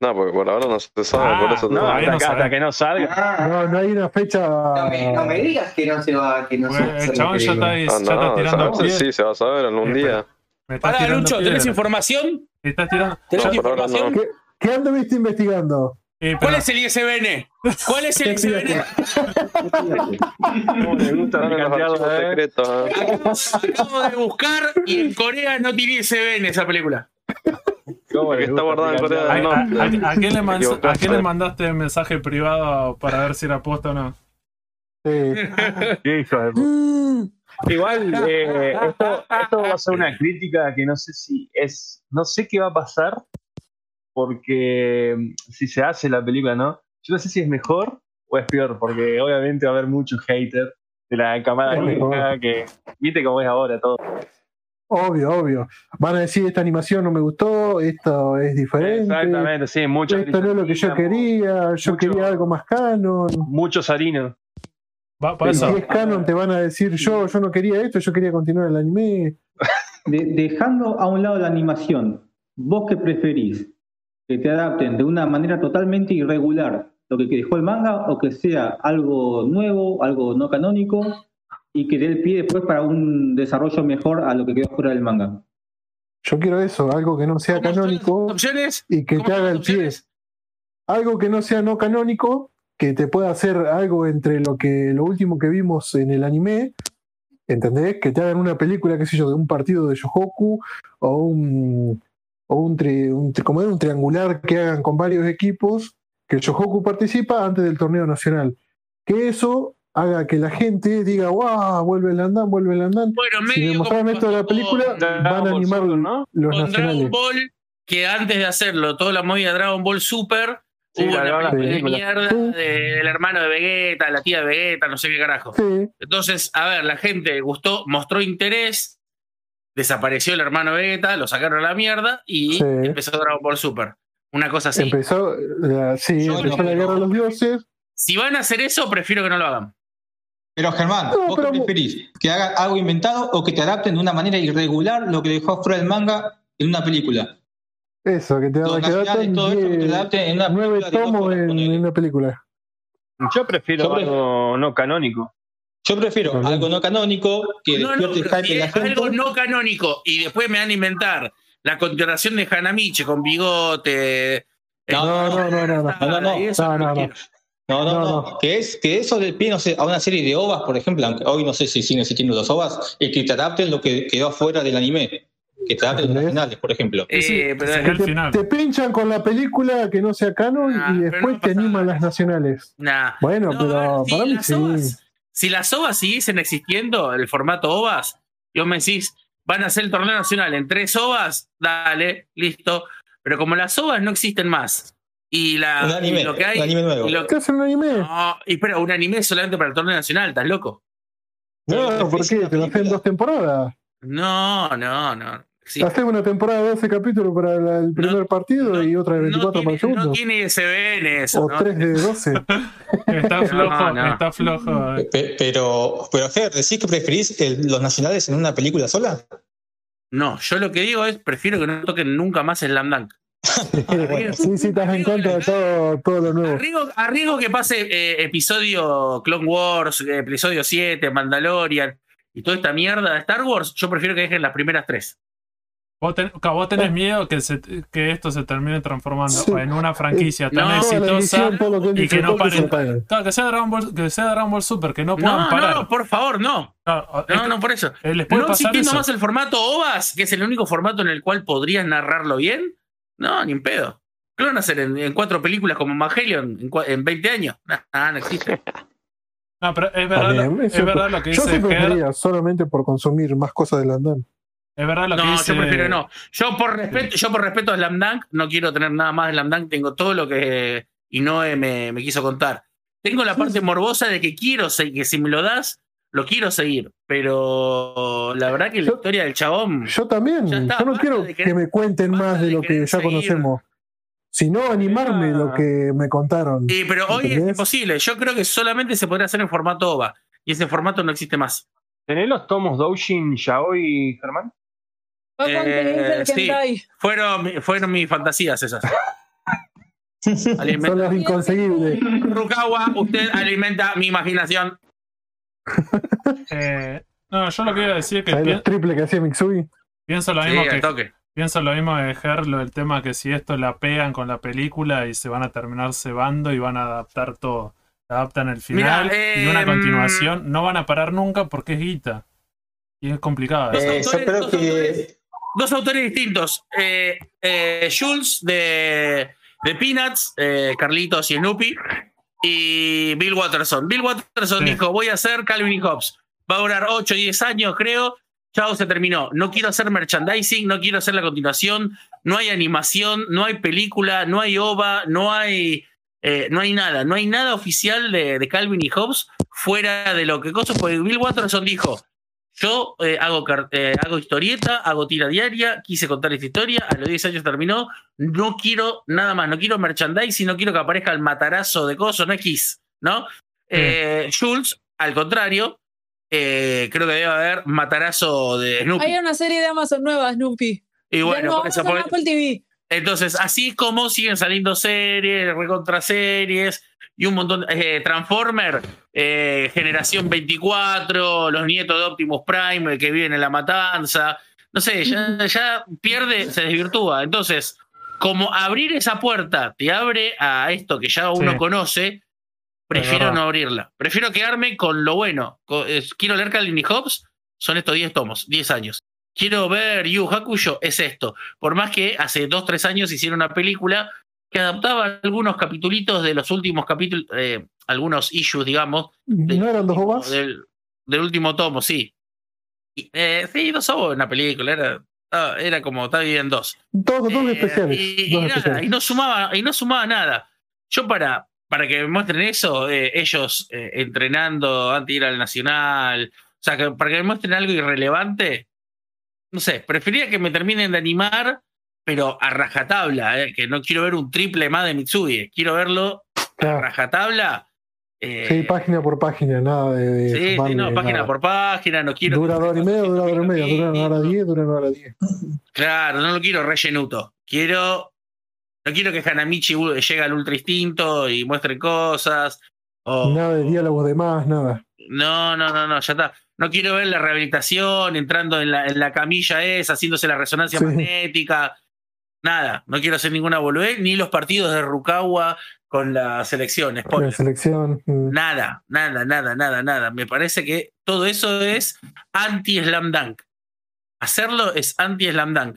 No, porque por ahora no se sabe, Ah, por eso te No, hasta, no que, hasta sabe. que no salga. Ah, No, no hay una fecha. no, me, no me digas que no se va. Que no se va Pues, hacer el chabón ya está, Ah, ya está no, tirando pie. sí, se va a saber en un Sí, día. Me Pará, Lucho, ¿tenés piedra. información? Me estás tirando. ¿Tenés información? no. ¿Qué, qué ando viste investigando? Eh, ¿Cuál es el ISBN? ¿Cuál es el ISBN? ¿Cómo le gusta eh? secretos. ¿eh? Acabo de buscar y en Corea no tiene ISBN esa película. ¿Cómo le Que está gusta guardada en Corea del picantearlo? ¿A, a- Norte. a- a quién le mandaste mensaje privado para ver si era posta o no? Sí. Qué hijo de puta. Igual, eh, esto, esto va a ser una crítica que no sé si es. No sé qué va a pasar, porque mm, si se hace la película, ¿no? Yo no sé si es mejor o es peor, porque obviamente va a haber muchos haters de la camada que. Viste cómo es ahora todo. Obvio, obvio. Van a decir, esta animación no me gustó, esto es diferente. Exactamente, sí, mucho. Esto no es lo que yo quería, yo mucho- quería algo más canon. Muchos harinos. Va, por Y si es canon te van a decir yo, yo no quería esto, yo quería continuar el anime. De- dejando a un lado la animación, ¿vos qué preferís? ¿Que te adapten de una manera totalmente irregular lo que dejó el manga o que sea algo nuevo, algo no canónico y que dé el pie después para un desarrollo mejor a lo que quedó fuera del manga? Yo quiero eso, algo que no sea ¿Cómo son las canónico opciones? y que ¿Cómo te haga el pie. Algo que no sea no canónico, que te pueda hacer algo entre lo que lo último que vimos en el anime, ¿entendés? Que te hagan una película, qué sé yo, de un partido de Yohoku o un o un, tri- un como un triangular que hagan con varios equipos, que el Yohoku participa antes del torneo nacional. Que eso haga que la gente diga, wow, vuelve el andán, vuelve el andán. Bueno, Si me medio mostraron como esto de la película, con- van a Dragon Ball animar Super, ¿no? los con nacionales. Dragon Ball, que antes de hacerlo, toda la movida Dragon Ball Super, Sí, hubo largaron una la película mierda Sí. del hermano de Vegeta, la tía de Vegeta, no sé qué carajo. Sí, Entonces, a ver, la gente gustó, mostró interés, desapareció el hermano Vegeta, lo sacaron a la mierda y Sí. empezó Dragon Ball Super. Una cosa así. empezó, la- sí, Yo empezó no, la guerra de los dioses. Si van a hacer eso, prefiero que no lo hagan. Pero Germán, No, ¿vos pero- qué preferís? ¿Que haga algo inventado o que te adapten de una manera irregular lo que dejó fuera del manga en una película? Eso, que te adaptan todo eso que te diez- adapten en una nueve tomos en, en una película. Yo prefiero Yo algo no canónico. Yo prefiero algo no canónico que No, si algo no canónico y después me van a inventar la continuación de Hanamichi con bigote. No, No, no, no, no, no. No, no, no. y eso No, no, no. quiero. No, no, No, no, no. Que, es, que eso del pie, no sé, a una serie de ovas, por ejemplo, aunque hoy no sé si siguen existiendo los ovas, y que te adapten lo que quedó afuera del anime. Que te adapten los nacionales, por ejemplo. Eh, Sí, pero- el Te, final. te pinchan con la película que no sea canon Ah, y después no te animan las nacionales. Nah. Bueno, No, pero si para mí las sí. ovas- si las ovas siguiesen existiendo, el formato ovas, yo me decís, van a hacer el torneo nacional en tres ovas, dale, listo. Pero como las ovas no existen más, y, la, Un y anime, lo que hay. un anime nuevo. y lo- ¿Qué hacen un anime? no, y espera, un anime solamente para el torneo nacional, ¿estás loco? No, ¿por qué? Te lo hacen dos temporadas. No, no, no. Sí. Haces una temporada de 12 capítulos para la- el primer partido no, y otra de No 24 para el tiene, segundo. no tiene SBN eso, o ¿no? 3 de 12. Está flojo, no. está flojo. eh. Pe- Pero, pero Fer, ¿decís que preferís el- los nacionales en una película sola? No, yo lo que digo es, prefiero que no toquen nunca más Slam Dunk. sí, sí, estás en contra de todo, todo lo nuevo. Arriesgo, arriesgo que pase eh, episodio Clone Wars, eh, episodio 7, Mandalorian y toda esta mierda de Star Wars, yo prefiero que dejen las primeras tres. Vos, ten- vos tenés miedo que, se, que esto se termine transformando Sí. en una franquicia tan No, exitosa y que no paren. Claro, que sea Dragon Ball, que sea Dragon Ball Super, que no puedan No, parar. no, por favor, no. No, no, por eso. eh, les puede No pasar existiendo eso. más el formato OVAS, que es el único formato en el cual podrías narrarlo bien. No, ni en pedo. ¿Qué van a hacer en, en cuatro películas como Evangelion en, en 20 años? Ah, no existe. No, pero es verdad, También, es verdad lo que Yo dice siempre Ger, prefería solamente por consumir más cosas de Landon. es verdad lo que No, dice yo prefiero no. Yo por respeto, yo por respeto a Slam Dunk, no quiero tener nada más de Slam Dunk, tengo todo lo que Inoue me, me quiso contar. Tengo la parte morbosa de que quiero que si me lo das, lo quiero seguir. Pero la verdad que la Yo- historia del chabón. Yo también, está, yo no quiero querer- que me cuenten más de de lo que ya seguir. conocemos, sino animarme Era- lo que me contaron. Y, pero hoy es imposible. Yo creo que solamente se podría hacer en formato OVA. Y ese formato no existe más. ¿Tenés los tomos Doujin, Yaoi, Germán? Eh, sí. Fueron, fueron mis fantasías esas. Son los inconseguibles. Rukawa, usted alimenta mi imaginación. Eh, no, yo lo que iba a decir es que ¿Sabes pi- los triples que hacía Mitsui? pienso lo Sí, mismo que toque. pienso lo mismo de del tema que si esto la pegan con la película y se van a terminar cebando y van a adaptar todo. Adaptan el final Mirá, y una em, continuación. No van a parar nunca porque es guita. Y es complicado. Eh, yo autores, creo dos que autores. Dos autores distintos. Eh, eh, Jules de, de Peanuts, eh, Carlitos y Snoopy. Y Bill Watterson. Bill Watterson Sí. dijo: Voy a hacer Calvin y Hobbes. Va a durar 8 o 10 años, creo. Chao, se terminó. No quiero hacer merchandising, no quiero hacer la continuación. No hay animación, no hay película, no hay OVA, no hay, eh, no hay nada. No hay nada oficial de, de Calvin y Hobbes fuera de lo que cosas. Porque Bill Watterson dijo: yo eh, hago, car- eh, hago historieta, hago tira diaria, quise contar esta historia, a los 10 años terminó, no quiero nada más, no quiero merchandising, no quiero que aparezca el matarazo de cosas, no es Kiss, ¿no? Eh, Jules, al contrario, eh, creo que debe haber matarazo de Snoopy. Hay una serie de Amazon nueva, Snoopy. y bueno, eso, por- Apple TV. entonces, así es como siguen saliendo series, recontra series y un montón. eh, Transformer, eh, Generación 24, los nietos de Optimus Prime que viven en la matanza. No sé, ya, ya pierde, se desvirtúa. Entonces, como abrir esa puerta te abre a esto que ya uno Sí. conoce, prefiero no abrirla. Prefiero quedarme con lo bueno. Eh, Quiero leer Calvin y Hobbes, son estos 10 tomos, 10 años. Quiero ver Yu Hakusho, es esto. Por más que hace 2, 3 años hicieron una película que adaptaba algunos capitulitos de los últimos capítulos, eh, algunos issues, digamos, del ¿No eran dos bobas? Del, del último tomo, sí. Y, eh, sí, dos ovos en una película, era, ah, era como, estaba dividida en dos. Dos, dos Eh, especiales. Y, y dos nada, especiales. y no sumaba, y no sumaba nada. Yo para, para que me muestren eso, eh, ellos entrenando antes de ir al Nacional, o sea, que para que me muestren algo irrelevante, no sé, preferiría que me terminen de animar, pero a rajatabla, eh, que no quiero ver un triple más de Mitsui, quiero verlo a rajatabla. eh, Sí, página por página, nada de. de sí, sí, no, página nada. por página, no quiero. Dura dos horas y media, dura dos horas y media. Dura una hora diez, dura una hora diez. Claro, no lo quiero rellenuto. Quiero. No quiero que Hanamichi llegue al ultra instinto y muestre cosas. O, Nada de diálogos de más, nada. No, no, no, no, ya está. No quiero ver la rehabilitación, entrando en la, en la camilla esa, haciéndose la resonancia Sí. magnética. Nada, no quiero hacer ninguna boludez, ni los partidos de Rukawa con las elecciones. Con la selección. Nada, nada, nada, nada, nada. Me parece que todo eso es anti-slam dunk. Hacerlo es anti-slam dunk.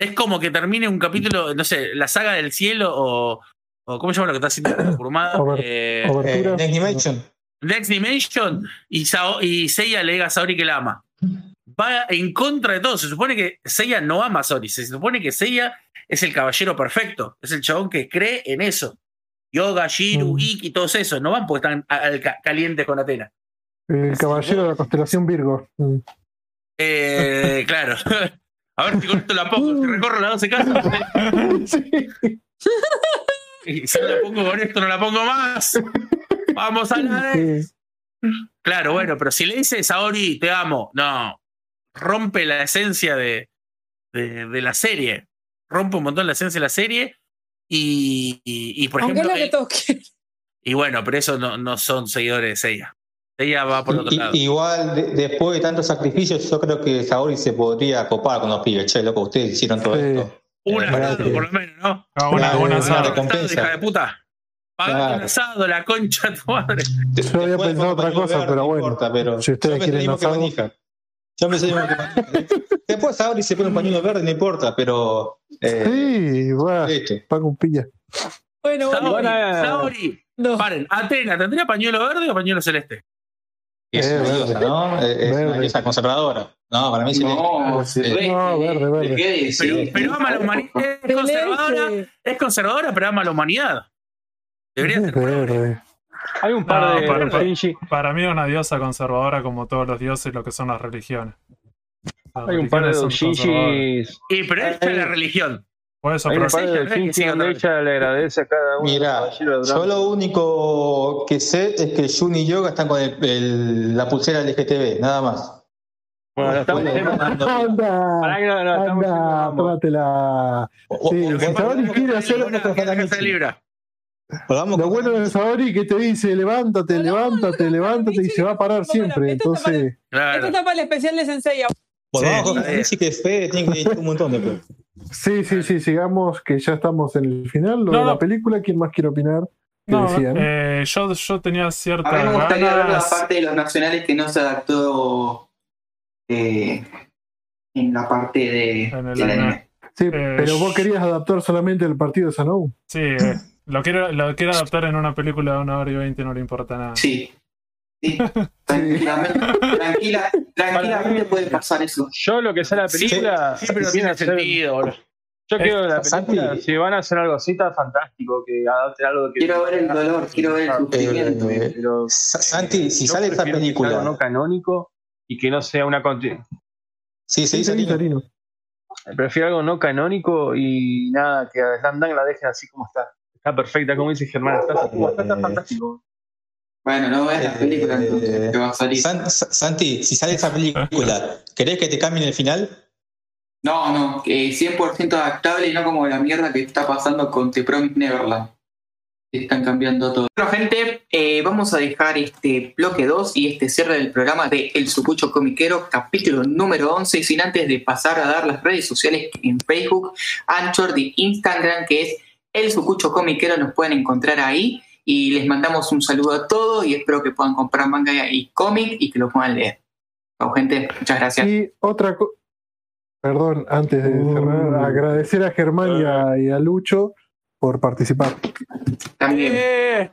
Es como que termine un capítulo, no sé, la saga del cielo o. o ¿Cómo se llama lo que está haciendo Kurumada? Over- Eh, Eh. Next Dimension. Next Dimension y, Sao- y Seiya le diga a Saori que la ama. Va en contra de todo. Se supone que Seiya no ama a Saori. Se supone que Seiya es el caballero perfecto. Es el chabón que cree en eso. Yoga, Shiru, Mm. Ikki, todos esos. No van porque están a- al ca- calientes con Atena. El caballero de la constelación Virgo. Mm. Eh, claro. A ver si con esto la pongo. Si recorro las 12 casas. Sí. Y si la pongo con esto, no la pongo más. Vamos a la. Sí. Claro, bueno, pero si le dice Saori, te amo, no. Rompe la esencia de, de, de la serie. Rompe un montón la esencia de la serie. Y, y, y, por Aunque es ejemplo. lo que eh, toque. y bueno, pero eso no, no son seguidores de Seiya. Ella va por otro lado. igual, de- después de tantos sacrificios, yo creo que Saori se podría copar con los pibes. Che, loco, ustedes hicieron todo Sí. esto. Un Eh, asado, por lo menos, ¿no? Ah, una, una una recompensa. Hija de puta. Claro. un asado, la concha de tu madre. Yo había Después pensado otra cosa, pero no bueno. importa, pero si ustedes quieren asado. Yo lo mismo que. Después Saori se pone un pañuelo verde, no importa, pero. Eh, Sí, listo. paga un pilla. Bueno, bueno. Saori, a- Saori. No. Paren, Atena, ¿tendría pañuelo verde o pañuelo celeste? Es Eh, una verde. diosa, ¿no? Es es una Verde. diosa conservadora. No, para mí sí. No, No, verde, verde. ¿qué Pero, pero ama la humanidad. Es conservadora, es conservadora, pero ama la humanidad. Debería Es ser progre. verde. Hay un par No, de para- para- Para mí, una diosa conservadora como todos los dioses lo que son las religiones. Las hay un par de. Shinjis, Y pero esta Hay- es la religión. Por eso, hay pero un par de siga donde ella le agradece a cada uno. Mira, yo lo único que sé es que Jun y Yoga están con el- el- la pulsera LGTB, nada más. Bueno, estamos. Anda, Pará que no, no, estamos anda, tómatela. Sí, el quiere hacer- casa libra. Lo bueno de Saori que te dice levántate, No, levántate, no, no, levántate y se va a parar siempre. esto está Entonces, Esto Claro. está para el especial de Sensei. volvamos Sí. con Richie, que Fede tiene que decir un montón después. sí, sí, sí, sigamos que ya estamos en el final. Lo No, de la película, ¿quién más quiere opinar? ¿Qué No, decían? eh, yo, yo tenía ciertas A mí me gustaría ver la ganas. parte de los nacionales que no se adaptó eh, en la parte de, En el del anime. anime. Sí, eh, pero vos querías adaptar solamente el partido de Sanou. Sí, eh, lo, quiero, lo quiero adaptar en una película de una hora y veinte, no le importa nada. Sí. Sí, tranquilamente, tranquila, tranquilamente puede pasar eso. Yo lo que sea la película. Sí, pero tiene sentido, boludo. Yo quiero que la Santi. película, si van a hacer algo así, está fantástico, que adapten algo que. Quiero ver el dolor, quiero ver el sufrimiento. Eh, Pero Santi, si yo sale esta prefiero que sea película. algo no canónico y que no sea una continuidad. Sí, Sarino. Sarino. Prefiero algo no canónico y nada, que a Slam Dunk la dejen así como está. Está perfecta, como dice Germán. Está Eh, fantástico. Bueno, no veas la película entonces, Eh, que va a salir. San- Sa- Santi, si sale esa película, ¿querés que te cambien el final? No, no, que 100% adaptable y no como la mierda que está pasando con The Promised Neverland. Están cambiando todo. Bueno, gente, eh, vamos a dejar este bloque 2 y este cierre del programa de El Sucucho Comiquero, capítulo número 11, y sin antes de pasar a dar las redes sociales en Facebook, Anchor, de Instagram, que es El Sucucho Comiquero, nos pueden encontrar ahí. Y les mandamos un saludo a todos y espero que puedan comprar manga y cómic y que lo puedan leer. Chao, gente, muchas gracias. Y otra cosa. Perdón, antes de Uh. cerrar, agradecer a Germán y a, y a Lucho por participar. También. Eh,